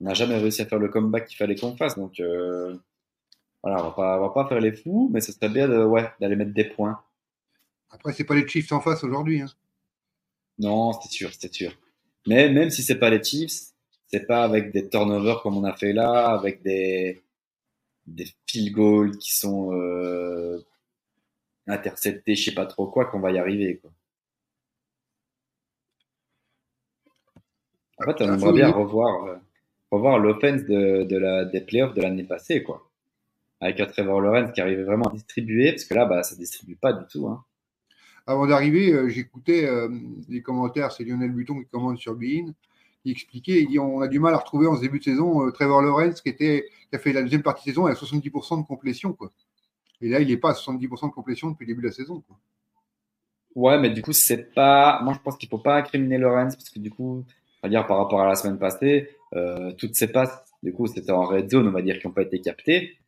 on n'a jamais réussi à faire le comeback qu'il fallait qu'on fasse. Donc euh, voilà, on va pas, va pas faire les fous, mais ce serait bien de, ouais, d'aller mettre des points. Après, c'est pas les Chiefs en face aujourd'hui. Hein. Non, c'est sûr, c'est sûr. Mais même si c'est pas les Chiefs, c'est pas avec des turnovers comme on a fait là, avec des des field goals qui sont intercepter, je sais pas trop quoi, qu'on va y arriver. Quoi. En fait, on aimerait bien revoir, euh, revoir l'offense de, de la, des playoffs de l'année passée, quoi. Avec un Trevor Lawrence qui arrivait vraiment à distribuer, parce que là, bah, ça distribue pas du tout. Hein. Avant d'arriver, euh, j'écoutais euh, les commentaires, c'est Lionel Buton qui commande sur Bein. Il expliquait, il dit on a du mal à retrouver en ce début de saison Trevor Lawrence qui, était, qui a fait la deuxième partie de saison à 70% de complétion. Quoi. Et là, il n'est pas à 70% de complétion depuis le début de la saison. Quoi. Ouais, mais du coup, c'est pas. Moi, je pense qu'il ne faut pas incriminer Lorenz parce que du coup, on va dire par rapport à la semaine passée, euh, toutes ces passes, du coup, c'était en red zone, on va dire, qui n'ont pas été captées.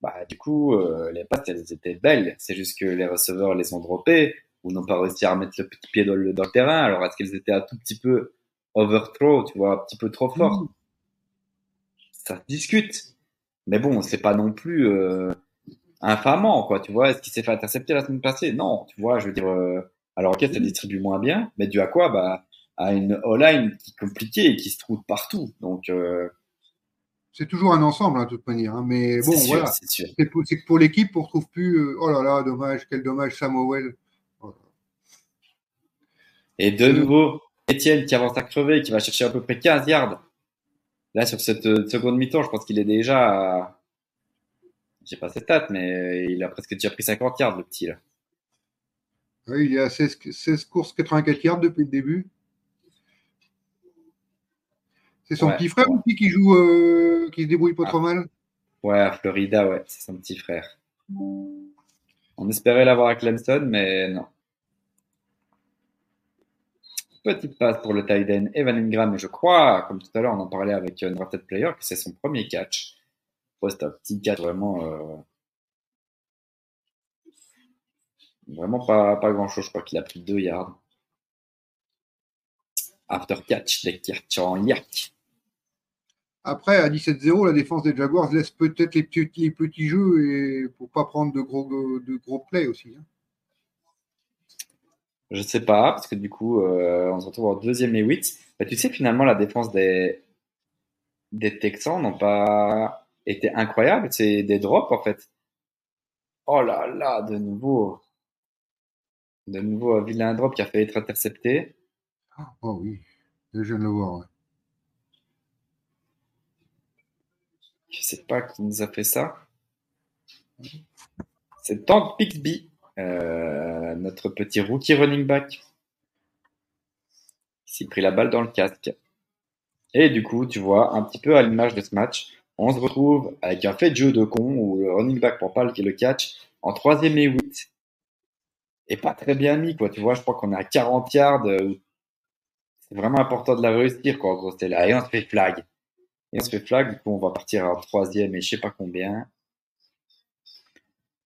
Bah, du coup, euh, les passes, elles étaient belles. C'est juste que les receveurs les ont droppées ou n'ont pas réussi à remettre le petit pied dans le, dans le terrain. Alors, est-ce qu'elles étaient un tout petit peu overthrow, tu vois, un petit peu trop fort mmh. Ça se discute. Mais bon, c'est pas non plus. Euh, infamant, quoi, tu vois. Est-ce qu'il s'est fait intercepter la semaine passée? Non, tu vois, je veux dire, euh, alors ok, ça distribue moins bien, mais dû à quoi? Bah, à une all-line qui est compliquée et qui se trouve partout. Donc, euh, c'est toujours un ensemble, hein, de toute manière. Hein, mais bon, voilà. C'est que pour l'équipe, on ne retrouve plus. Euh, oh là là, dommage, quel dommage, Samuel. Et de nouveau, Étienne qui avance à crever, qui va chercher à peu près 15 yards. Là, sur cette seconde mi-temps, je pense qu'il est déjà à j'ai pas ses stats, mais il a presque déjà pris 50 yards, le petit, là. Oui, il y a 16, 16 courses, 84 yards depuis le début. C'est son petit frère aussi qui joue, euh, qui se débrouille pas trop mal Ouais, à Florida, ouais, c'est son petit frère. On espérait l'avoir à Clemson, mais non. Petite passe pour le tight end Evan Ingram, et je crois, comme tout à l'heure, on en parlait avec un drafted player, que c'est son premier catch. Ouais, c'est un petit catch vraiment. Euh, vraiment pas, pas grand chose. Je crois qu'il a pris 2 yards. After catch, des catch en yak. Après, à 17-0, la défense des Jaguars laisse peut-être les petits, petits jeux et pour pas prendre de gros, de gros plays aussi. Hein. Je sais pas, parce que du coup, euh, on se retrouve en deuxième et 8. Bah, tu sais, finalement, la défense des, des Texans n'ont pas été incroyable. C'est des drops, en fait. Oh là là, de nouveau. De nouveau, un vilain drop qui a fait être intercepté. Oh oui, je viens de le voir. Je sais pas qui nous a fait ça. C'est Tank Pixby, euh, notre petit rookie running back. Il s'est pris la balle dans le casque. Et du coup, tu vois, un petit peu à l'image de ce match, on se retrouve avec un fait de jeu de con où le running back pour pas le catch en troisième et 8 et pas très bien mis, quoi. Tu vois, je crois qu'on est à 40 yards. Euh, c'est vraiment important de la réussir, quoi. En gros, c'est là. Et on se fait flag. Et on se fait flag, du coup, on va partir en troisième et je sais pas combien.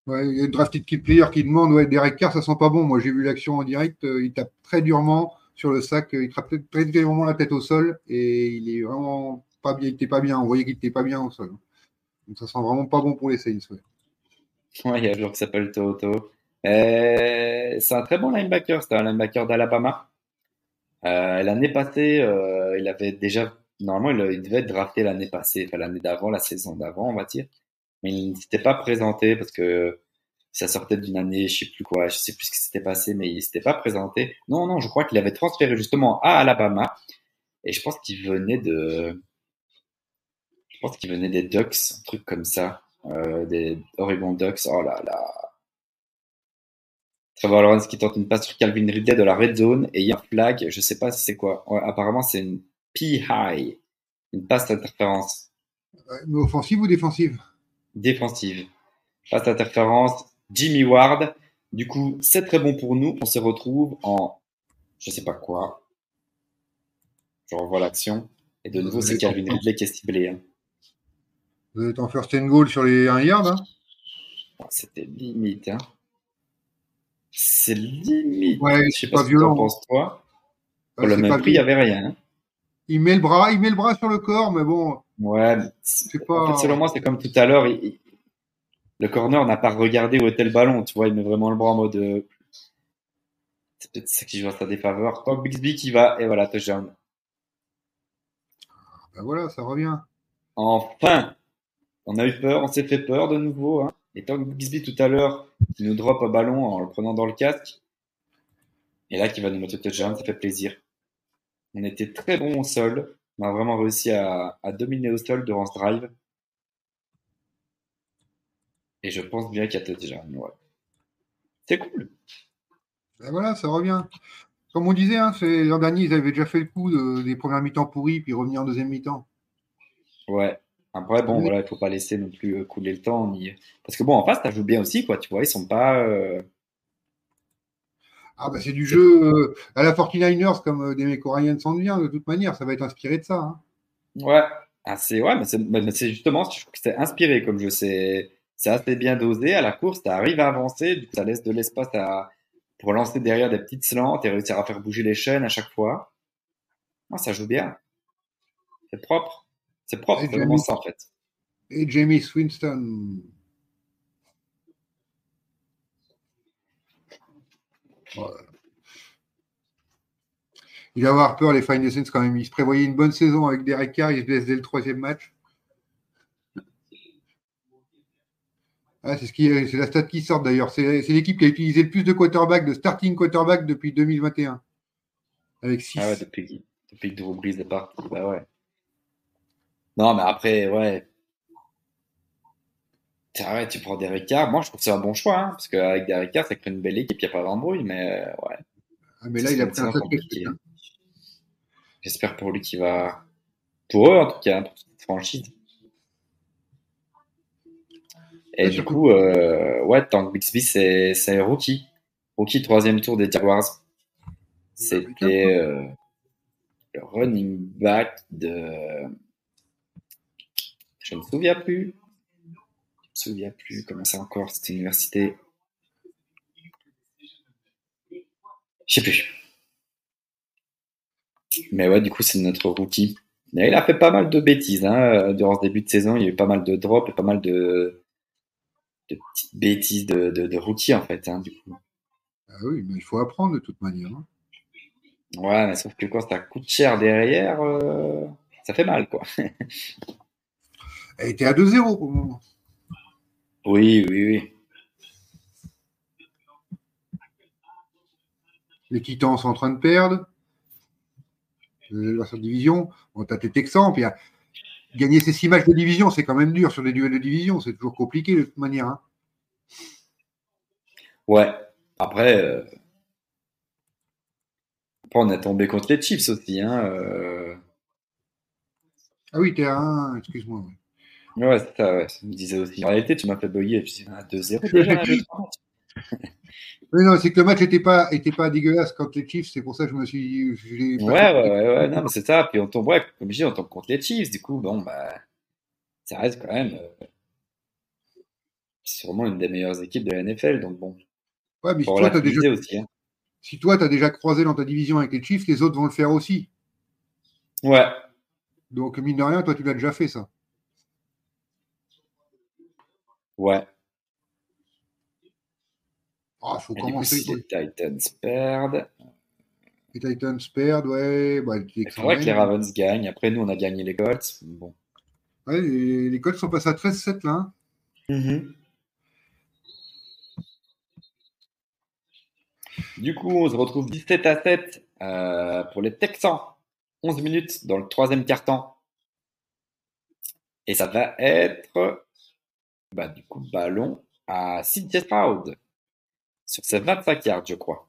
Il y a drafted kit player qui demande ouais, Derek Carr, ça sent pas bon. Moi, j'ai vu l'action en direct. Euh, il tape très durement sur le sac. Il tape très durement la tête au sol et il est vraiment pas bien. Il était pas bien. On voyait qu'il était pas bien au sol. Donc, ça sent vraiment pas bon pour les Saints. Ouais, il y a un joueur qui s'appelle Toto. Euh, c'est un très bon linebacker. C'était un linebacker d'Alabama. Euh, l'année passée, euh, il avait déjà normalement il, devait être drafté l'année passée, enfin l'année d'avant, la saison d'avant, on va dire. Mais il ne s'était pas présenté parce que ça sortait d'une année, je sais plus quoi, je sais plus ce qui s'était passé, mais il s'était pas présenté. Non, non, je crois qu'il avait transféré justement à Alabama et je pense qu'il venait de, pense qu'il venait des Ducks, un truc comme ça, euh, des Oregon Ducks. Oh là là. Trevor Lawrence qui tente une passe sur Calvin Ridley de la red zone et il y a un flag, je sais pas si c'est quoi. apparemment c'est une P-high, une passe d'interférence. Mais offensive ou défensive? Défensive. Passe d'interférence, Jimmy Ward. Du coup, c'est très bon pour nous. On se retrouve en, je sais pas quoi. Je revois l'action. Et de nouveau, c'est Calvin Ridley qui est ciblé. Hein. Vous êtes en first and goal sur les 1 yard hein C'était limite. Hein. C'est limite. Ouais, je sais pas violent. Pense toi. Pour le même prix, il n'y avait rien. Hein. Il met le bras, il met le bras sur le corps, mais bon. Ouais. C'est pas. En fait, selon moi, c'est comme tout à l'heure. Le corner n'a pas regardé où était le ballon. Tu vois, il met vraiment le bras en mode. Euh, c'est peut-être ça qui joue à sa défaveur. Tant Bixby qui va, et voilà, touchdown. Ben voilà, ça revient. Enfin, on a eu peur, on s'est fait peur de nouveau. Hein. Et tant Bixby tout à l'heure, qui nous drop un ballon en le prenant dans le casque, et là qui va nous mettre le touchdown, ça fait plaisir. On était très bon au sol. On a vraiment réussi à, dominer au sol durant ce drive. Et je pense bien qu'il y a touchdown. Ouais. C'est cool. Ben voilà, ça revient. Comme on disait, hein, l'an dernier, ils avaient déjà fait le coup des premières mi-temps pourries, puis revenir en deuxième mi-temps. Ouais. Après, bon, voilà, il faut pas laisser non plus euh, couler le temps. Parce que bon, en face, ça joue bien aussi, quoi. Tu vois, ils sont pas. Euh, ah bah c'est du jeu euh, à la 49ers comme euh, des mecs Ryan s'en vient de toute manière, ça va être inspiré de ça. Hein. Ouais, ah, c'est ouais, mais c'est justement, je trouve que c'est inspiré comme jeu, c'est assez bien dosé à la course, tu arrives à avancer, du coup ça laisse de l'espace pour lancer derrière des petites slants et réussir à faire bouger les chaînes à chaque fois. Ah, ça joue bien. C'est propre. C'est propre, c'est vraiment ça en fait. Et Jamie Winston, Il va avoir peur, les Fine Saints, quand même. Il se prévoyait une bonne saison avec Derek Carr. Il se blesse dès le troisième match. Ah, c'est ce c'est la stat qui sort d'ailleurs. C'est, l'équipe qui a utilisé le plus de quarterback, de starting quarterback depuis 2021. Avec 6. Ah ouais, depuis, depuis que Drew Brees est parti. Bah ouais. Non, mais après, ouais. Ouais, tu prends Derek Carr. Moi, je trouve que c'est un bon choix, hein, parce qu'avec Derek Carr, ça crée une belle équipe, il n'y a pas d'embrouille, mais ouais. Ah, mais là, il a pris un compliqué. J'espère pour lui qu'il va. Pour eux, en tout cas, pour cette franchise. Et du coup, euh, ouais, Tank Bixby, c'est, c'est rookie. Rookie, troisième tour des Jaguars. C'était euh, le running back de. Je ne me souviens plus. Je ne me souviens plus comment c'est encore cette université. Je sais plus. Mais ouais, du coup, c'est notre rookie. il a fait pas mal de bêtises hein, durant ce début de saison. Il y a eu pas mal de drops et pas mal de, de petites bêtises de, de, rookie en fait. Hein, du coup. Ah oui, mais il faut apprendre de toute manière. Hein. Ouais, mais sauf que quand ça coûte cher derrière, euh, ça fait mal quoi. Elle était à 2-0 pour le moment. Oui, oui, oui. Les Titans sont en train de perdre. La division, on t'as tes Texans, puis gagner ces six matchs de division, c'est quand même dur sur des duels de division, c'est toujours compliqué de toute manière. Hein. Ouais, après, euh, après, on a tombé contre les Chiefs aussi. Hein, euh. Ah oui, t'es à 1, excuse-moi. Ouais, c'est ça, ouais. Je me disais aussi. En réalité, tu m'as fait bugger. Je disais, 2-0 déjà. Oui, non, c'est que le match n'était pas, était pas dégueulasse contre les Chiefs, c'est pour ça que je me suis. ouais, ouais, ouais, ouais, non, mais c'est ça. Puis on tombe, ouais, comme je dis, on tombe contre les Chiefs, du coup, bon, bah, ça reste quand même. Euh, c'est sûrement une des meilleures équipes de la NFL, donc bon. Ouais, mais si toi, as déjà, aussi, hein. si toi, tu as déjà croisé dans ta division avec les Chiefs, les autres vont le faire aussi. Ouais. Donc, mine de rien, toi, tu l'as déjà fait, ça. Ouais. Ah, faut commencer. si les Titans perdent. Les Titans perdent, ouais. Bah, Il faudrait que les Ravens gagnent. Après, nous, on a gagné les Colts. Bon. Ouais, les, les Colts sont passés à 13-7 là. Hein. Mm-hmm. Du coup, on se retrouve 17 à 7 euh, pour les Texans. 11 minutes dans le troisième quart-temps. Et ça va être bah, du coup ballon à CJ Stroud sur ses 25 yards, je crois.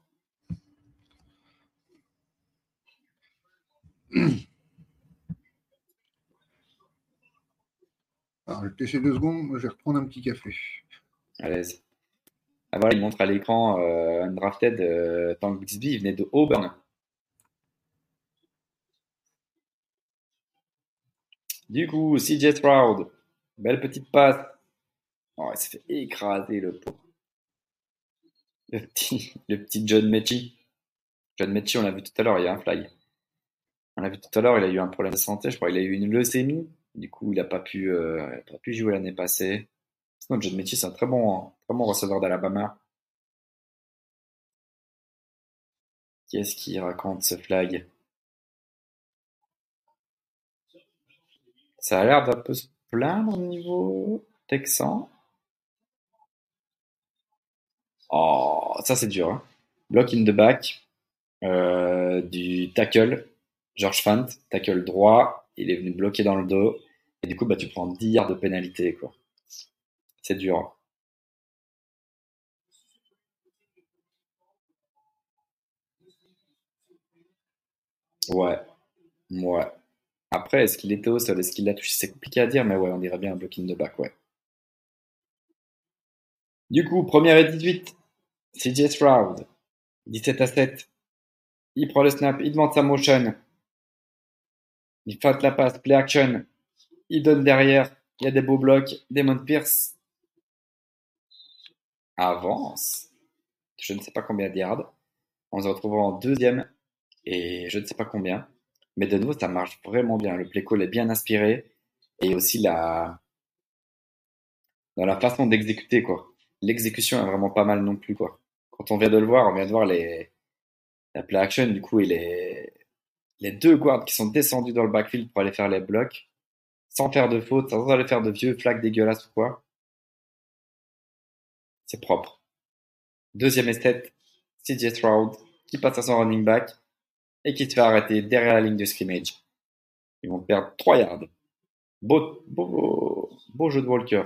Alors, je vais te laisser deux secondes, je vais reprendre un petit café. Allez. Ah voilà, il montre à l'écran euh, drafted euh, Tank Bixby, il venait de Auburn. Du coup, CJ Stroud, belle petite passe. Oh, il s'est fait écraser le pauvre. Le petit, John Mechie. John Mechie, on l'a vu tout à l'heure, il y a un fly. On l'a vu tout à l'heure, il a eu un problème de santé, je crois qu'il a eu une leucémie. Du coup, il n'a pas, pu, euh, pas pu jouer l'année passée. Sinon, John Mechie, c'est un très bon, très bon receveur d'Alabama. Qui est-ce qui raconte ce flag Ça a l'air d'un peu se plaindre au niveau texan. Oh, ça c'est dur. Hein. Block in the back euh, du tackle, George Fant, tackle droit, il est venu bloquer dans le dos. Et du coup, bah, tu prends 10 yards de pénalité. quoi. C'est dur. Ouais. Ouais. Après, est-ce qu'il était au sol? Est-ce qu'il l'a touché? C'est compliqué à dire, mais ouais, on dirait bien un block in the back, ouais. Du coup, première et 18. CJ Stroud. 17 à 7. Il prend le snap, il demande sa motion. Il fait la passe, play action. Il donne derrière. Il y a des beaux blocs. Damon Pierce avance. Je ne sais pas combien de yards. On se retrouvera en deuxième et je ne sais pas combien. Mais de nouveau, ça marche vraiment bien. Le play call est bien inspiré et aussi la dans la façon d'exécuter quoi l'exécution est vraiment pas mal non plus, quoi. Quand on vient de le voir, on vient de voir les, la play action, du coup, et les, les deux guards qui sont descendus dans le backfield pour aller faire les blocs, sans faire de faute, sans aller faire de vieux flags dégueulasses ou quoi. C'est propre. Deuxième esthète, CJ Stroud, qui passe à son running back et qui se fait arrêter derrière la ligne de scrimmage. Ils vont perdre 3 yards. Beau, beau, beau jeu de Walker.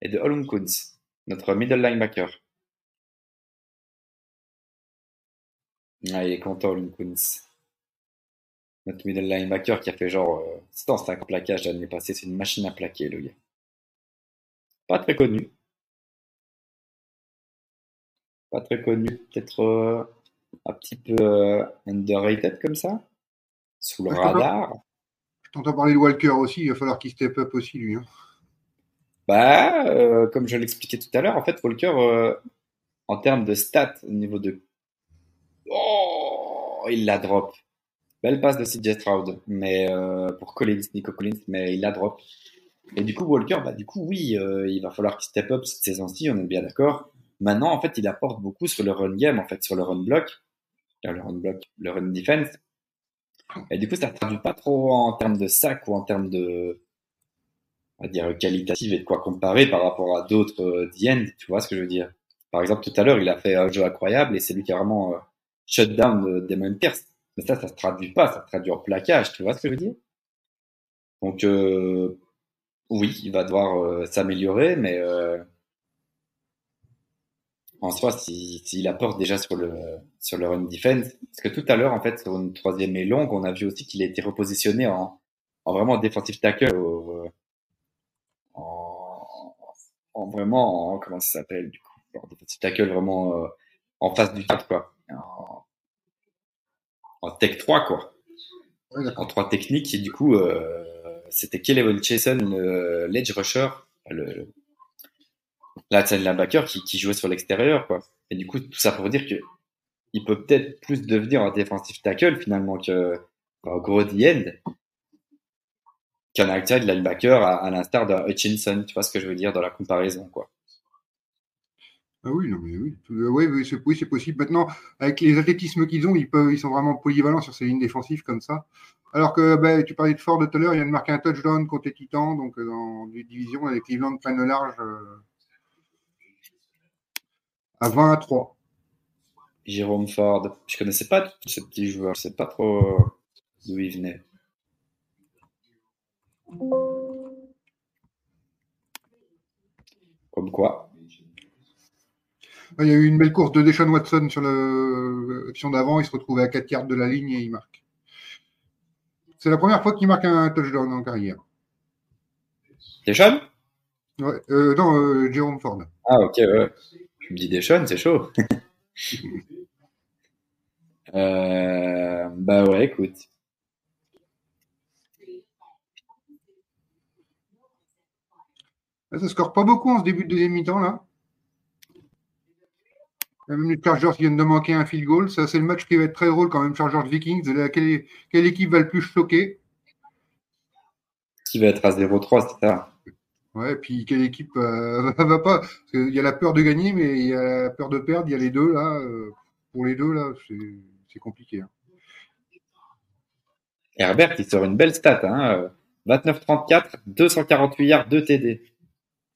et de Kunz, notre middle linebacker. Ah, il est content, Kunz. Notre middle linebacker qui a fait genre euh, 105 plaquages l'année passée. C'est une machine à plaquer, le gars. Pas très connu. Pas très connu. Peut-être euh, un petit peu euh, underrated comme ça. Sous le je radar. Je t'entends parler de Walker aussi, il va falloir qu'il step up aussi, lui. hein. Bah, euh, comme je l'expliquais tout à l'heure, en fait, Walker, euh, en termes de stats, au niveau de. Oh, il la drop. Belle passe de CJ Stroud, mais euh, pour Collins, Nico Collins, mais il la drop. Et du coup, Walker, bah, du coup, oui, euh, il va falloir qu'il step up cette saison-ci, on est bien d'accord. Maintenant, en fait, il apporte beaucoup sur le run game, en fait, sur le run block, euh, le run block, le run defense. Et du coup, ça ne traduit pas trop en termes de sac ou en termes de, on va dire, qualitative et de quoi comparer par rapport à d'autres euh, tu vois ce que je veux dire? Par exemple, tout à l'heure, il a fait un jeu incroyable et c'est lui qui a vraiment euh, shut down de Damon Pierce. Mais ça, ça se traduit pas, ça se traduit en plaquage, tu vois ce que je veux dire? Donc, euh, oui, il va devoir euh, s'améliorer, mais euh, en soi, s'il si, s'il apporte déjà sur le, sur le run defense, parce que tout à l'heure, en fait, sur une troisième et longue, on a vu aussi qu'il a été repositionné en, en vraiment defensive tackle, au- en, en vraiment, en, comment ça s'appelle, du coup, en defensive tackle vraiment euh, en face du 4, quoi. En, en tech 3, quoi. Ouais. En 3 techniques, et du coup, euh, c'était Kelly Chason, le l'edge rusher, le, la linebacker qui, qui jouait sur l'extérieur, quoi. Et du coup, tout ça pour dire que il peut peut-être plus devenir un defensive tackle finalement que un gros D-end qu'un outside linebacker à, à l'instar d'un Hutchinson. Tu vois ce que je veux dire dans la comparaison, quoi. Ah oui, non, mais oui, euh, oui, c'est possible. Maintenant, avec les athlétismes qu'ils ont, ils, peuvent, ils sont vraiment polyvalents sur ces lignes défensives comme ça. Alors que ben, tu parlais de Ford tout à l'heure, il vient de marquer un touchdown contre les Titans, donc euh, dans les divisions, avec Cleveland prennent le large euh, à 20 à 3. Jérôme Ford, je connaissais pas tout ce petit joueur, je sais pas trop d'où il venait. Comme quoi. Il y a eu une belle course de Deshaun Watson sur l'action d'avant, il se retrouvait à 4 yards de la ligne et il marque. C'est la première fois qu'il marque un touchdown en carrière. Deshaun? Ouais, euh, non, euh, Jérôme Ford. Ah ok, ouais. Je me dis Deshaun, c'est chaud. Euh, bah ouais, écoute. Là, ça score pas beaucoup en ce début de deuxième mi-temps, là. Il Même les Chargers viennent de manquer un field goal. Ça, c'est le match qui va être très drôle quand même, Chargers Vikings. Quelle, quelle équipe va le plus choquer? Qui va être à 0-3, c'est ça? Ouais, puis quelle équipe euh, va pas? Parce qu'il y a la peur de gagner, mais il y a la peur de perdre. Il y a les deux, là. euh, pour les deux, là, c'est compliqué. hein. Herbert, il sort une belle stat. Hein. 29-34, 248 yards, 2 TD.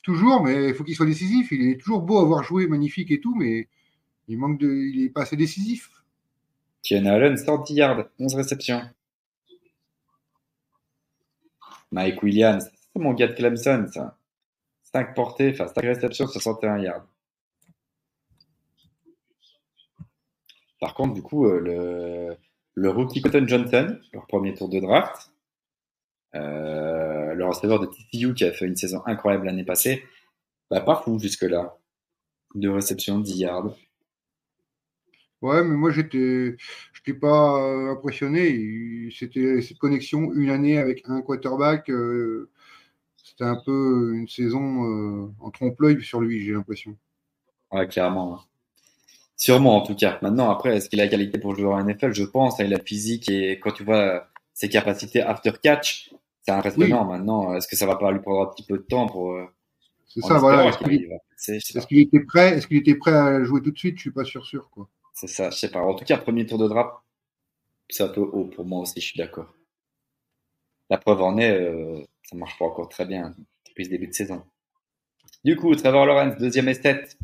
Toujours, mais il faut qu'il soit décisif. Il est toujours beau à avoir joué, magnifique et tout, mais il manque de, il est pas assez décisif. Keenan Allen, 110 yards, 11 réceptions. Mike Williams, c'est mon gars de Clemson, ça. 5 portées, enfin 5 réceptions, 61 yards. Par contre, du coup, euh, le, le rookie Cotton Johnson, leur premier tour de draft, euh, le receveur de TCU qui a fait une saison incroyable l'année passée, bah, pas fou jusque-là. Deux réceptions, 10 yards. Ouais, mais moi, j'étais, j'étais pas euh, impressionné. C'était cette connexion une année avec un quarterback. euh, c'était un peu une saison euh, en trompe-l'œil sur lui, j'ai l'impression. Ouais, clairement. Sûrement, en tout cas. Maintenant, après, est-ce qu'il a la qualité pour jouer en NFL? Je pense. il a physique et quand tu vois ses capacités after catch, c'est impressionnant. Maintenant, est-ce que ça va pas lui prendre un petit peu de temps pour, C'est ça, voilà. Est-ce qu'il est-ce qu'il était prêt? Est-ce qu'il était prêt à jouer tout de suite? Je suis pas sûr, sûr, quoi. C'est ça, je sais pas. En tout cas, premier tour de draft, c'est un peu haut pour moi aussi, je suis d'accord. La preuve en est, euh, ça marche pas encore très bien depuis ce début de saison. Du coup, Trevor Lawrence, deuxième esthète,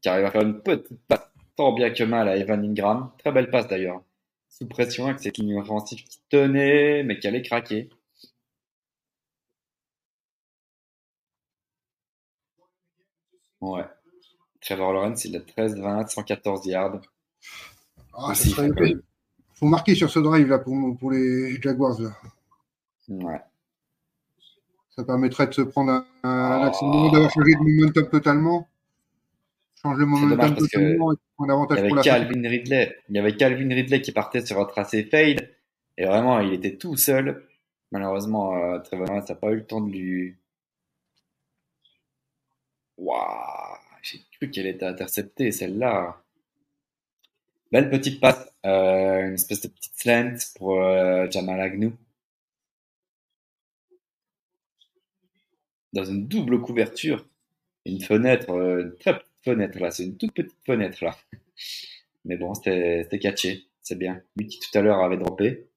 qui arrive à faire une petite passe tant bien que mal à Evan Ingram. Très belle passe d'ailleurs. Sous pression avec cette ligne offensive qui tenait, mais qui allait craquer. Ouais. Trevor Lawrence, il a 13-20, 114 yards. Ah, Il faut marquer sur ce drive là pour, pour les Jaguars. Là. Ouais. Ça permettrait de se prendre un, un oh. d'avoir changé de momentum totalement. Change le momentum totalement et prendre avantage il y avait Calvin Ridley. Il y avait Calvin Ridley qui partait sur un tracé fade. Et vraiment, il était tout seul. Malheureusement, euh, Trevor Lawrence n'a pas eu le temps de lui. Waouh! Qu'elle était interceptée, celle-là. Belle petite passe, euh, une espèce de petite slant pour euh, Jamal Agnew. Dans une double couverture. Une fenêtre, euh, une très petite fenêtre là, c'est une toute petite fenêtre là. Mais bon, c'était catché, c'est bien. Lui qui tout à l'heure avait droppé.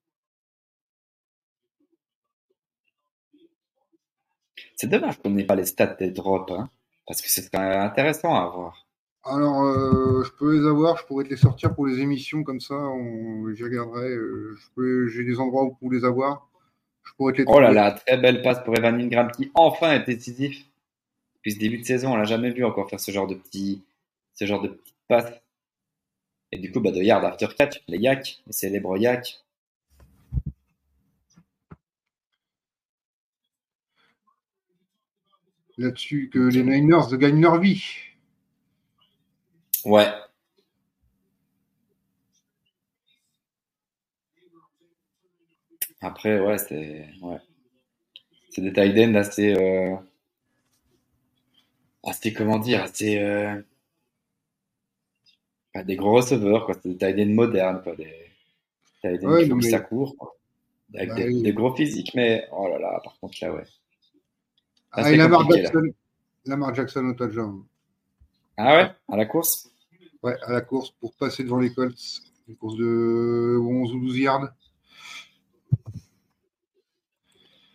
C'est dommage qu'on n'ait pas les stats des drops, hein, parce que c'est intéressant à voir. Alors, euh, je peux les avoir, je pourrais te les sortir pour les émissions, comme ça, j'y regarderai. Euh, j'ai des endroits où pour les avoir. Je pourrais te les oh là là, très belle passe pour Evan Ingram qui enfin est décisif. Depuis ce début de saison, on l'a jamais vu encore faire ce genre de petit, ce genre de petite passe. Et du coup, bah, de yard after catch, les yak, les célèbres yak. Là-dessus, que les Niners gagnent leur vie. Ouais. Après, ouais, c'est ouais. C'est des tight ends assez, euh... assez, comment dire, assez, euh... pas des gros receveurs, quoi. C'est des tight ends modernes, quoi. Des tight ends qui font mais... ça court, quoi. Avec bah, des, oui. des, gros physiques, mais oh là là, par contre, là, ouais. Là, ah, et Lamar Jackson, Lamar Jackson au touchdown. Ah ouais, à la course? Ouais, à la course pour passer devant les Colts. Une course de 11 ou 12 yards.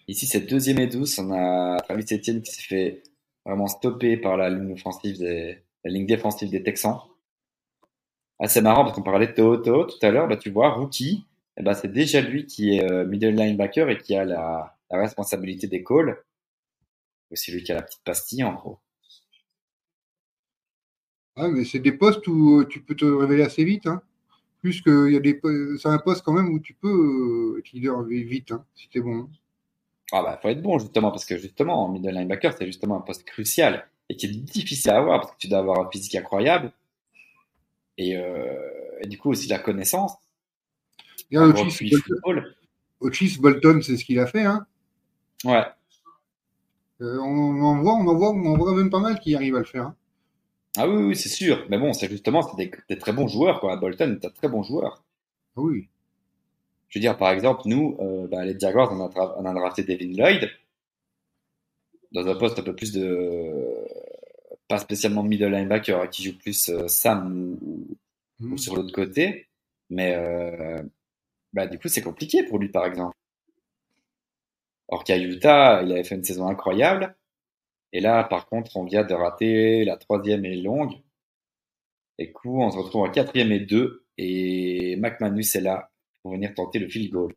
Ici, c'est deuxième et 12. On a Travis Etienne qui s'est fait vraiment stopper par la ligne offensive des, la ligne défensive des Texans. Assez ah, marrant parce qu'on parlait de Toto tout à l'heure. Bah, tu vois, rookie, eh ben, c'est déjà lui qui est euh, middle linebacker et qui a la, la responsabilité des calls. C'est lui qui a la petite pastille, en gros. Ah, mais c'est des postes où euh, tu peux te révéler assez vite. Hein. Plus que y a des, c'est un poste quand même où tu peux être leader vite, hein, si t'es bon. Ah bah, faut être bon justement parce que justement, middle linebacker, c'est justement un poste crucial et qui est difficile à avoir parce que tu dois avoir un physique incroyable et, euh, et du coup aussi la connaissance. Regarde, Otis Bolton, c'est ce qu'il a fait, hein. Ouais. Euh, on en voit, on en voit, on en voit même pas mal qui arrivent à le faire. Hein. Ah oui, oui c'est sûr. Mais bon, c'est justement c'est des, des, très bons joueurs. Quoi. Bolton est un très bon joueur. Ah oui. Je veux dire, par exemple, nous, euh, bah, les Jaguars, on a, on a drafté Devin Lloyd dans un poste un peu plus de. Pas spécialement middle linebacker, qui joue plus euh, Sam ou, mmh. ou, sur l'autre côté. Mais bah, du coup, c'est compliqué pour lui, par exemple. Or qu'à Utah, il avait fait une saison incroyable. Et là, par contre, on vient de rater la troisième et longue. Et coup, on se retrouve en quatrième et deux. Et McManus est là pour venir tenter le field goal.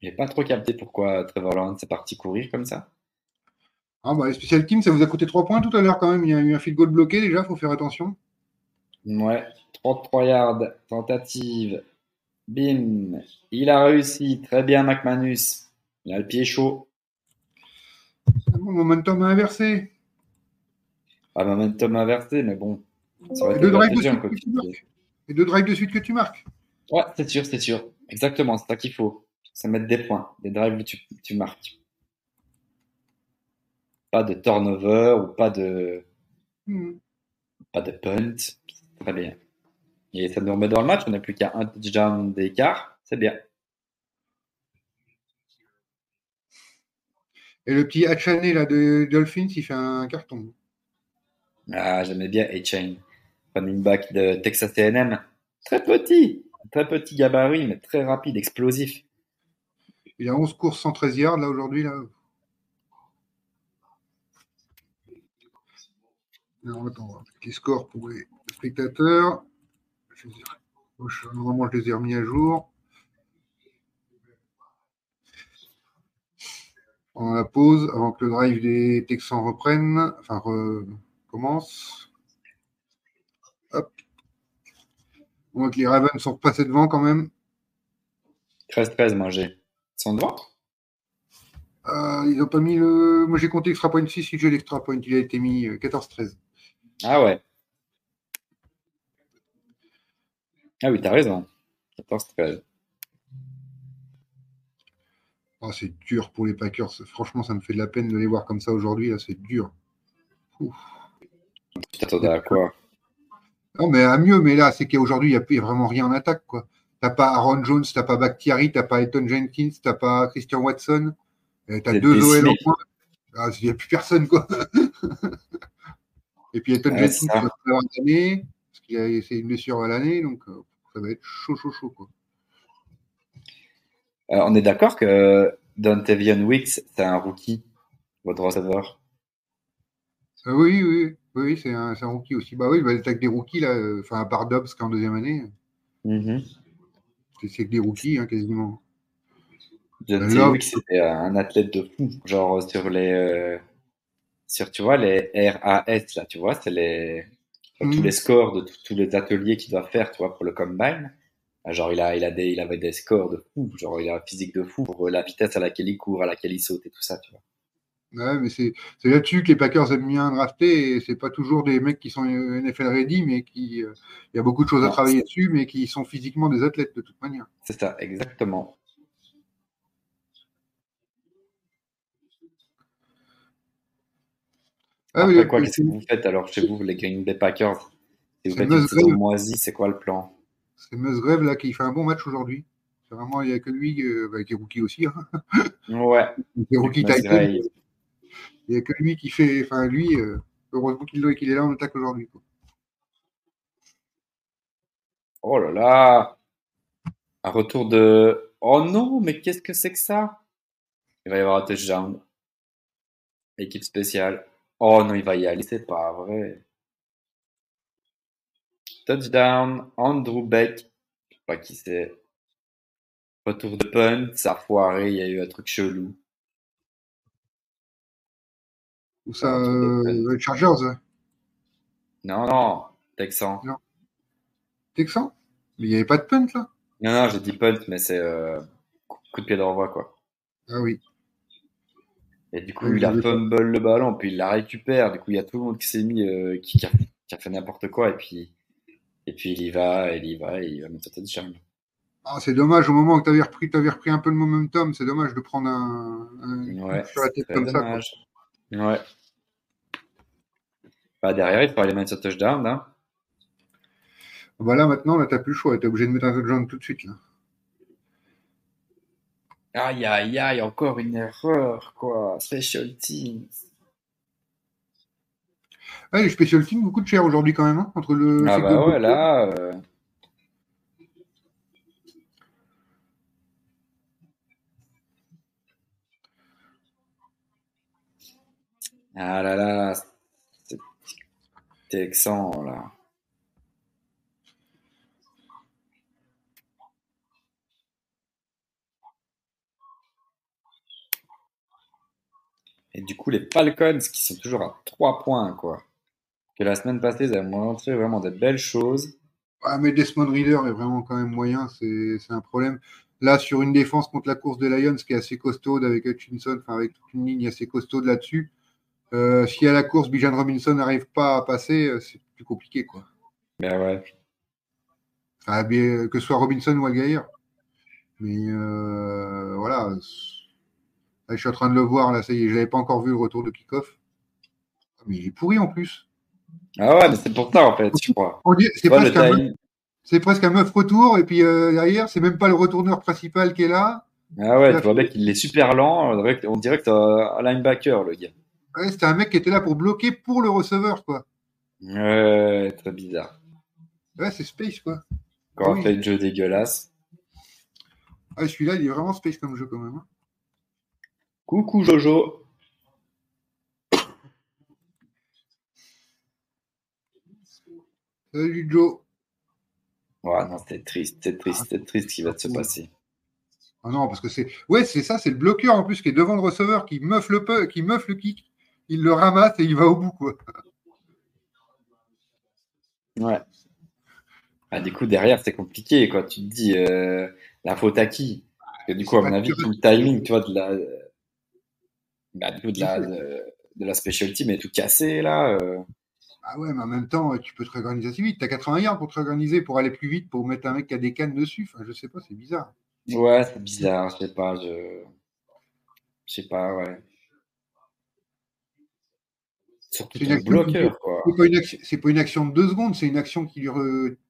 J'ai pas trop capté pourquoi Trevor Lawrence est parti courir comme ça. Ah bah, les special teams, ça vous a coûté 3 points tout à l'heure quand même. Il y a eu un field goal bloqué déjà, faut faire attention. Ouais, 33 yards, tentative, Bim, il a réussi. Très bien, McManus. Il a le pied chaud. Bon, momentum inversé. Ah, momentum inversé, mais bon. Ça Et deux drives de, suite que. Et deux drives de suite que tu marques. Ouais, c'est sûr, c'est sûr. Exactement, c'est ça qu'il faut. Ça met des points. Des drives tu, tu marques. Pas de turnover ou pas de. Hmm. Pas de punt. Très bien. Et ça nous remet dans le match. On n'a plus qu'à un touchdown d'écart. C'est bien. Et le petit Hachané là de Dolphins, il fait un carton. Ah, j'aimais bien A-Chain. Running back de Texas A&M. Très petit. Très petit gabarit, mais très rapide, explosif. Il a 11 courses 113 yards là aujourd'hui. Là. Alors, attends, petit score pour les spectateurs? Je les ai remis à jour. pendant la pause, avant que le drive des Texans reprenne, enfin recommence. Hop. Les Ravens sont repassés devant quand même. 13-13, moi j'ai. Ils sont devant? Euh, Ils n'ont pas mis le. Moi j'ai compté extra point 6, si j'ai l'extra point, il a été mis 14-13. Euh, ah ouais. Ah oui, t'as raison. 14-13. Oh, c'est dur pour les Packers. Franchement, ça me fait de la peine de les voir comme ça aujourd'hui. C'est dur. Tu t'attendais à quoi? Non, mais à mieux. Mais là, c'est qu'aujourd'hui, il n'y a, vraiment rien en attaque. Tu n'as pas Aaron Jones, tu n'as pas Bakhtiari, tu n'as pas Eton Jenkins, tu n'as pas Christian Watson. Tu as deux OL en point. Ah, il n'y a plus personne. quoi. Et puis Eton Jenkins, va avoir l'année. Parce qu'il a essayé une blessure à l'année. Donc, euh, ça va être chaud, chaud, chaud. Quoi. Euh, on est d'accord que Dontavian Wicks, c'est un rookie, votre receveur? Euh, Oui, oui, oui, c'est un, un, rookie aussi. Bah oui, il va être avec des rookies, là, enfin, à part Dobbs qui est en deuxième année. Mm-hmm. C'est que des rookies, hein, quasiment. Dontavian Wicks, c'était un athlète de fou. Genre, sur les. sur, tu vois, les RAS, là, tu vois, c'est les. Tous mm. les scores de tous les ateliers qu'il doit faire, tu vois, pour le combine. Ah, genre, il, a, il, a des, il avait des scores de fou. Genre, il a un physique de fou pour la vitesse à laquelle il court, à laquelle il saute et tout ça, tu vois. Ouais, mais c'est là-dessus que les Packers aiment bien drafter. Et c'est pas toujours des mecs qui sont NFL ready, mais qui. Euh, il y a beaucoup de choses à travailler dessus, mais qui sont physiquement des athlètes de toute manière. C'est ça, exactement. Ah, Après, quoi, qu'est-ce que vous faites alors chez vous, les Green Bay Packers? Si vous faites une saison moisie, c'est quoi le plan? C'est Musgrave là qui fait un bon match aujourd'hui. C'est vraiment, il n'y a que lui, euh, bah, qui est rookie aussi. Hein. Ouais. Il rookie Titan. Il n'y a que lui qui fait. Enfin, lui, euh, heureusement qu'il est là en attaque aujourd'hui. Oh là là Un retour de. Oh non, mais qu'est-ce que c'est que ça? Il va y avoir un touchdown. Équipe spéciale. Oh non, il va y aller, c'est pas vrai. Touchdown, Andrew Beck. Je sais pas qui c'est. Retour de punt, ça a foiré, il y a eu un truc chelou. Ou ça, euh, Chargers Non, non, Texan. Non. Texan Mais il n'y avait pas de punt là Non, non, j'ai dit punt, mais c'est euh, coup de pied d'envoi quoi. Ah oui. Et du coup, il a fumble le ballon, puis il la récupère. Du coup, il y a tout le monde qui s'est mis, euh, qui, a, qui, a, fait n'importe quoi, et puis et puis il y va, il y va, et il va mettre de charme. Ah, c'est dommage au moment où tu avais repris, avais repris un peu le momentum, c'est dommage de prendre un, un ouais, sur la tête comme dommage. ça. Ouais. Bah, derrière, il faut aller mettre ce touchdown. Hein. Bah là maintenant, là, t'as plus le choix, t'es obligé de mettre un touchdown tout de suite. Là. Aïe aïe aïe, encore une erreur, quoi. Special teams. Ah, les special teams, beaucoup de cher aujourd'hui quand même, hein, entre le. Ah bah ouais, là. Euh. Ah là là, c'est excellent là. Du coup, les Falcons qui sont toujours à 3 points, quoi que la semaine passée, ils avaient montré vraiment de belles choses. Ah, mais Desmond Reader est vraiment quand même moyen, c'est un problème. Là, sur une défense contre la course des Lions qui est assez costaude avec Hutchinson, enfin avec toute une ligne assez costaude là-dessus, euh, si à la course Bijan Robinson n'arrive pas à passer, euh, c'est plus compliqué. quoi. Ben ouais. que ce soit Robinson ou Algaïr. Mais euh, voilà. Je suis en train de le voir, là, ça y est, je l'avais pas encore vu le retour de kickoff. Mais il est pourri en plus. Ah ouais, mais c'est pour ça en fait, je crois. C'est presque, un presque, un meuf retour, et puis euh, derrière, c'est même pas le retourneur principal qui est là. Ah ouais, tu vois, mec, il est super lent, on dirait que t'as un linebacker, le gars. Ouais, c'était un mec qui était là pour bloquer pour le receveur, quoi. Ouais, très bizarre. Ouais, c'est space, quoi. Encore un fait de jeu dégueulasse. Ah, celui-là, il est vraiment space comme jeu, quand même. Hein. Coucou, Jojo. Salut Joe. Ouais, non, c'était triste, c'est triste, c'est triste ce qui va se passer. Ah non, parce que c'est. Ouais, c'est ça, c'est le bloqueur en plus qui est devant le receveur, qui meuf le, peu, qui meuf le kick. Il le ramasse et il va au bout, quoi. Ouais. Ah, du coup, derrière, c'est compliqué, quoi. Tu te dis, euh, la faute à qui? Parce que du coup, à mon avis, tout le timing, tu vois, de la. Bah, du coup, de la, de, la team est tout cassé, là. Euh. Ah ouais, mais en même temps, tu peux te réorganiser assez vite. Tu as 80 yards pour te réorganiser, pour aller plus vite, pour mettre un mec qui a des cannes dessus. Enfin, je sais pas, c'est bizarre. Ouais, c'est bizarre, je sais pas, je. Je sais pas, ouais. Surtout le bloqueur, quoi. C'est pas, une action de deux secondes, c'est une action qui dure 15-20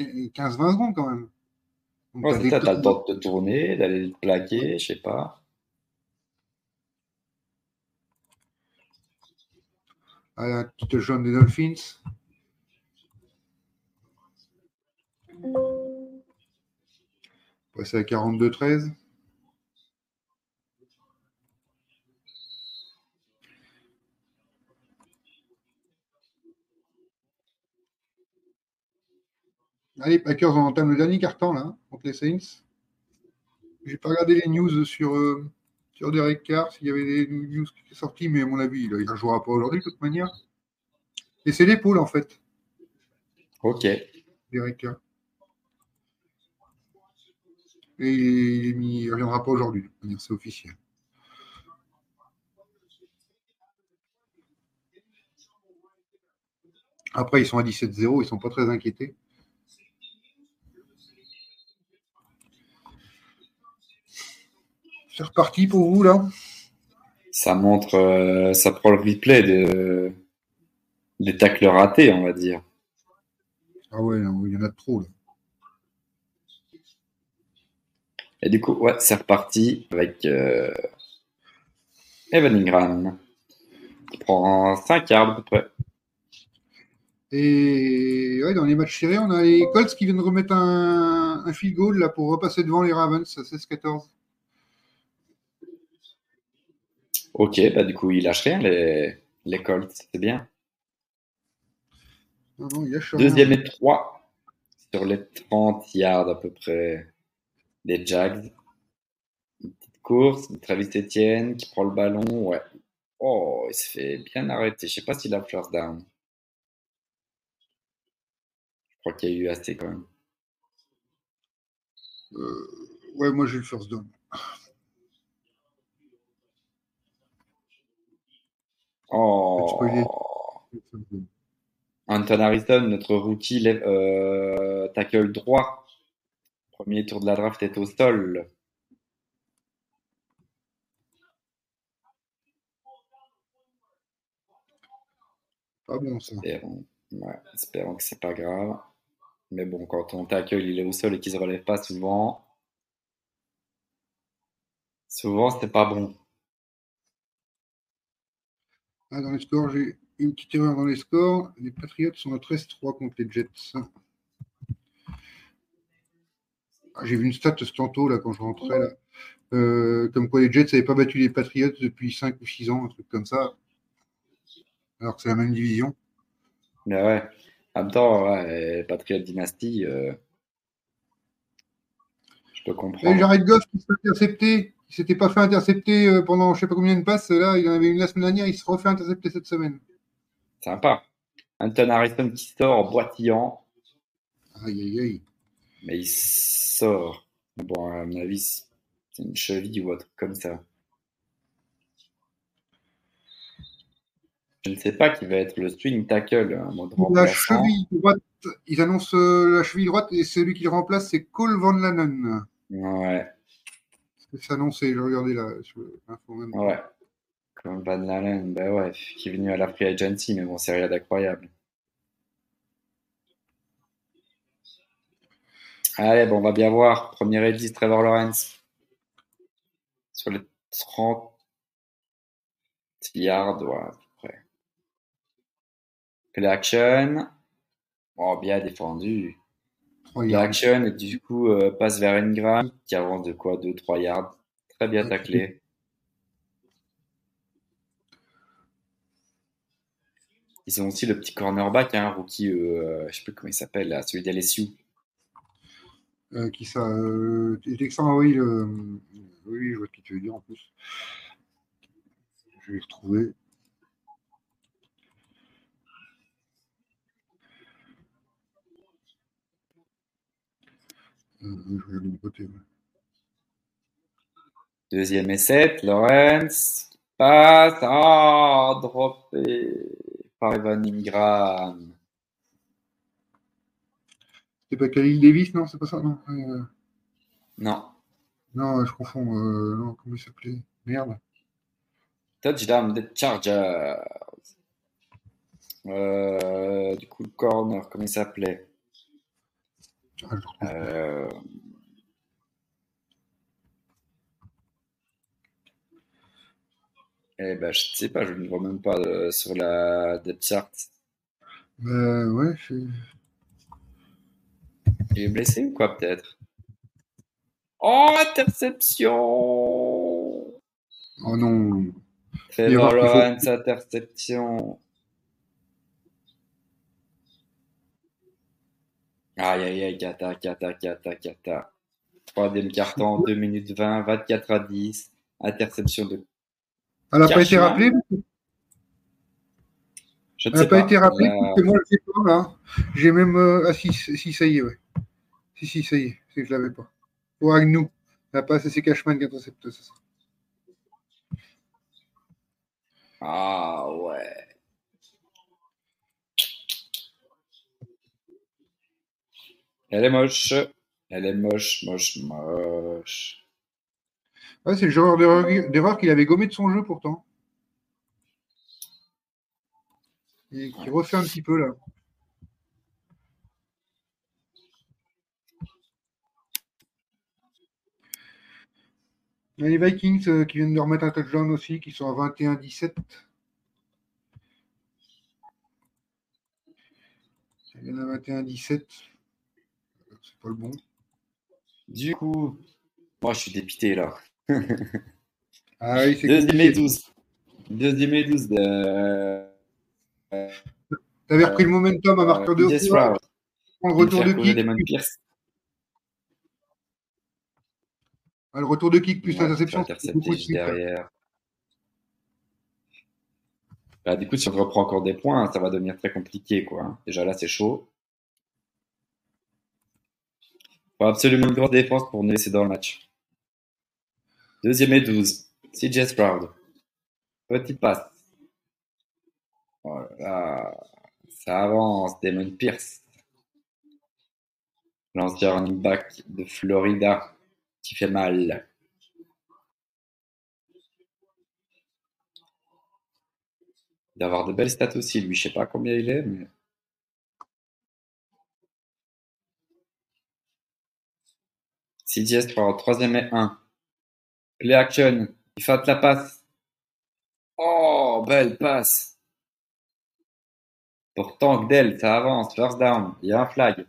euh, secondes quand même. ouais, c'est ça, t'as le temps de te tourner, d'aller te plaquer, je sais pas. À la petite jaune des Dolphins. Passer à 42-13. Allez, Packers, on entame le dernier carton là, contre les Saints. J'ai pas regardé les news sur, euh, sur Derek Carr, s'il y avait des news qui étaient sorties, mais à mon avis, il ne jouera pas aujourd'hui de toute manière. Et c'est l'épaule, en fait. Ok. Derek Carr. Et il ne reviendra pas aujourd'hui, de toute manière, c'est officiel. Après, ils sont à 17-0, ils ne sont pas très inquiétés. C'est reparti pour vous, là? Ça montre, euh, ça prend le replay de, des tacles ratés, on va dire. Ah ouais, il y en a trop, là. Et du coup, ouais, c'est reparti avec euh, Evan Ingram qui prend 5 yards à peu près. Et ouais, dans les matchs serrés, on a les Colts qui viennent de remettre un, un field goal là, pour repasser devant les Ravens à 16-14. Ok, bah du coup, il lâche rien, les, les Colts, c'est bien. Deuxième et trois sur les 30 yards à peu près des Jags. Une petite course, Travis Etienne qui prend le ballon, ouais. Oh, il se fait bien arrêter. Je sais pas s'il a first down. Je crois qu'il y a eu assez quand même. Euh, ouais, moi j'ai le first down. Oh. Anton Harrison, notre rookie, euh, tackle droit. Premier tour de la draft est au sol. Pas bon ça. Espérons, ouais, espérons que c'est pas grave. Mais bon, quand on tackle, il est au sol et qu'il se relève pas souvent, souvent c'est pas bon. Ah, dans les scores, j'ai une petite erreur dans les scores. Les Patriots sont à 13-3 contre les Jets. Ah, j'ai vu une stat ce tantôt là, quand je rentrais. Là. Euh, comme quoi les Jets n'avaient pas battu les Patriots depuis 5 ou 6 ans, un truc comme ça. Alors que c'est la même division. Mais ouais. En même temps, ouais, Patriot Dynasty, euh, je peux comprendre. Et Jared Goff qui s'est intercepté il s'était pas fait intercepter euh, pendant je sais pas combien de passes. Là, il en avait une la semaine dernière, il se refait intercepter cette semaine. Sympa. Anton Harrison qui sort boitillant. Aïe, aïe, aïe. Mais il sort. Bon, à mon avis, c'est une cheville ou autre comme ça. Je ne sais pas qui va être le swing tackle. la cheville droite, ils annoncent euh, la cheville droite et celui qui le remplace, c'est Cole Van Lannen. Ouais. Annoncé, j'ai regardé là sur l'info. Ouais. Comme Van Lalen, bah ouais, qui est venu à la Free Agency, mais bon, c'est rien d'incroyable. Allez, bon, on va bien voir. Premier Edis, Trevor Lawrence. Sur les 30 yards, ouais, à peu près. Play action. Oh, bien défendu. L'action et du coup euh, passe vers Ingram qui avance de quoi? 2-3 yards. Très bien taclé. Ils ont aussi le petit cornerback, un hein, rookie, euh, je sais plus comment il s'appelle, celui d'LSU. Euh, qui ça euh, oui, oui, je vois ce que tu veux dire en plus. Je vais retrouver. Deuxième essai, Lawrence passe. Ah, droppé par Evan Ingram. C'est pas Khalil Davis, non C'est pas ça, non euh, Non. Non, je confonds. Euh, non, comment il s'appelait Merde. Touchdown des Chargers. Euh, du coup, le corner, comment il s'appelait? Euh... Eh ben, je sais pas, je ne vois même pas euh, sur la depth chart. Ben ouais, il est blessé ou quoi, peut-être? Oh, interception Oh non Trevor Lawrence, interception. Aïe, aïe, aïe, cata, cata, cata, cata. Troisième carton, 2 minutes 20, 24 à 10. Interception de. Elle n'a pas été rappelée Elle n'a pas été rappelée, c'est moi le sais pas, là. J'ai même. Euh... Ah, si, si, ça y est, ouais. Si, si, ça y est, c'est que je l'avais pas. Pour Agnew. La passe, c'est Cashman qui intercepte ça. Ah ouais. Elle est moche. Elle est moche, moche, moche. Ouais, c'est le genre d'erreur qu'il avait gommé de son jeu pourtant. Et qui refait un petit peu là. Il y a les Vikings euh, qui viennent de remettre un touchdown aussi, qui sont à 21-17. Il y en a 21-17. Pas le bon. Du coup, moi je suis dépité là. ah oui, c'est Deuxième et 12. Deuxième et 12 de. T'avais repris le momentum à marqueur de yes, Le retour de kick. Ah, le retour de kick plus l'interception. derrière. Bah, du coup, si on reprend encore des points, ça va devenir très compliqué. Quoi. Déjà là, c'est chaud. Il faut absolument une grande défense pour nous laisser dans le match. Deuxième et 12. CJ Sproud. Petit passe. Voilà. Ça avance. Damon Pierce. L'ancien running back de Florida qui fait mal. D'avoir de belles stats aussi, lui, je sais pas combien il est, mais. CDS pour troisième et 1. Play action. Il fait la passe. Oh, belle passe. Pourtant, Gdel, ça avance. First down. Il y a un flag.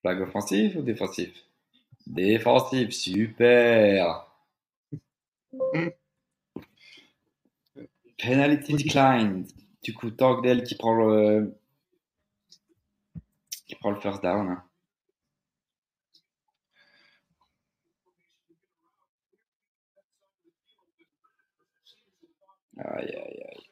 Flag offensif ou défensif? Défensif, super. Penalty declined. Du coup, Togdale qui prend le qui prend le first down. Hein. Aïe, aïe, aïe.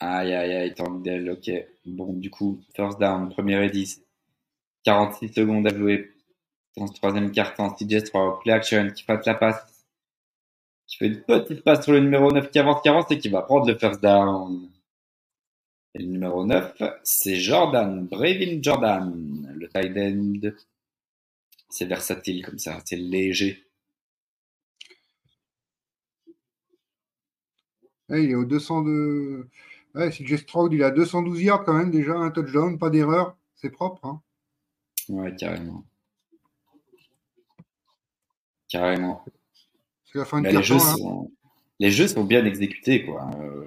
Aïe, aïe, aïe, Tangdale, ok. Bon, du coup, first down, première et 10. 46 secondes à jouer dans ce troisième carton. CJ 3, play action, qui passe la passe. Fait une petite passe sur le numéro 9 qui avance, qui avance et qui va prendre le first down. Et le numéro 9, c'est Jordan, Bravin Jordan, le tight end. C'est versatile comme ça, c'est léger. il est au 202. Ouais, si Stroud, il a 212 yards quand même déjà, un touchdown, pas d'erreur, c'est propre. Hein. Ouais, carrément. Carrément. C'est la fin de les, jeux hein. sont... les jeux sont bien exécutés, quoi. Il euh,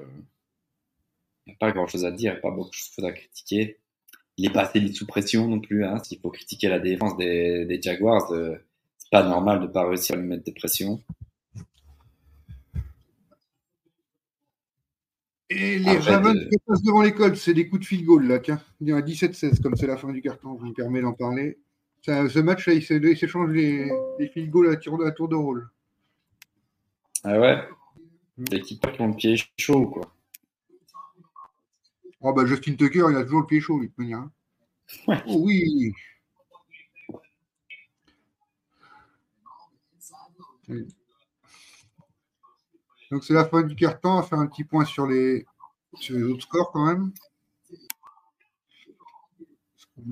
n'y a pas grand chose à dire, pas beaucoup de choses à critiquer. Il n'est pas assez mis sous pression non plus. Hein. S'il faut critiquer la défense des, Jaguars, euh, c'est pas normal de ne pas réussir à lui mettre des pressions. Et les Ravens qui passent devant les Colts, c'est des coups de field goal là, tiens. Il y a un 17-16, comme c'est la fin du carton, je me permets d'en parler. ce match là, il s'échange les, les field goals à, tour, tour de rôle. Ah ouais L'équipe qui ont le pied chaud, quoi. Oh bah Justin Tucker, il a toujours le pied chaud, lui, de manière. Hein. Ouais. Oh, oui. Donc c'est la fin du carton. On va faire un petit point sur les, autres scores quand même.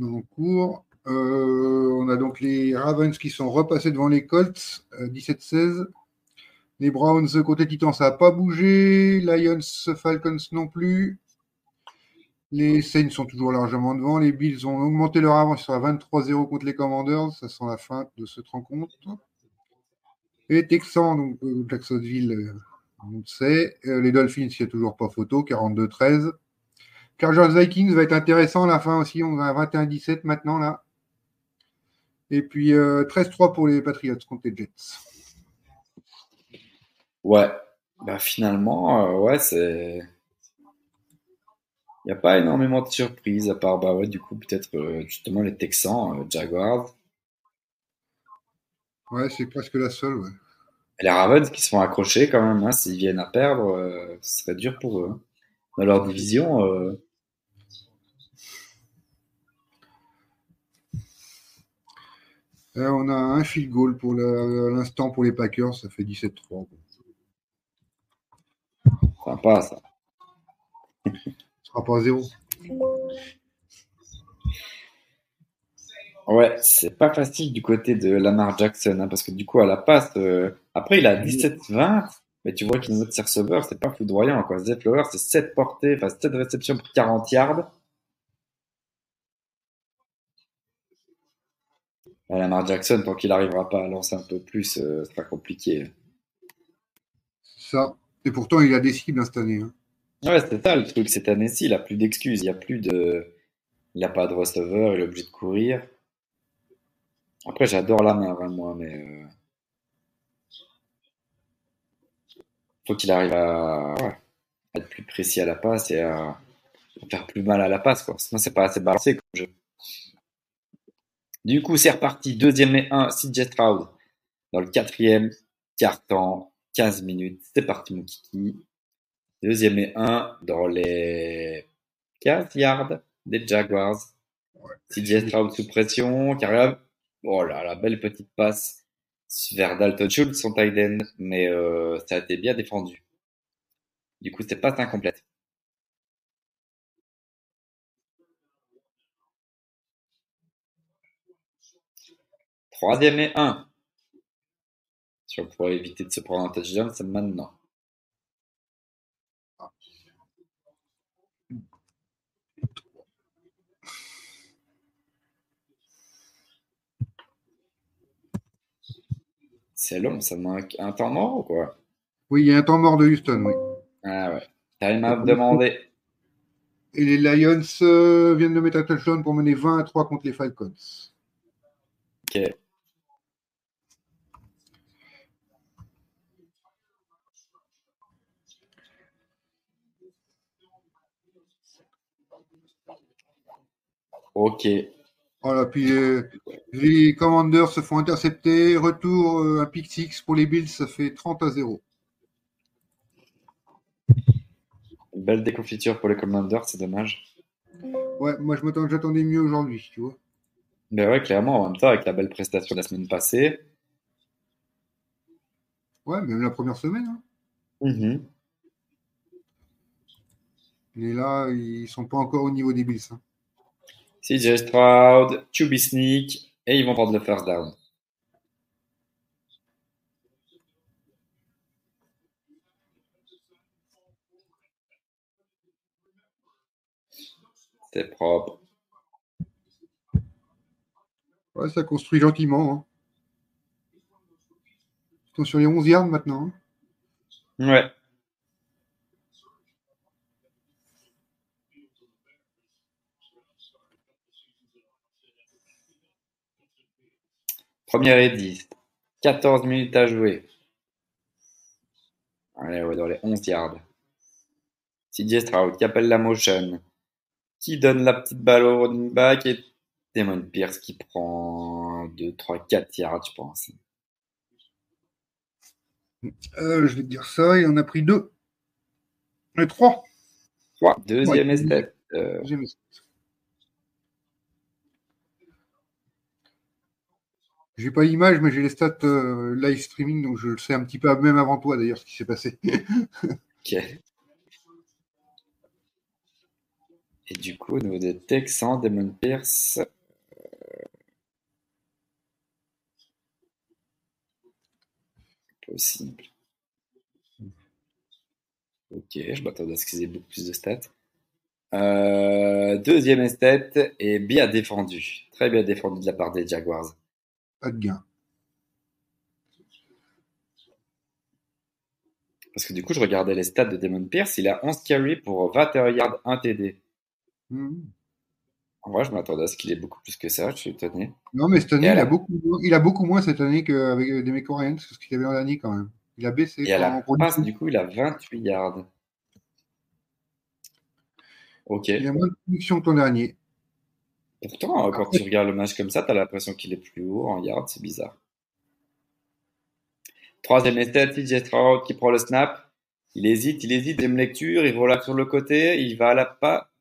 En cours. Euh, on a donc les Ravens qui sont repassés devant les Colts, 17-16. Euh, les Browns côté Titan, ça n'a pas bougé. Lions, Falcons non plus. Les Saints sont toujours largement devant. Les Bills ont augmenté leur avance. À 23-0 contre les Commanders. Ça sent la fin de cette rencontre. Et Texans, donc euh, Jacksonville, on sait. Euh, les Dolphins, il n'y a toujours pas photo, 42-13. Chargers Vikings va être intéressant à la fin aussi. On à 21-17 maintenant là. Et puis 13-3 euh, pour les Patriots contre les Jets. Ouais. Bah finalement, euh, ouais, c'est. Il n'y a pas énormément de surprises à part, bah ouais, du coup, peut-être justement les Texans, Jaguars. Ouais, c'est presque la seule, ouais les Ravens qui se font accrocher quand même, hein, s'ils viennent à perdre, euh, ce serait dur pour eux. Hein. Dans leur division. Euh, euh, on a un field goal pour l'instant pour les Packers, ça fait 17-3. Sympa ça. Ce sera pas zéro. Ouais, c'est pas facile du côté de Lamar Jackson, hein, parce que du coup, à la passe, euh, après, il a 17-20, mais tu vois qu'il note ses receveurs, c'est pas foudroyant, quoi. Zay Flower, c'est 7 portées, enfin, 7 réceptions pour 40 yards. Lamar Jackson, tant qu'il arrivera pas à lancer un peu plus, euh, c'est pas compliqué. Ça. Et pourtant, il a des cibles hein, cette année. Hein. Ouais, c'est ça le truc. Cette année-ci, il a plus d'excuses. Il y a plus de. Il a pas de receveur, il est obligé de courir. Après, j'adore la main, moi, mais. Euh... Faut qu'il arrive à... être plus précis à la passe et à faire plus mal à la passe, quoi. Sinon, c'est pas assez balancé comme jeu. Du coup, c'est reparti. Deuxième et un, CJ Stroud. Dans le quatrième quart-temps, 15 minutes. C'est parti, mon kiki. Deuxième et un dans les 15 yards des Jaguars. CJ Stroud sous pression, qui arrive Oh là, la belle petite passe vers Dalton Schultz, son tight end, mais euh, ça a été bien défendu. Du coup, c'était pas incomplète. Troisième et un. Si on pourrait éviter de se prendre un touchdown, c'est maintenant. C'est long, ça manque un temps mort ou quoi? Oui, il y a un temps mort de Houston, oui. Ah ouais. Time out demandé. Et les Lions euh, viennent de mettre un touchdown pour mener 20 à 3 contre les Falcons. Ok. Ok. Voilà, puis euh, les Commanders se font intercepter. Retour, euh, un pick six pour les Bills, ça fait 30 à 0. Belle déconfiture pour les Commanders, c'est dommage. Ouais, moi je j'attendais mieux aujourd'hui, tu vois. Ben ouais, clairement, en même temps, avec la belle prestation de la semaine passée. Ouais, même la première semaine. Hein. Mm-hmm. Et là, ils sont pas encore au niveau des Bills. Hein. CJ Stroud, Chubby Sneak, et ils vont prendre le first down. C'est propre. Ouais, ça construit gentiment. Hein. Ils sont sur les 11 yards maintenant. Hein. Ouais. Première et 10. 14 minutes à jouer. Allez, ouais, dans les 11 yards. CJ Stroud qui appelle la motion, qui donne la petite balle au running back et Damon Pierce qui prend 2, 3, 4 yards, je pense. Euh, je vais te dire ça, il en a pris deux. Et trois. Trois. Deuxième ouais, esthète. Euh... Deuxième esthète. J'ai pas l'image, mais j'ai les stats euh, live streaming, donc je le sais un petit peu même avant toi d'ailleurs ce qui s'est passé. ok. Et du coup, au niveau des Texans, Damon Pierce. Euh, possible. Ok, je m'attendais à ce qu'ils aient beaucoup plus de stats. Euh, deuxième esthète et bien défendu. Très bien défendu de la part des Jaguars. Pas de gain. Parce que du coup, je regardais les stats de Damon Pierce. Il a 11 carry pour 21 yards, 1 TD. En vrai, je m'attendais à ce qu'il ait beaucoup plus que ça. Je suis étonné. Non, mais cette année, il, a beaucoup, il a beaucoup moins cette année qu'avec des mecs coréens, c'est ce qu'il avait en année quand même. Il a baissé. Et à la passe, du coup, il a 28 yards. Ok. Il a moins de production que l'an dernier. Pourtant, quand tu regardes le match comme ça, tu as l'impression qu'il est plus haut en yards, c'est bizarre. Troisième essai, TJ Stroud qui prend le snap. Il hésite, il hésite, deuxième lecture, il relâche sur le côté, il va à la pas.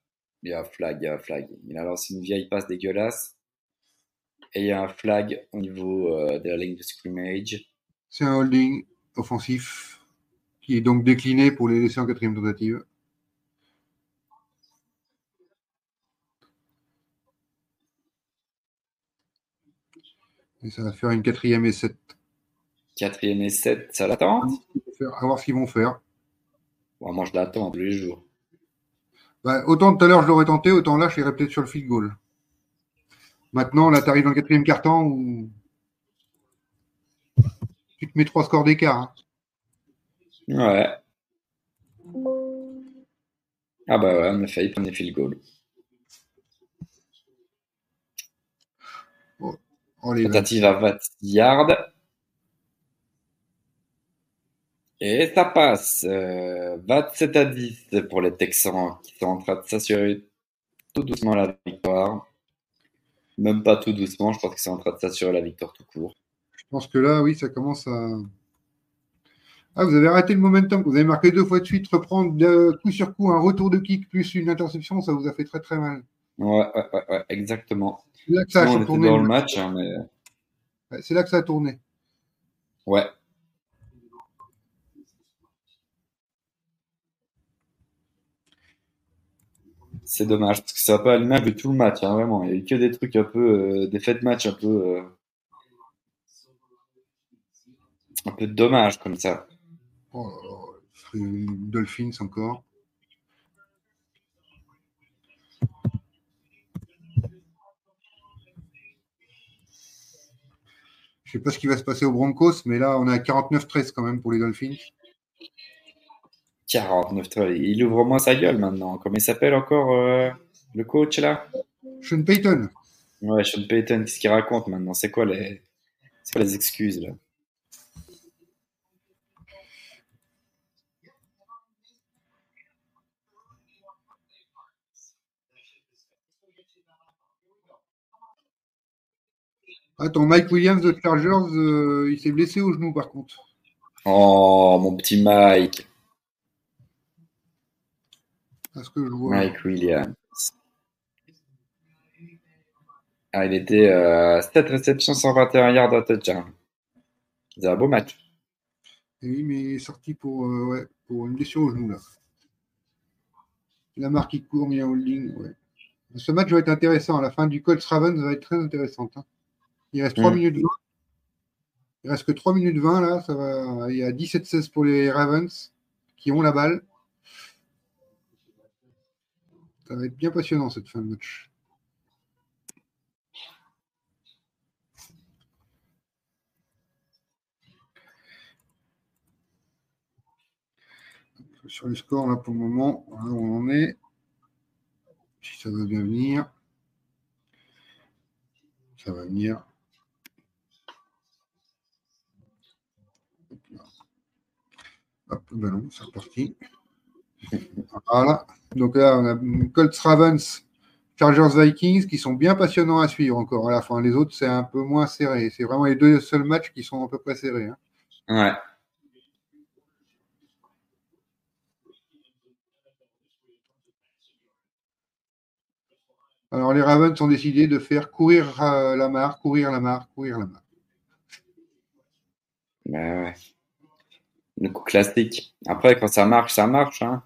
Il y a un flag, il y a un flag. Il a lancé une vieille passe dégueulasse. Et il y a un flag au niveau euh, de la ligne de scrimmage. C'est un holding offensif qui est donc décliné pour les laisser en quatrième tentative. Et ça va faire une quatrième et sept. Quatrième et sept, ça l'attend? À voir ce qu'ils vont faire. moi, je l'attends tous les jours. Bah, autant tout à l'heure je l'aurais tenté, autant là je irais peut-être sur le field goal. Maintenant, là, tu arrives dans le quatrième quart-temps où tu te mets trois scores d'écart. Hein. Ouais. Ah bah ouais, on a failli prendre les field goal. Oh, Tentative à 20 yards. Et ça passe. 27 euh, à 10 pour les Texans qui sont en train de s'assurer tout doucement la victoire. Même pas tout doucement, je pense qu'ils sont en train de s'assurer la victoire tout court. Je pense que là, oui, ça commence à. Ah, vous avez arrêté le momentum. Vous avez marqué deux fois de suite, reprendre de coup sur coup un retour de kick plus une interception, ça vous a fait très très mal. Ouais, ouais, ouais, exactement. C'est là que ça a tourné. dans le match, hein, mais... C'est là que ça a tourné. Ouais, C'est dommage, parce que ça n'a pas l'image tout le match, hein, vraiment. Il n'y a eu que des trucs un peu, euh, des faits de match un peu, euh, un peu dommage comme ça. Oh, Dolphins encore. Je sais pas ce qui va se passer aux Broncos, mais là, on est à 49-13 quand même pour les Dolphins. 49 Il ouvre moins sa gueule maintenant. Comment il s'appelle encore euh, le coach là? Sean Payton. Ouais, Sean Payton, qu'est-ce qu'il raconte maintenant? C'est quoi les, quoi les excuses là? Attends, Mike Williams de Chargers, euh, il s'est blessé au genou par contre. Oh, mon petit Mike que je vois. Mike Williams. Ah, il était euh, 7 réceptions, 121 yards à touchdown. C'est un beau match. oui, mais il est sorti pour, euh, ouais, pour une blessure au genou là. La marque qui court, il y a un holding. Ouais. Ce match va être intéressant. La fin du Colts Ravens va être très intéressante. Hein. Il reste 3 mm. minutes 20. Il reste que 3 minutes 20 là. Ça va... Il y a 17-16 pour les Ravens qui ont la balle. Ça va être bien passionnant cette fin de match. Sur le score, là, pour le moment, où on en est. Si ça va bien venir. Ça va venir. Hop, ben non, c'est reparti. Voilà. Donc là, on a Colts Ravens, Chargers Vikings qui sont bien passionnants à suivre encore à la fin. Les autres, c'est un peu moins serré. C'est vraiment les deux seuls matchs qui sont à peu près serrés. Hein. Ouais. Alors les Ravens ont décidé de faire courir euh, la mare, courir la mare, courir la mare. Ben ouais. Le coup classique. Après, quand ça marche, ça marche. Hein.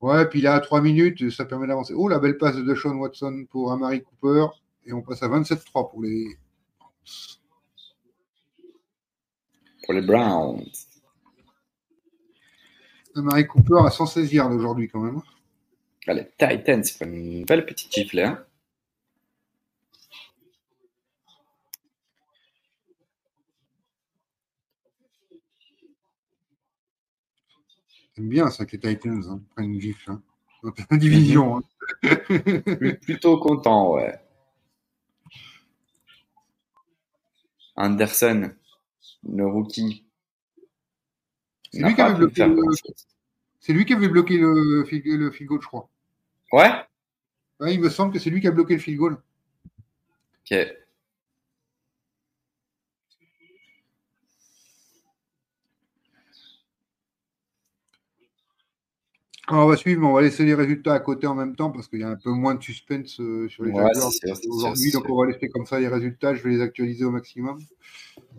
Ouais, puis là, à 3 minutes, ça permet d'avancer. Oh, la belle passe de Sean Watson pour Amari Cooper. Et on passe à 27-3 pour les. Pour les Browns. Amari Cooper à 116 yards aujourd'hui, quand même. Les Titans font une belle petite gifle. Hein. J'aime bien ça que les Titans hein, prennent une gifle. Hein. Dans division. Hein. Plutôt content, ouais. Anderson, le rookie. C'est lui, qui avait bloqué le... C'est lui qui avait bloqué le le field goal, je crois. Ouais Ouais, il me semble que c'est lui qui a bloqué le field goal. Ok. Alors, on va suivre, mais on va laisser les résultats à côté en même temps parce qu'il y a un peu moins de suspense euh, sur les Ouais, aujourd'hui. Donc, on va laisser comme ça les résultats. Je vais les actualiser au maximum.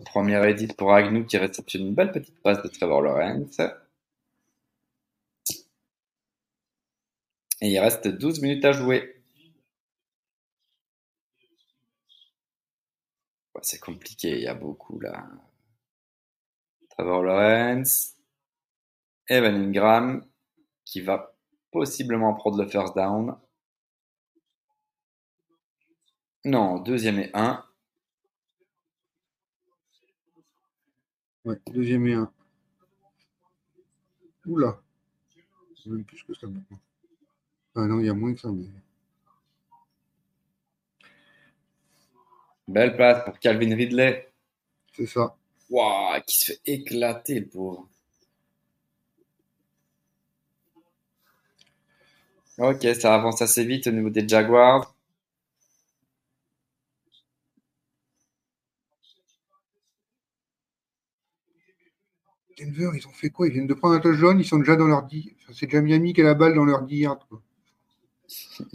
Première edit pour Agnew qui réceptionne une belle petite passe de Trevor Lawrence. Et il reste 12 minutes à jouer. Ouais, c'est compliqué, il y a beaucoup là. Trevor Lawrence. Evan Ingram qui va possiblement prendre le first down. Non, deuxième et un. Ouais, deuxième et un. Oula. C'est même plus que ça maintenant. Ah non, il y a moins que ça. Mais... Belle place pour Calvin Ridley. C'est ça. Waouh, qui se fait éclater le pauvre. Ok, ça avance assez vite au niveau des Jaguars. Denver, ils ont fait quoi? Ils viennent de prendre un touchdown, ils sont déjà dans leur 10. Enfin, c'est déjà Miami qui a la balle dans leur 10 yards.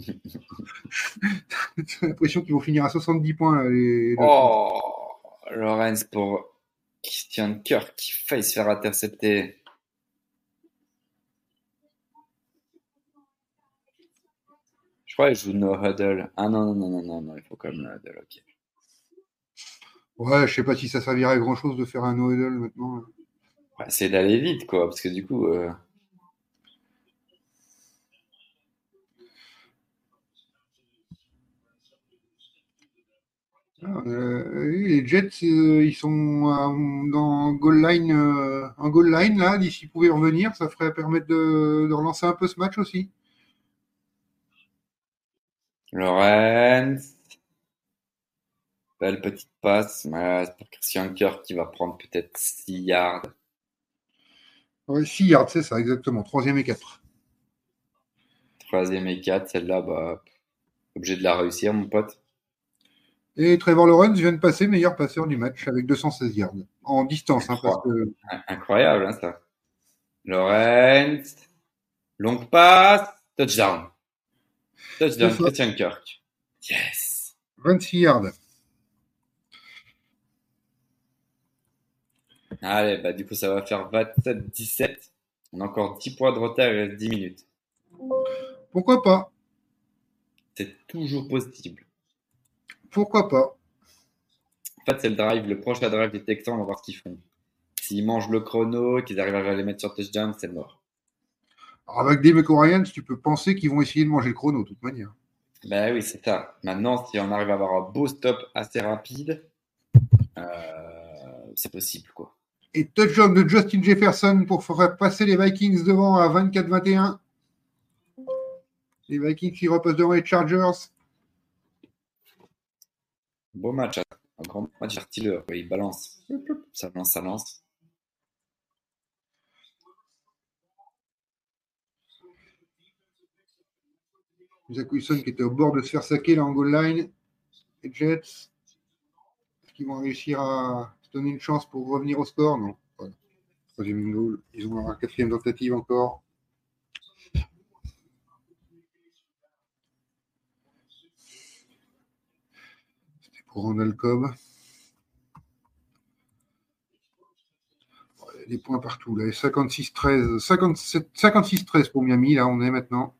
J'ai l'impression qu'ils vont finir à 70 points. là, les- les- Oh, Lawrence pour Christian Kirk qui faille se faire intercepter. Je crois qu'il joue no huddle. Ah non, non, non, non, non, il faut quand même le huddle, ok. Ouais, je sais pas si ça servirait à grand chose de faire un no huddle maintenant. Ouais, c'est d'aller vite, quoi, parce que du coup, euh, Ah, euh, les Jets, euh, ils sont euh, dans goal line, en goal line là. D'ici pouvaient revenir, ça ferait permettre de, de relancer un peu ce match aussi. Lawrence. Belle petite passe. Pour Christian Kirk qui va prendre peut-être 6 yards. Ouais, 6 yards, c'est ça, exactement. Troisième et 4. Troisième et 4, celle-là, bah, obligé de la réussir, mon pote. Et Trevor Lawrence vient de passer meilleur passeur du match avec 216 yards. En distance, hein, parce que Incroyable, hein, ça. Lawrence. Longue passe. Touchdown. Touchdown. Christian Kirk. Yes. 26 yards. Allez, bah, du coup, ça va faire 27-17. On a encore 10 points de retard, il reste 10 minutes. Pourquoi pas? C'est toujours possible. Pourquoi pas? En fait, c'est le drive, le prochain drive des Texans, on va voir ce qu'ils font. S'ils mangent le chrono, qu'ils arrivent à les mettre sur touchdown, c'est mort. Alors, Avec des Ryans, tu peux penser qu'ils vont essayer de manger le chrono, de toute manière. Ben oui, c'est ça. Maintenant, si on arrive à avoir un beau stop assez rapide, euh, c'est possible, quoi. Et touchdown de Justin Jefferson pour faire passer les Vikings devant à 24-21. Les Vikings qui repassent devant les Chargers. Beau match, hein. un grand match artilleur. Il balance. Ça lance, ça lance. Zach Wilson qui était au bord de se faire saquer là en goal line. Les Jets, qu'ils vont réussir à se donner une chance pour revenir au score Non. Troisième goal. Ils ont la quatrième tentative encore. C'était pour Ronald Cobb. des points partout. 56-13, 56-13 pour Miami, là on est maintenant.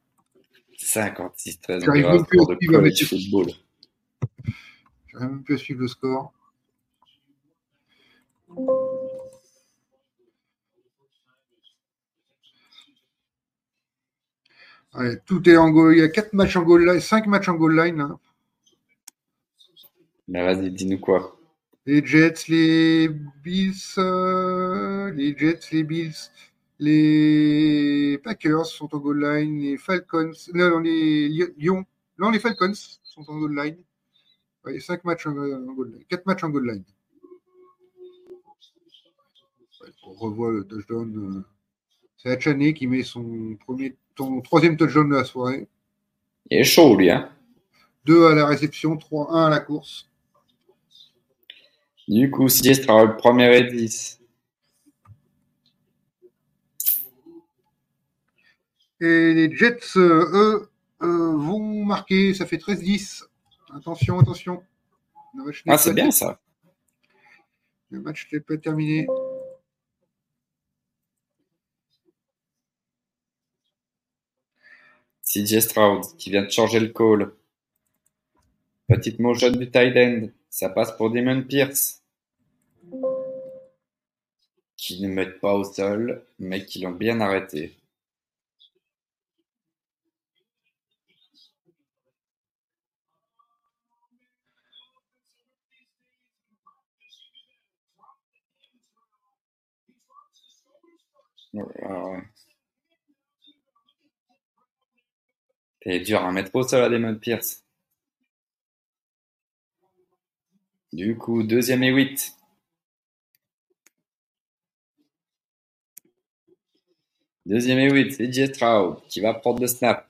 56-13, J'arrive même plus à suivre avec football. J'arrive même plus à suivre le score. tout est en goal. Il y a 4 matchs en goal line, 5 matchs en goal line. Là. Ben, vas-y, dis-nous quoi. Les Jets, les Bills, euh, les Jets, les Bills, les Packers sont en goal line, les Falcons, non, les Lions, non, les Falcons sont en goal line. 5 matchs en, goal line, 4 matchs en goal line. on revoit le touchdown. Euh, c'est Achane qui met son premier, son troisième touchdown de la soirée. Il est chaud, lui, hein. 2 à la réception, 3, 1 à la course. Du coup, si sera le premier et 10. Et les Jets, euh, eux, euh, vont marquer. Ça fait 13-10. Attention, attention. Ah, c'est bien ça. Le match n'est pas terminé. CJ Stroud qui vient de changer le call. Petite motion du tight end. Ça passe pour Damon Pierce. Qui ne mettent pas au sol, mais qui l'ont bien arrêté. C'est dur à mettre au sol à Damon Pierce. Du coup, deuxième et huit. Deuxième et huit, c'est. Stroud qui va prendre le snap.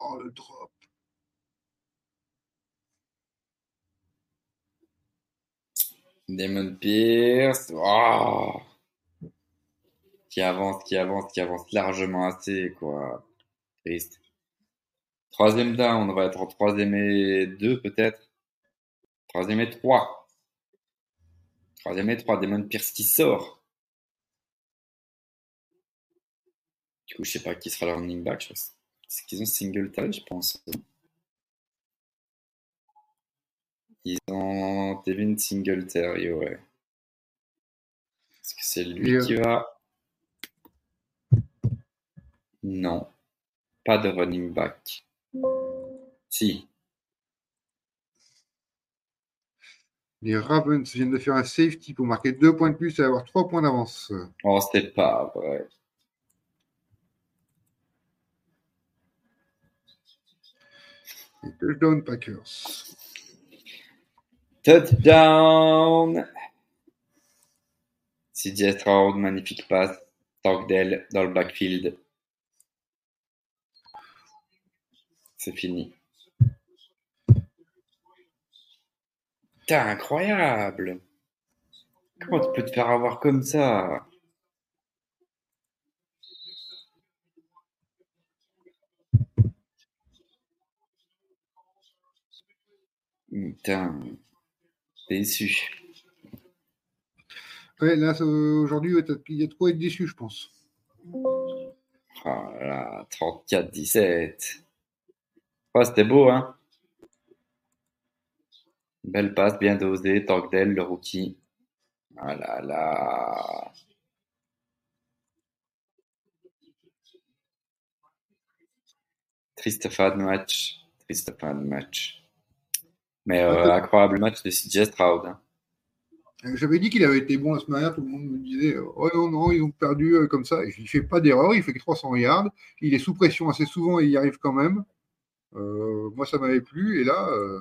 Oh, le drop. Damon Pierce. Oh. Qui avance, qui avance, qui avance largement assez, quoi. Triste. Troisième down, on va être en troisième et deux, peut-être. Troisième et trois. Troisième et trois, Damon Pierce qui sort. Du coup, je sais pas qui sera le running back. Est-ce qu'ils ont Singletary, je pense? Ils ont Devin Singletary, ouais. Est-ce que c'est lui qui va Non. Pas de running back. Si. Les Ravens viennent de faire un safety pour marquer deux points de plus et avoir trois points d'avance. Oh, c'était pas vrai. Et touchdown Packers. Touchdown. CJ Stroud, magnifique passe. Togdale dans le backfield. C'est fini. T'es incroyable Comment tu peux te faire avoir comme ça? Hmm, Putain, déçu. Ouais, là, aujourd'hui, il y a de quoi être déçu, je pense. Voilà, 34-17. Oh, c'était beau, hein? Belle passe, bien dosée, Tangdell, le rookie. Ah là là. Triste fin match. Triste match. Mais euh, incroyable match de CJ Stroud. Hein. J'avais dit qu'il avait été bon la semaine dernière, tout le monde me disait Oh non, non, ils ont perdu euh, comme ça. Il ne fait pas d'erreur, il fait que 300 yards, il est sous pression assez souvent et il y arrive quand même. Euh, moi, ça m'avait plu. Et là, euh,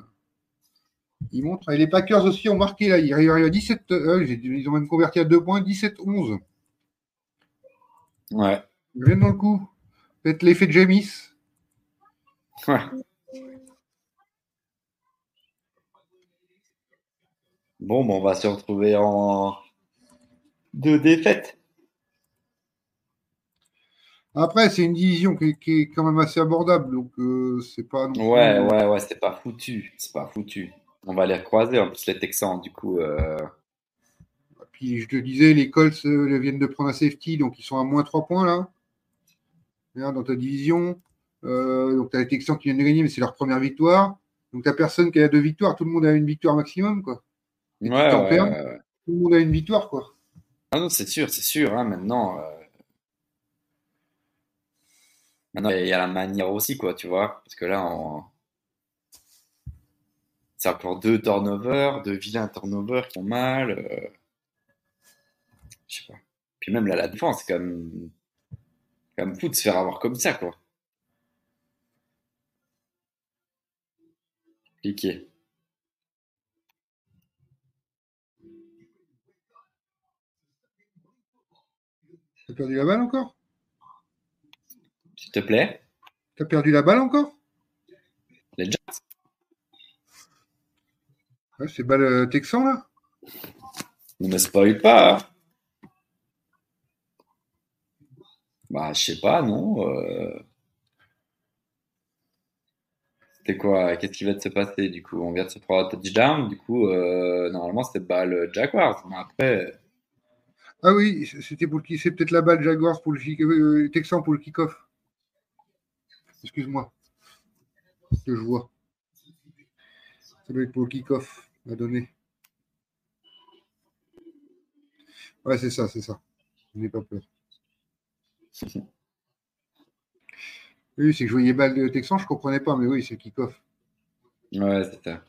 il montre. Et les Packers aussi ont marqué là. Ils arrivent à 17. Euh, ils ont même converti à 2 points, 17-11. Ouais. Ils viennent dans le coup. Peut-être l'effet de Jamis. Ouais. Bon, ben on va se retrouver en deux défaites. Après, c'est une division qui, est quand même assez abordable, donc euh, c'est pas. ouais, ouais, ouais, c'est pas foutu, c'est pas foutu. On va les recroiser en plus les Texans, du coup. Euh... Puis je te disais, les Colts euh, viennent de prendre un safety, donc ils sont à moins 3 points là. dans ta division. Euh, donc tu as les Texans qui viennent de gagner, mais c'est leur première victoire. Donc tu personne qui a deux victoires, tout le monde a une victoire maximum, quoi. ouais, ouais, Tout le monde a une victoire, quoi. Ah non, c'est sûr, c'est sûr. Hein, maintenant, euh, maintenant, il y a la manière aussi, quoi, tu vois. Parce que là, on... c'est encore deux turnovers, deux vilains turnovers qui ont mal. Euh... Je sais pas. Puis même là, la défense, c'est quand même, quand même fou de se faire avoir comme ça, quoi. Cliquez. T'as perdu la balle encore? S'il te plaît T'as perdu la balle encore? Les Jets ouais, C'est balle euh, texan là Ne me spoil pas Bah, je sais pas, non. Euh... C'était quoi Qu'est-ce qui va se passer du coup? On vient de se prendre un touchdown. Du coup, euh, normalement, c'était balle Jaguars. Mais après. Ah oui, c'était pour le c'est peut-être la balle Jaguars pour le euh, Texan pour le kick-off. Excuse-moi. Que je vois. Ça doit être pour le kick-off à donner. Ouais, c'est ça, c'est ça. N'aie pas peur. Oui, c'est que je voyais balle de Texan, je ne comprenais pas, mais oui, c'est kick-off. Ouais, c'est ça.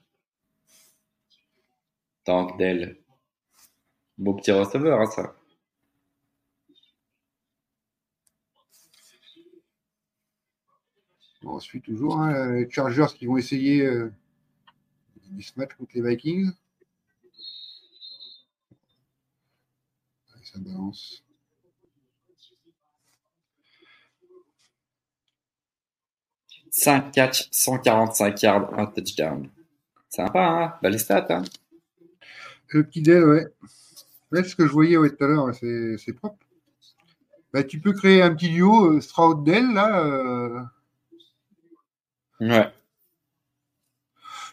Tank Dell. Beau petit receveur, hein, ça. On suit toujours hein, les Chargers qui vont essayer euh, ce match contre les Vikings. ça balance. 5 catch, 145 yards, un touchdown. Sympa, hein Belle stat, hein Le petit Dell, ouais. Ouais, ce que je voyais tout à l'heure, c'est propre. Bah, tu peux créer un petit duo euh, Stroud-Dell, là. Euh. Ouais.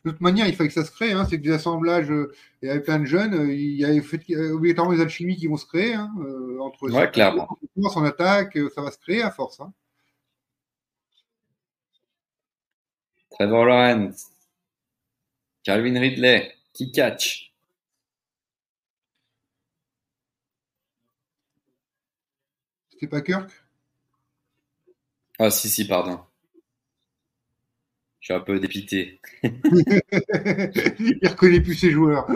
De toute manière, il faut que ça se crée. Hein. C'est que des assemblages, euh, y avait plein de jeunes, il y a obligatoirement des alchimies qui vont se créer. Hein, entre ouais, clairement. En attaque, ça va se créer à force. Hein. Trevor Lawrence, Calvin Ridley, qui catch? C'était pas Kirk? Ah si si pardon. Suis un peu dépité. Il reconnaît plus ses joueurs.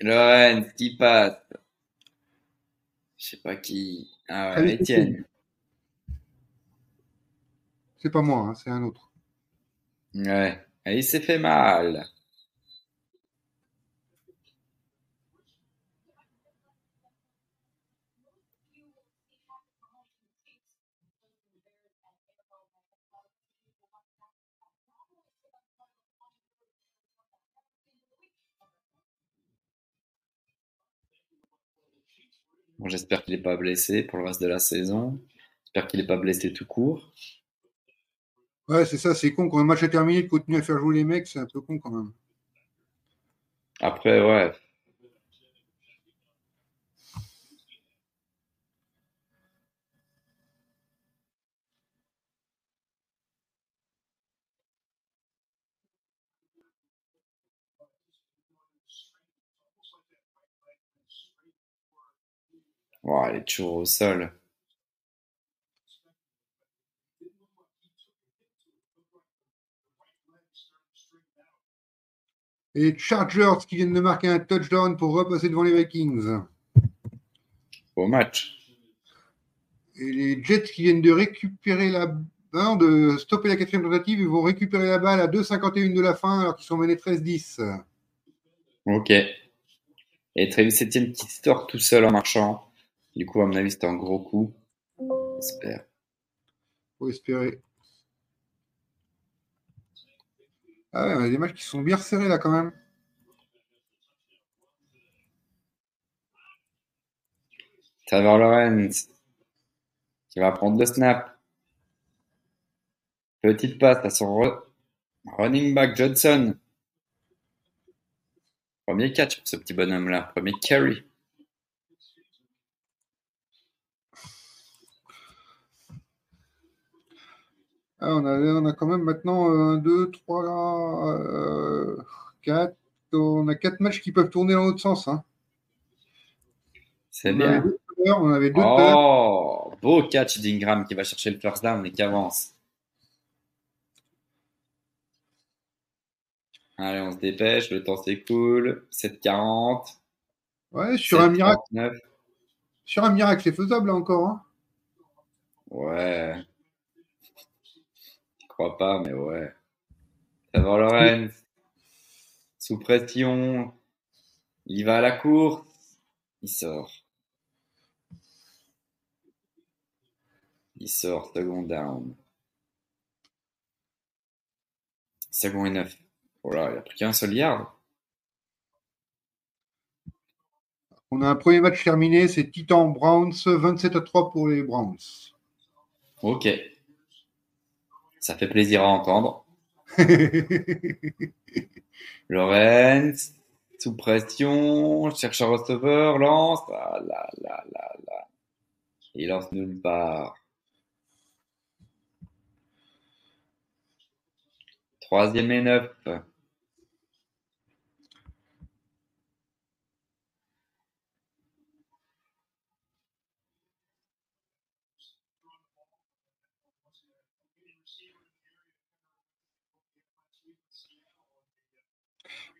Lawrence qui passe? Je sais pas qui. Ah ouais, Etienne. C'est pas moi, hein, c'est un autre. Ouais, il s'est fait mal. Bon, J'espère qu'il n'est pas blessé pour le reste de la saison. J'espère qu'il n'est pas blessé tout court. Ouais, c'est ça, c'est con. Quand le match est terminé, de continuer à faire jouer les mecs, c'est un peu con quand même. Après, ouais. Ouais, elle est toujours au sol. Et Chargers qui viennent de marquer un touchdown pour repasser devant les Vikings. Beau match. Et les Jets qui viennent de récupérer la balle, de stopper la quatrième tentative, ils vont récupérer la balle à 2,51 de la fin alors qu'ils sont menés 13-10. Ok. Et Travis Etienne qui sort tout seul en marchant. Du coup, à mon avis, c'était un gros coup. J'espère. Faut espérer. Ah ouais, on a des matchs qui sont bien serrés là quand même. Trevor Lawrence qui va prendre le snap. Petite passe à son running back Johnson. Premier catch pour ce petit bonhomme-là. Premier carry. Ah, on, a, on, a, quand même maintenant 1, 2, 3, 4. On a 4 matchs qui peuvent tourner dans l'autre sens. Hein. C'est bien. on avait deux oh, beau catch d'Ingram qui va chercher le first down et qui avance. Allez, on se dépêche, le temps s'écoule. 7,40. Ouais, sur un miracle. Sur un miracle, c'est faisable là encore. Hein. Ouais. Je crois pas, mais ouais. Trevor Lawrence. Sous pression. Il va à la course. Il sort. Il sort, second down. Second et neuf. Voilà, il n'y a plus qu'un seul yard. On a un premier match terminé, c'est Titan Browns, 27 à 3 pour les Browns. Ok. Ça fait plaisir à entendre. Lorenz, sous pression, cherche un receveur, lance. Ah là là là là. Il lance nulle part. Troisième et neuf.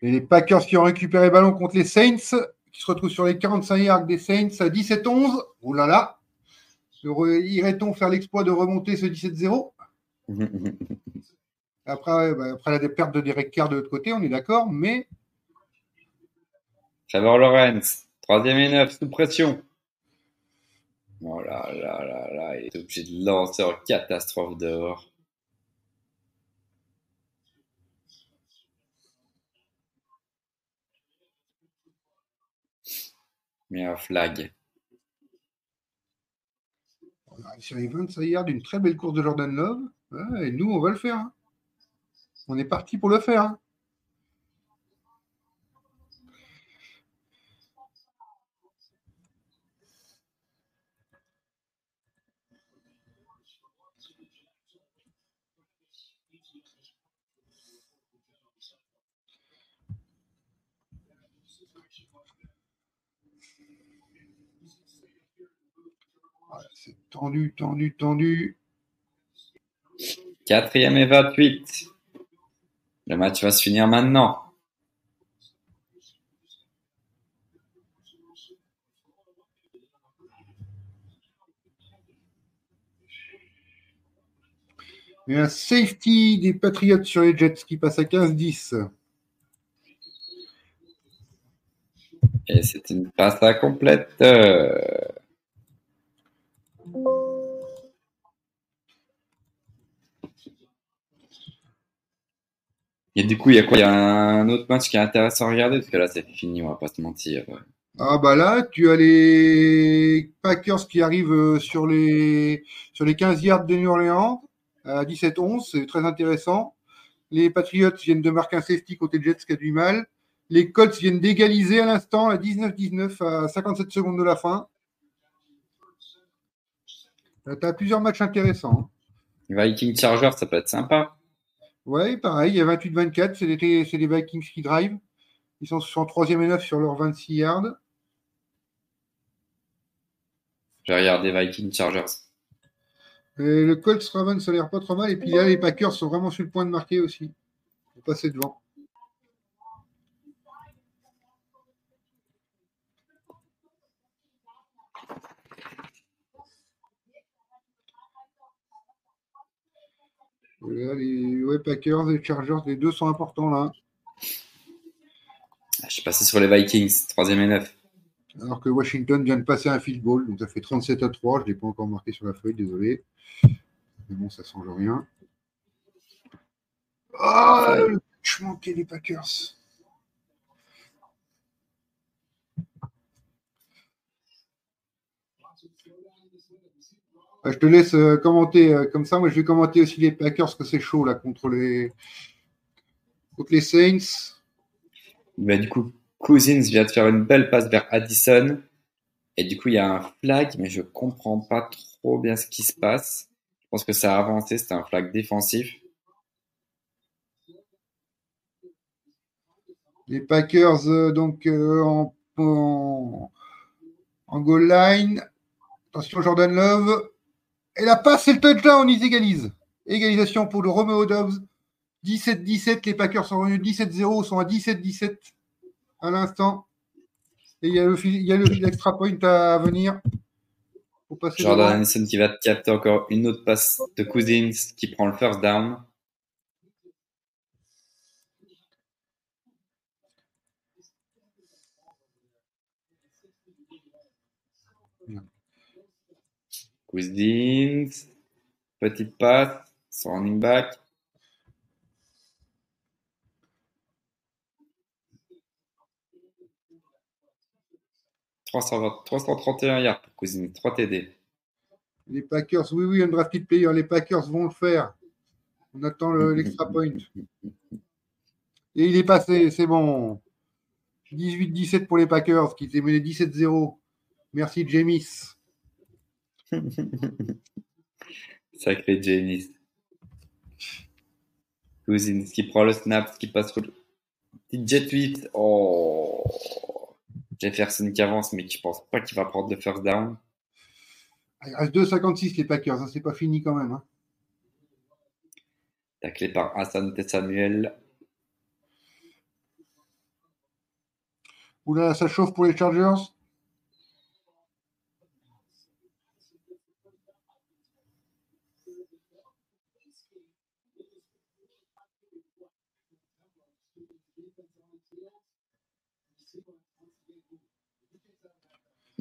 Et les Packers qui ont récupéré le ballon contre les Saints, qui se retrouvent sur les 45 yards des Saints à 17-11. Oh là là Irait-on faire l'exploit de remonter ce 17-0 Après, bah, après la perte de Derek Carr de l'autre côté, on est d'accord, mais. Trevor Lawrence, troisième et neuf, sous pression. Oh là là là là, il est obligé de lancer en catastrophe dehors. Mais un flag. On arrive sur les 25 yards d'une très belle course de Jordan Love. et nous, on va le faire. Hein. On est parti pour le faire. Hein. C'est tendu, tendu, tendu. Quatrième et 28. Le match va se finir maintenant. Il y a un safety des Patriots sur les Jets qui passe à 15-10. Et c'est une passe à complète. Et du coup, il y a quoi? Il y a un autre match qui est intéressant à regarder parce que là, c'est fini, on va pas se mentir. Ah bah là, tu as les Packers qui arrivent euh, sur les sur les 15 yards de New Orleans à 17-11, c'est très intéressant. Les Patriots viennent de marquer un safety côté Jets qui a du mal. Les Colts viennent d'égaliser à l'instant à 19-19 à 57 secondes de la fin. Tu as plusieurs matchs intéressants. Hein. Viking Chargers, ça peut être sympa. Oui, pareil, il y a 28-24, c'est les, Vikings qui drive. Ils sont sur 3 et 9 sur leurs 26 yards. J'ai regardé Vikings Chargers. le Colts Ravens, ça a l'air pas trop mal. Et puis là, les Packers sont vraiment sur le point de marquer aussi. Pour passer devant. Les Packers, les Chargers, les deux sont importants là. Je suis passé sur les Vikings, 3 et 9. Alors que Washington vient de passer un field goal, donc ça fait 37 à 3. Je ne l'ai pas encore marqué sur la feuille, désolé. Mais bon, ça ne change rien. Ah, Je manquais les Packers. Je te laisse euh, commenter euh, comme ça. Moi, je vais commenter aussi les Packers, que c'est chaud là contre les, contre les Saints. Bah, du coup, Cousins vient de faire une belle passe vers Addison. Et du coup, il y a un flag, mais je comprends pas trop bien ce qui se passe. Je pense que ça a avancé, c'était un flag défensif. Les Packers, euh, donc, en, en, en, goal line. Attention, Jordan Love. Et la passe, c'est le touchdown, ils égalisent. Égalisation pour le Romeo Dobbs. 17-17, les Packers sont revenus 17-0, sont à 17-17 à l'instant. Et il y a l'extra point à venir. Jordan Anderson qui va capter encore une autre passe de Cousins qui prend le first down. Cousins, petite passe, son running back. 331 yards pour Cousins, 3 TD. Les Packers, oui, oui, un drafted player. Les Packers vont le faire. On attend l'extra point. Et il est passé, c'est bon. 18-17 pour les Packers qui s'est mené 17-0. Merci, Jamis. Sacré Jamis. Cousins qui prend le snap, qui passe sur le petit jet 8. Oh. Jefferson qui avance, mais je pense pas qu'il va prendre le first down. Il reste 2,56 les Packers, hein, c'est pas fini quand même. Hein. Taclé par Hassan Samuel. Oula, ça chauffe pour les Chargers.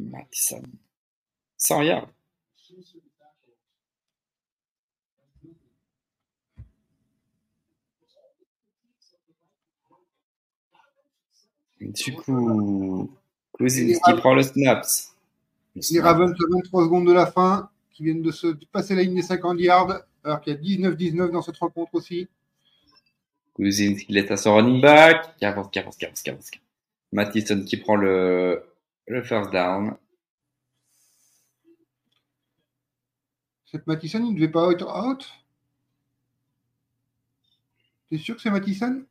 Matison. 100 yards. Du coup, Cousins qui prend le snaps. Les Ravens à 23 secondes de la fin, qui viennent de se passer la ligne des 50 yards, alors qu'il y a 19-19 dans cette rencontre aussi. Cousins qui est à son running back, qui avance, qui avance, qui avance, qui avance. Mattison qui prend le, le first down. Cette Mattison, il ne devait pas être out? T'es sûr que c'est Mattison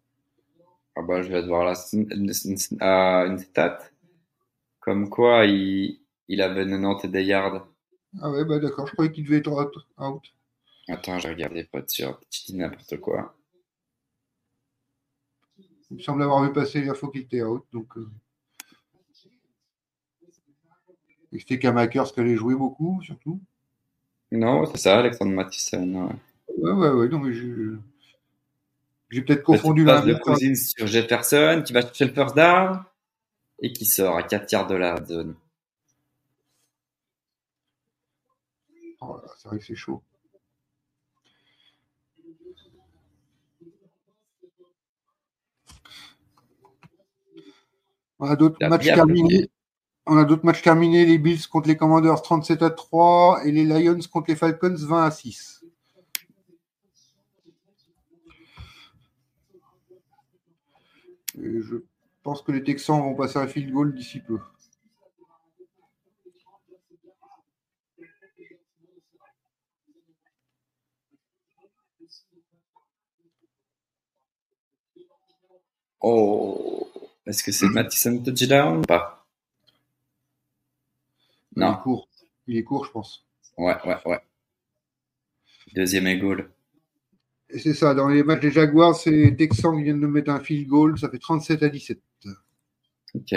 ah bah, Je vais te voir là une, une, stat. Comme quoi, il, il avait 90 des yards. Ah ouais, bah d'accord, je croyais qu'il devait être out. Attends, j'ai regardé, pas de sûr. Tu dis n'importe quoi. Il me semble avoir vu passer l'info qu'il était out. Donc, euh... Et c'était Kamakers qui allait jouer beaucoup, surtout. Non, c'est ça, Alexandre Mathison. Ouais, ouais, ouais. Non, mais j'ai peut-être confondu la de Cousins sur Jefferson qui va chercher le first down et qui sort à 4 yards de la zone. Oh c'est vrai que c'est chaud. On a d'autres matchs terminés. On a d'autres matchs terminés. Les Bills contre les Commanders 37 à 3 et les Lions contre les Falcons 20 à 6. je pense que les Texans vont passer un field goal d'ici peu. Oh, est-ce que c'est Mattison touchdown ou Non. Il est court. Il est court, je pense. Ouais, ouais, ouais. Deuxième et goal. C'est ça, dans les matchs des Jaguars, c'est les Texans qui viennent de mettre un field goal, ça fait 37 à 17. Ok.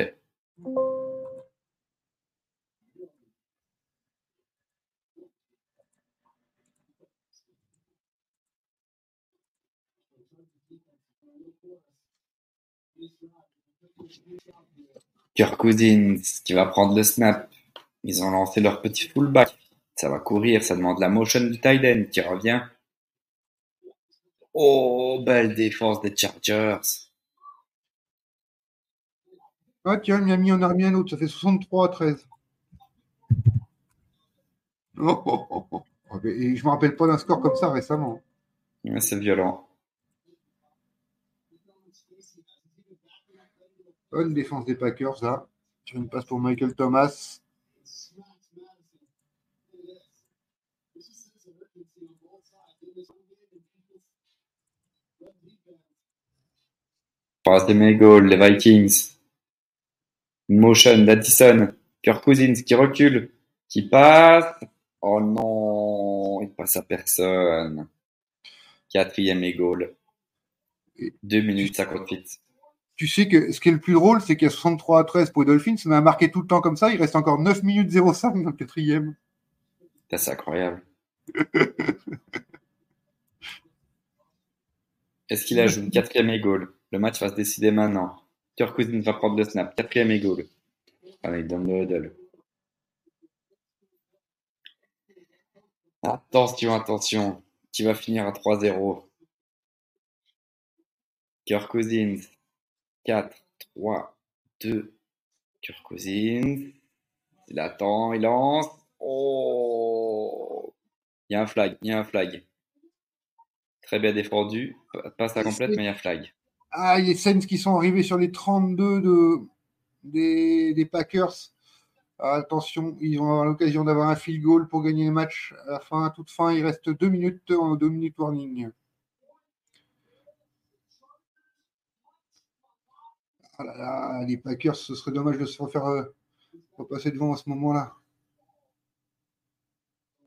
Kirk Cousins qui va prendre le snap. Ils ont lancé leur petit fullback. Ça va courir, ça demande la motion du tight end qui revient. Oh, belle défense des Chargers. Ah tiens, Miami en a remis un autre, ça fait 63 à 13. Oh, Et je me rappelle pas d'un score comme ça récemment. c'est violent. Bonne défense des Packers là. Sur une passe pour Michael Thomas. Passe de Megol, les Vikings. Motion d'Addison. Kirk Cousins qui recule, qui passe. Oh non, il passe à personne. Quatrième et goal. 2 minutes 58. Tu sais que ce qui est le plus drôle, c'est qu'il y a 63 à 13 pour les Dolphins. On a marqué tout le temps comme ça. Il reste encore 9 minutes 05 dans le quatrième. C'est incroyable. Est-ce qu'il ajoute quatrième et goal Le match va se décider maintenant. Kirk Cousins va prendre le snap. Quatrième et goal. Allez, donne le huddle. Attention, attention. Qui va finir à 3-0. Kirk Cousins. 4, 3, 2. Kirk Cousins. Il attend, il lance. Oh Il y a un flag, il y a un flag. Très bien défendu. Passe à complète, mais il y a un flag. Ah, a Saints qui sont arrivés sur les 32 de, des, Packers. Attention, ils vont avoir l'occasion d'avoir un field goal pour gagner le match. À la fin, à toute fin, il reste deux minutes en deux minutes warning. Ah là là, les Packers, ce serait dommage de se refaire euh, repasser devant à ce moment-là.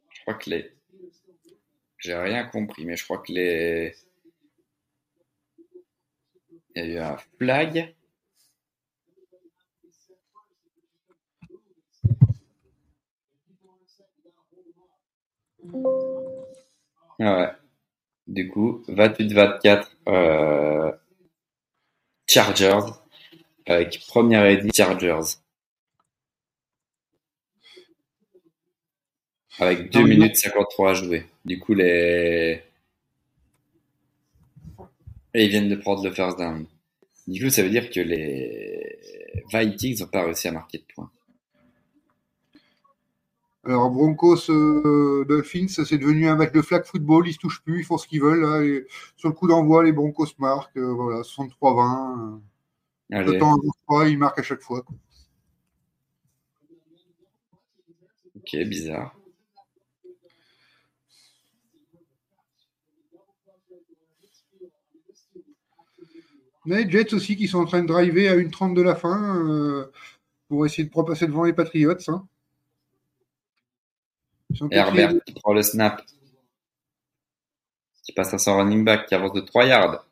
Je crois que les. J'ai rien compris, mais je crois que les. Il y a eu un flag. Ah ouais. Du coup, 28-24 euh, Chargers avec première edit Chargers. Avec 2 minutes 53 à jouer. Du coup, les. Et ils viennent de prendre le first down. Du coup, ça veut dire que les Vikings n'ont pas réussi à marquer de points. Alors, Broncos euh, Dolphins, c'est devenu un match de flag football. Ils se touchent plus, ils font ce qu'ils veulent. sur le coup d'envoi, les Broncos marquent. Euh, voilà, 63-20. Le temps à ils marquent à chaque fois. Ok, bizarre. Mais Jets aussi qui sont en train de driver à une 30 de la fin euh, pour essayer de propasser devant les Patriots. Hein. Herbert qui prend le snap. Qui passe à son running back, qui avance de 3 yards.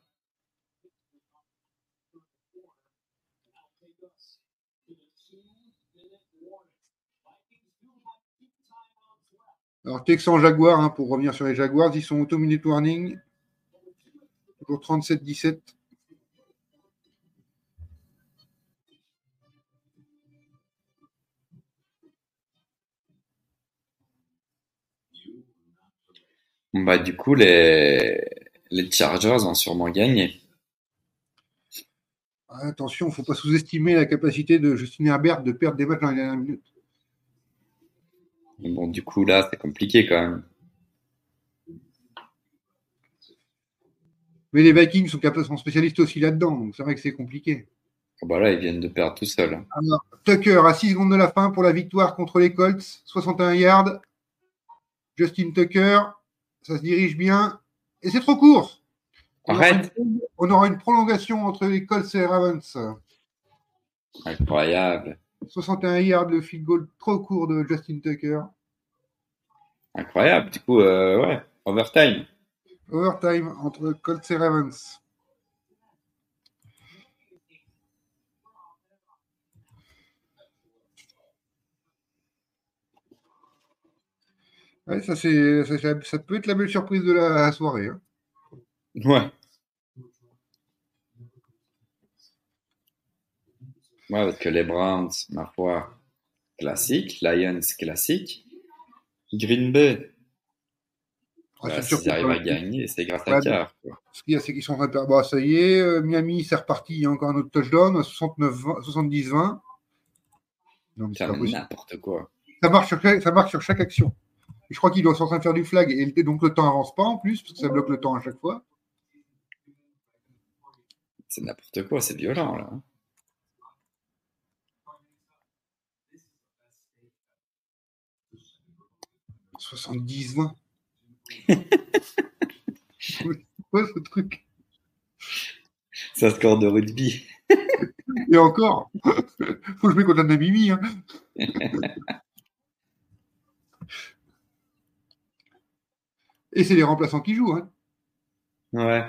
Alors, Texan Jaguar, hein, pour revenir sur les Jaguars, ils sont auto-minute warning. Toujours 37-17. Bah, du coup, les, les Chargers ont sûrement gagné. Attention, il ne faut pas sous-estimer la capacité de Justin Herbert de perdre des matchs dans les dernières minutes. Bon, du coup, là, c'est compliqué quand même. Mais les Vikings sont, sont spécialistes aussi là-dedans, donc c'est vrai que c'est compliqué. Oh, bah là, ils viennent de perdre tout seuls. Tucker à 6 secondes de la fin pour la victoire contre les Colts, 61 yards. Justin Tucker, ça se dirige bien. Et c'est trop court. Arrête. On aura une prolongation entre les Colts et Ravens. Incroyable. 61 yards, le field goal trop court de Justin Tucker. Incroyable. Du coup, euh, ouais, overtime. Overtime entre Colts et Ravens. Ouais, ça, c'est, ça, peut être la belle surprise de la soirée. Hein. Ouais. Ouais, parce que les Browns, ma foi, classique. Lions, classique. Green Bay, Ah, bah, arrivent à gagner, c'est grâce à Carr. Ce qu'il y a, c'est qu'ils sont en Bon, ça y est, euh, Miami, c'est reparti. Il y a encore un autre touchdown, 70-20. C'est n'importe quoi. Ça marche, sur, ça marche sur chaque action. Je crois qu'il doit en train de faire du flag et donc le temps avance pas en plus, parce que ça bloque le temps à chaque fois. C'est n'importe quoi, c'est violent là. 70-20. quoi ce truc C'est un score de rugby. Et encore, faut que je mette contre la Mimi. Hein. Et c'est les remplaçants qui jouent. Hein. Ouais.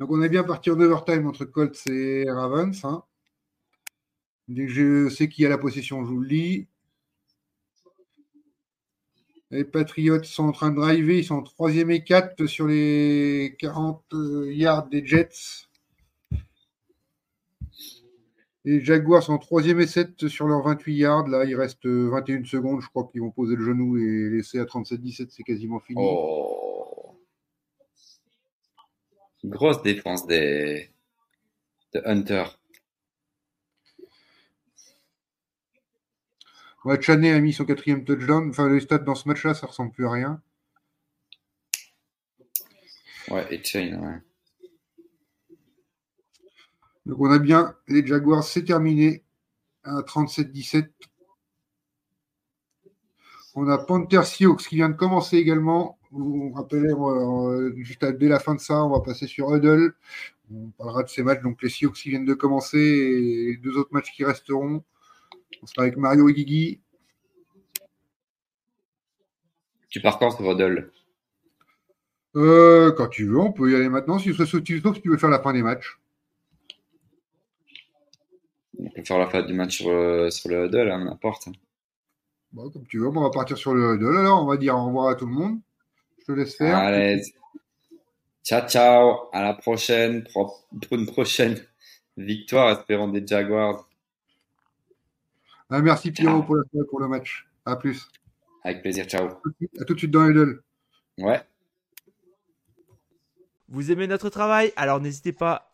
Donc on est bien parti en overtime entre Colts et Ravens. Hein. Dès que je sais qui a la possession, je vous le lis. Les Patriots sont en train de driver, ils sont en troisième et 4 sur les 40 euh, yards des Jets. Les Jaguars sont en troisième et 7 sur leurs 28 yards. Là, il reste 21 secondes. Je crois qu'ils vont poser le genou et laisser à 37-17. C'est quasiment fini. Oh. Grosse défense des de Hunter. Ouais, Chaney a mis son quatrième touchdown. Enfin, les stats dans ce match-là, ça ressemble plus à rien. Ouais, et Chain, ouais. Donc on a bien les Jaguars, c'est terminé à 37-17. On a Panther Sioux qui vient de commencer également. Vous vous rappelez, juste dès la fin de ça, on va passer sur Huddle. On parlera de ces matchs. Donc les Sioux qui viennent de commencer et les deux autres matchs qui resteront. On sera avec Mario et Guigui. Tu pars quand sur Huddle? Euh, Quand tu veux, on peut y aller maintenant. Si, sauf si tu veux faire la fin des matchs. On peut faire la fin du match sur, le Huddle, hein, n'importe. Bon, comme tu veux, on va partir sur le Huddle. Alors, on va dire au revoir à tout le monde. Je te laisse faire. Allez. Ciao, ciao. À la prochaine. Pour une prochaine victoire, espérons des Jaguars. Ah, merci Pierrot pour, pour le match. À plus. Avec plaisir. Ciao. À tout de suite dans Huddle. Ouais. Vous aimez notre travail? Alors n'hésitez pas